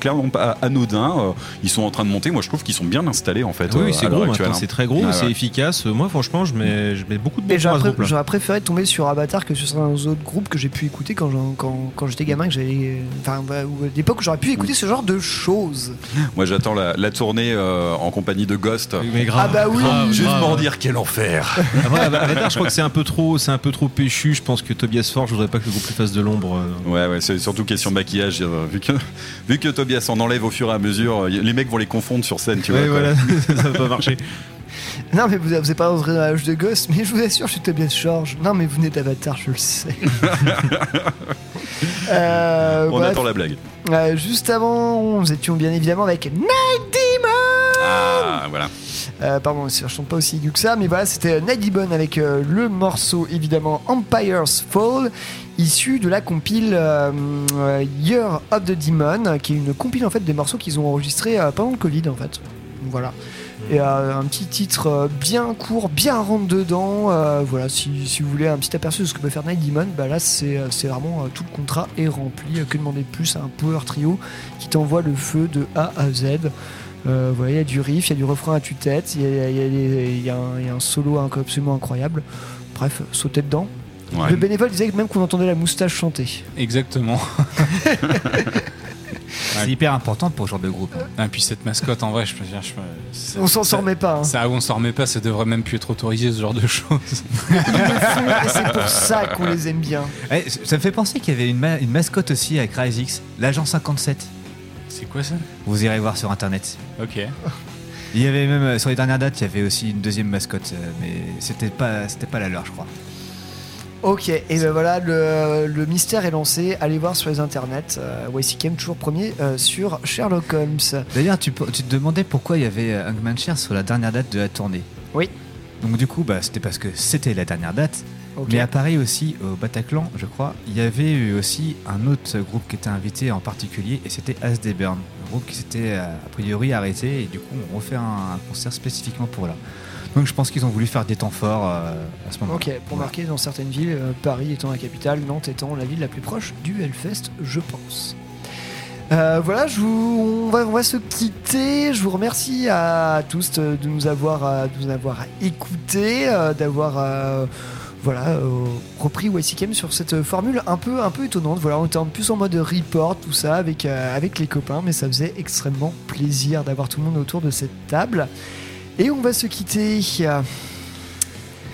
clairement pas anodin. euh, Ils sont en train de monter. Moi, je trouve qu'ils sont bien installés en fait. Ah oui, euh, c'est gros hein. c'est très gros, Ouais, c'est ouais. efficace. Moi, franchement, je mets, je mets beaucoup de j'aurais préféré tomber sur Avatar que sur un autre groupe que j'ai pu écouter quand, quand, quand j'étais gamin, que j'avais. Enfin, bah, ou à l'époque où j'aurais pu écouter ce genre de choses. Moi, j'attends la, la tournée euh, en compagnie de Ghost. Mais grave, Ah bah oui. grave, Juste grave. pour dire quel enfer. *laughs* Après, Avatar, je crois que c'est un peu trop, c'est un peu trop péchu. Je pense que Tobias Forge, je voudrais pas que le groupe lui fasse de l'ombre. euh. Ouais, ouais, c'est surtout question maquillage. euh, Vu que, *laughs* vu que Tobias en enlève au fur et à mesure, euh, les mecs vont les confondre sur scène, tu Ouais, vois. voilà, *laughs* *laughs* ça va pas marcher. Non, mais vous n'avez pas rentré dans l'âge de gosse, mais je vous assure, je suis Tobias George. Non, mais vous venez d'Avatar, je le sais. Euh, On bref. attend la blague. Euh, juste avant, nous étions bien évidemment avec Night Demon Ah, voilà. Euh, pardon, je chante pas aussi aigu que ça, mais voilà, c'était Night Demon avec le morceau évidemment Empire's Fall, issu de la compile euh, Year of the Demon, qui est une compile en fait des morceaux qu'ils ont enregistrés euh, pendant le Covid en fait. Voilà. Et euh, un petit titre euh, bien court, bien rentre dedans. voilà, si, vous voulez un petit aperçu de ce que peut faire Night Demon, bah là c'est vraiment tout le contrat est rempli. Que demander de plus à un power trio qui t'envoie le feu de A à Z. Euh, il y a du riff, il y a du refrain à tue-tête, il y a, un, solo absolument incroyable. Bref, sautez dedans. Ouais. Le bénévole disait que même qu'on entendait la moustache chanter. Exactement. *laughs* C'est hyper important pour ce genre de groupe. hein. Ah, puis cette mascotte, en vrai, je peux dire. je- c'est- On s'en ça- remet pas, hein. Ça, on s'en remet pas, ça devrait même plus être autorisé, ce genre de choses. *laughs* C'est pour ça qu'on les aime bien. Eh, ça me fait penser qu'il y avait une, ma- une mascotte aussi avec Crysis, l'agent 57. C'est quoi ça? Vous irez voir sur internet. Ok. Il y avait même euh, sur les dernières dates, il y avait aussi une deuxième mascotte, euh, mais c'était pas, c'était pas la leur, je crois. Ok, et ben voilà, le, le mystère est lancé. Allez voir sur les internets. Euh, YCKM toujours premier euh, sur Sherlock Holmes. D'ailleurs, tu, tu te demandais pourquoi il y avait euh, Hangman Chair sur la dernière date de la tournée. Oui. Donc du coup, bah, c'était parce que c'était la dernière date. Mais à Paris aussi, au Bataclan, je crois, il y avait eu aussi un autre groupe qui était invité en particulier, et c'était As Burn. Un groupe qui s'était euh, a priori arrêté, et du coup, on refait un, un concert spécifiquement pour là. Donc je pense qu'ils ont voulu faire des temps forts euh, à ce moment. Ok, pour marquer dans certaines villes, euh, Paris étant la capitale, Nantes étant la ville la plus proche du Hellfest, je pense. Euh, voilà, je vous, on, va, on va se quitter. Je vous remercie à tous de nous avoir, de nous avoir écoutés, d'avoir voilà, euh, repris YCKM sur cette formule un peu, un peu étonnante. Voilà, on était en plus en mode report, tout ça, avec, euh, avec les copains, mais ça faisait extrêmement plaisir d'avoir tout le monde autour de cette table. Et on va se quitter. euh,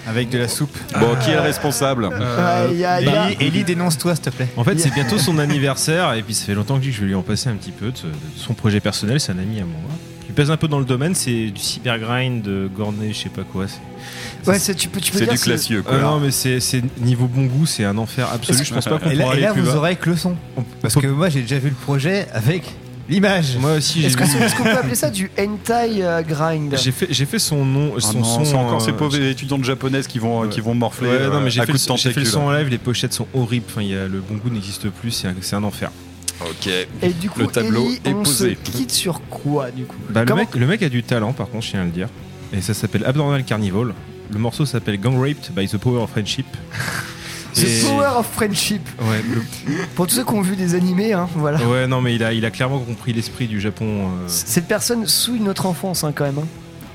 Avec de la soupe. Bon, qui est le responsable Aïe, aïe, aïe. Ellie, Ellie, dénonce-toi, s'il te plaît. En fait, c'est bientôt son *laughs* anniversaire et puis ça fait longtemps que je dis que je vais lui en passer un petit peu de, de son projet personnel. C'est un ami à moi qui pèse un peu dans le domaine, c'est du cybergrind, de Gornay, je sais pas quoi. c'est- Ouais, c'est- tu peux, tu peux dire Euh, non, mais c'est c'est niveau bon goût, c'est un enfer absolu. Je pense pas qu'on Et là, et aller là, plus vous bas. aurez avec le son. Parce que moi, j'ai déjà vu le projet avec l'image. Moi aussi, j'ai Est-ce que- vu. est-ce qu'on peut appeler ça du hentai euh, grind? J'ai fait, j'ai fait son nom, Ah son non, son. c'est encore euh, ces pauvres étudiantes japonaises qui vont, qui vont morfler Ouais, non, euh, mais j'ai fait, fait le son en live, les pochettes sont horribles. Enfin, il y a, le bon goût n'existe plus, c'est un, enfer. Ok. Et du coup, le tableau Ellie, est on posé. se quitte sur quoi du coup? Bah, le, mec, le mec a du talent, par contre, je tiens à le dire. Et ça s'appelle Abnormal Carnival. Le morceau s'appelle Gang Raped by the Power of Friendship. *laughs* The Et- Power of Friendship. Ouais, le- Pour tous ceux qui ont vu des animés, hein, voilà. ouais, non, mais il a, il a clairement compris l'esprit du Japon. euh. Cette personne souille notre enfance hein, quand même. hein.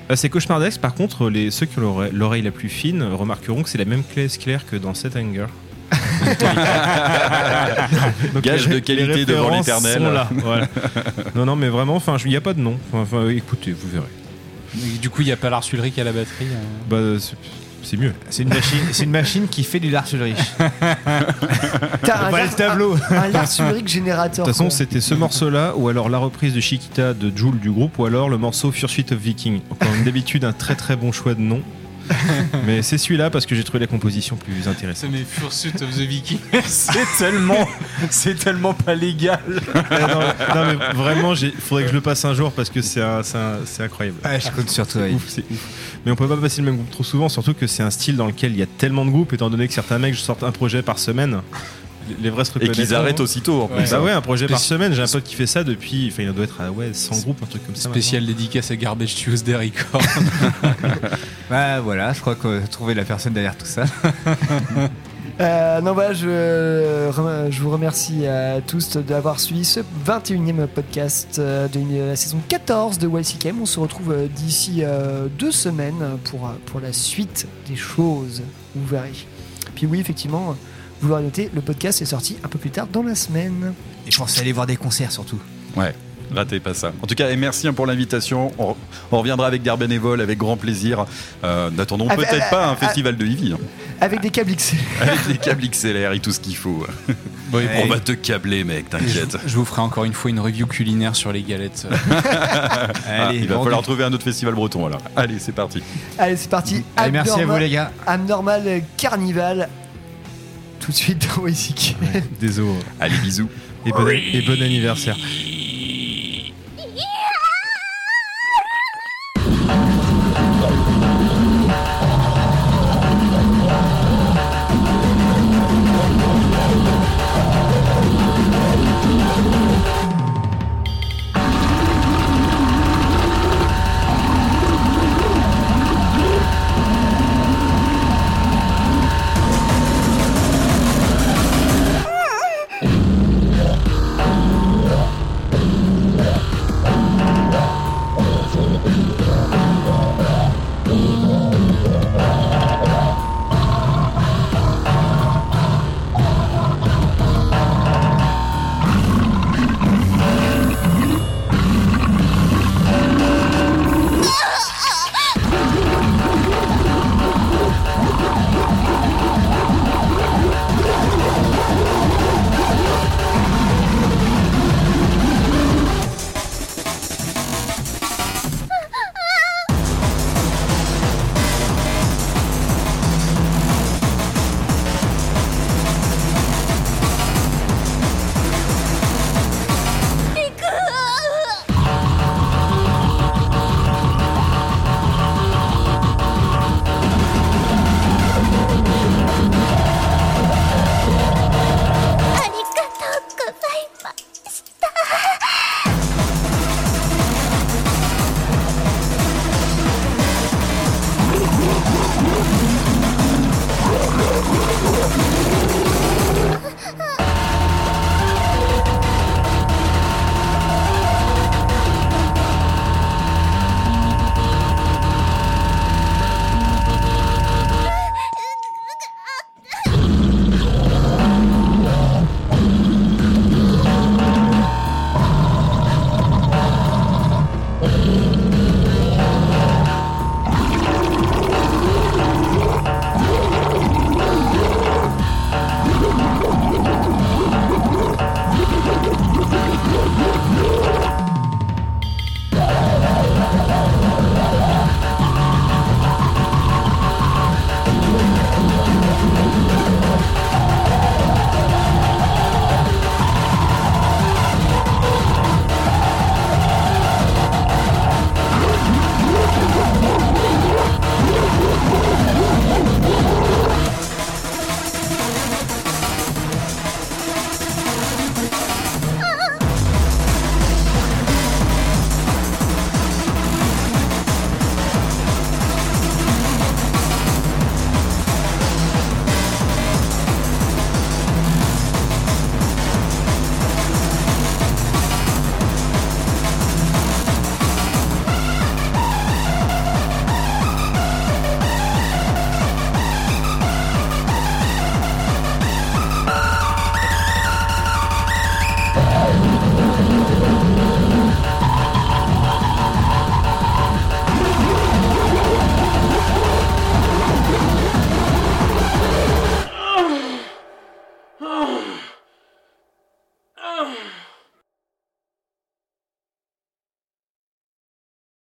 Ah, c'est cauchemardesque. Par contre, les, ceux qui ont l'oreille- la plus fine remarqueront que c'est la même classe claire que dans Set Anger. *laughs* Donc, Gage les- de qualité devant l'éternel. voilà. non, non, mais vraiment, enfin, il n'y a pas de nom. Enfin, écoutez, vous verrez. Et du coup, il n'y a pas l'arsulerie à la batterie. euh. Bah, c'est- mieux. C'est une machine, c'est une machine qui fait du Lars Ulrich. *laughs* T'as un, Pas le tableau. un, un Lars Ulrich générateur. De toute façon, c'était ce morceau-là, ou alors la reprise de Chiquita de Joule du groupe, ou alors le morceau Fursuit of Viking. Comme d'habitude, un très très bon choix de nom. *laughs* Mais c'est celui-là parce que j'ai trouvé la composition plus intéressante. C'est mes Fursuit of the Viking. *laughs* c'est tellement, c'est tellement pas légal. Ah, non, non, mais vraiment, il faudrait que je le passe un jour parce que c'est incroyable. Ouais, je compte sur toi. C'est ouf, c'est ouf. Mais on peut pas passer le même groupe trop souvent, surtout que c'est un style dans lequel il y a tellement de groupes, étant donné que certains mecs sortent un projet par semaine. Les vrais se Et qu'ils arrêtent aussitôt en plus. Bah ouais, un projet par semaine. J'ai un pote qui fait ça depuis. Enfin, il doit être à ouais, 100 groupes, un truc comme ça. Spécial dédicace à Garbage Tuesday Record. Bah *laughs* *laughs* voilà, je crois qu'on a trouvé la personne derrière tout ça. *laughs* Euh, non, bah, je, je vous remercie à tous d'avoir suivi ce 21e podcast euh, de la saison 14 de YCKM. On se retrouve euh, d'ici deux semaines pour, pour la suite des choses. Vous verrez. Puis oui, effectivement, vous l'aurez noté, le podcast est sorti un peu plus tard dans la semaine. Et je pensais aller voir des concerts surtout. Ouais. Ratez pas ça. En tout cas, et merci hein, pour l'invitation. On, on reviendra avec Dark Bénévole avec grand plaisir. Euh, N'attendons peut-être pas un festival de Ivy. hein. Avec des câbles XL. *laughs* Avec des câbles XLR et tout ce qu'il faut. *laughs* Bon, et on va te câbler, mec, t'inquiète. je vous ferai encore une fois une review culinaire sur les galettes. *laughs* Ah, il va falloir trouver un autre festival breton alors. Allez, c'est parti. Allez, c'est parti. Allez, merci à vous, les gars. Abnormal Carnival. Tout de suite dans YCKM. Désolé. Allez, bisous. Et bon, et bon anniversaire.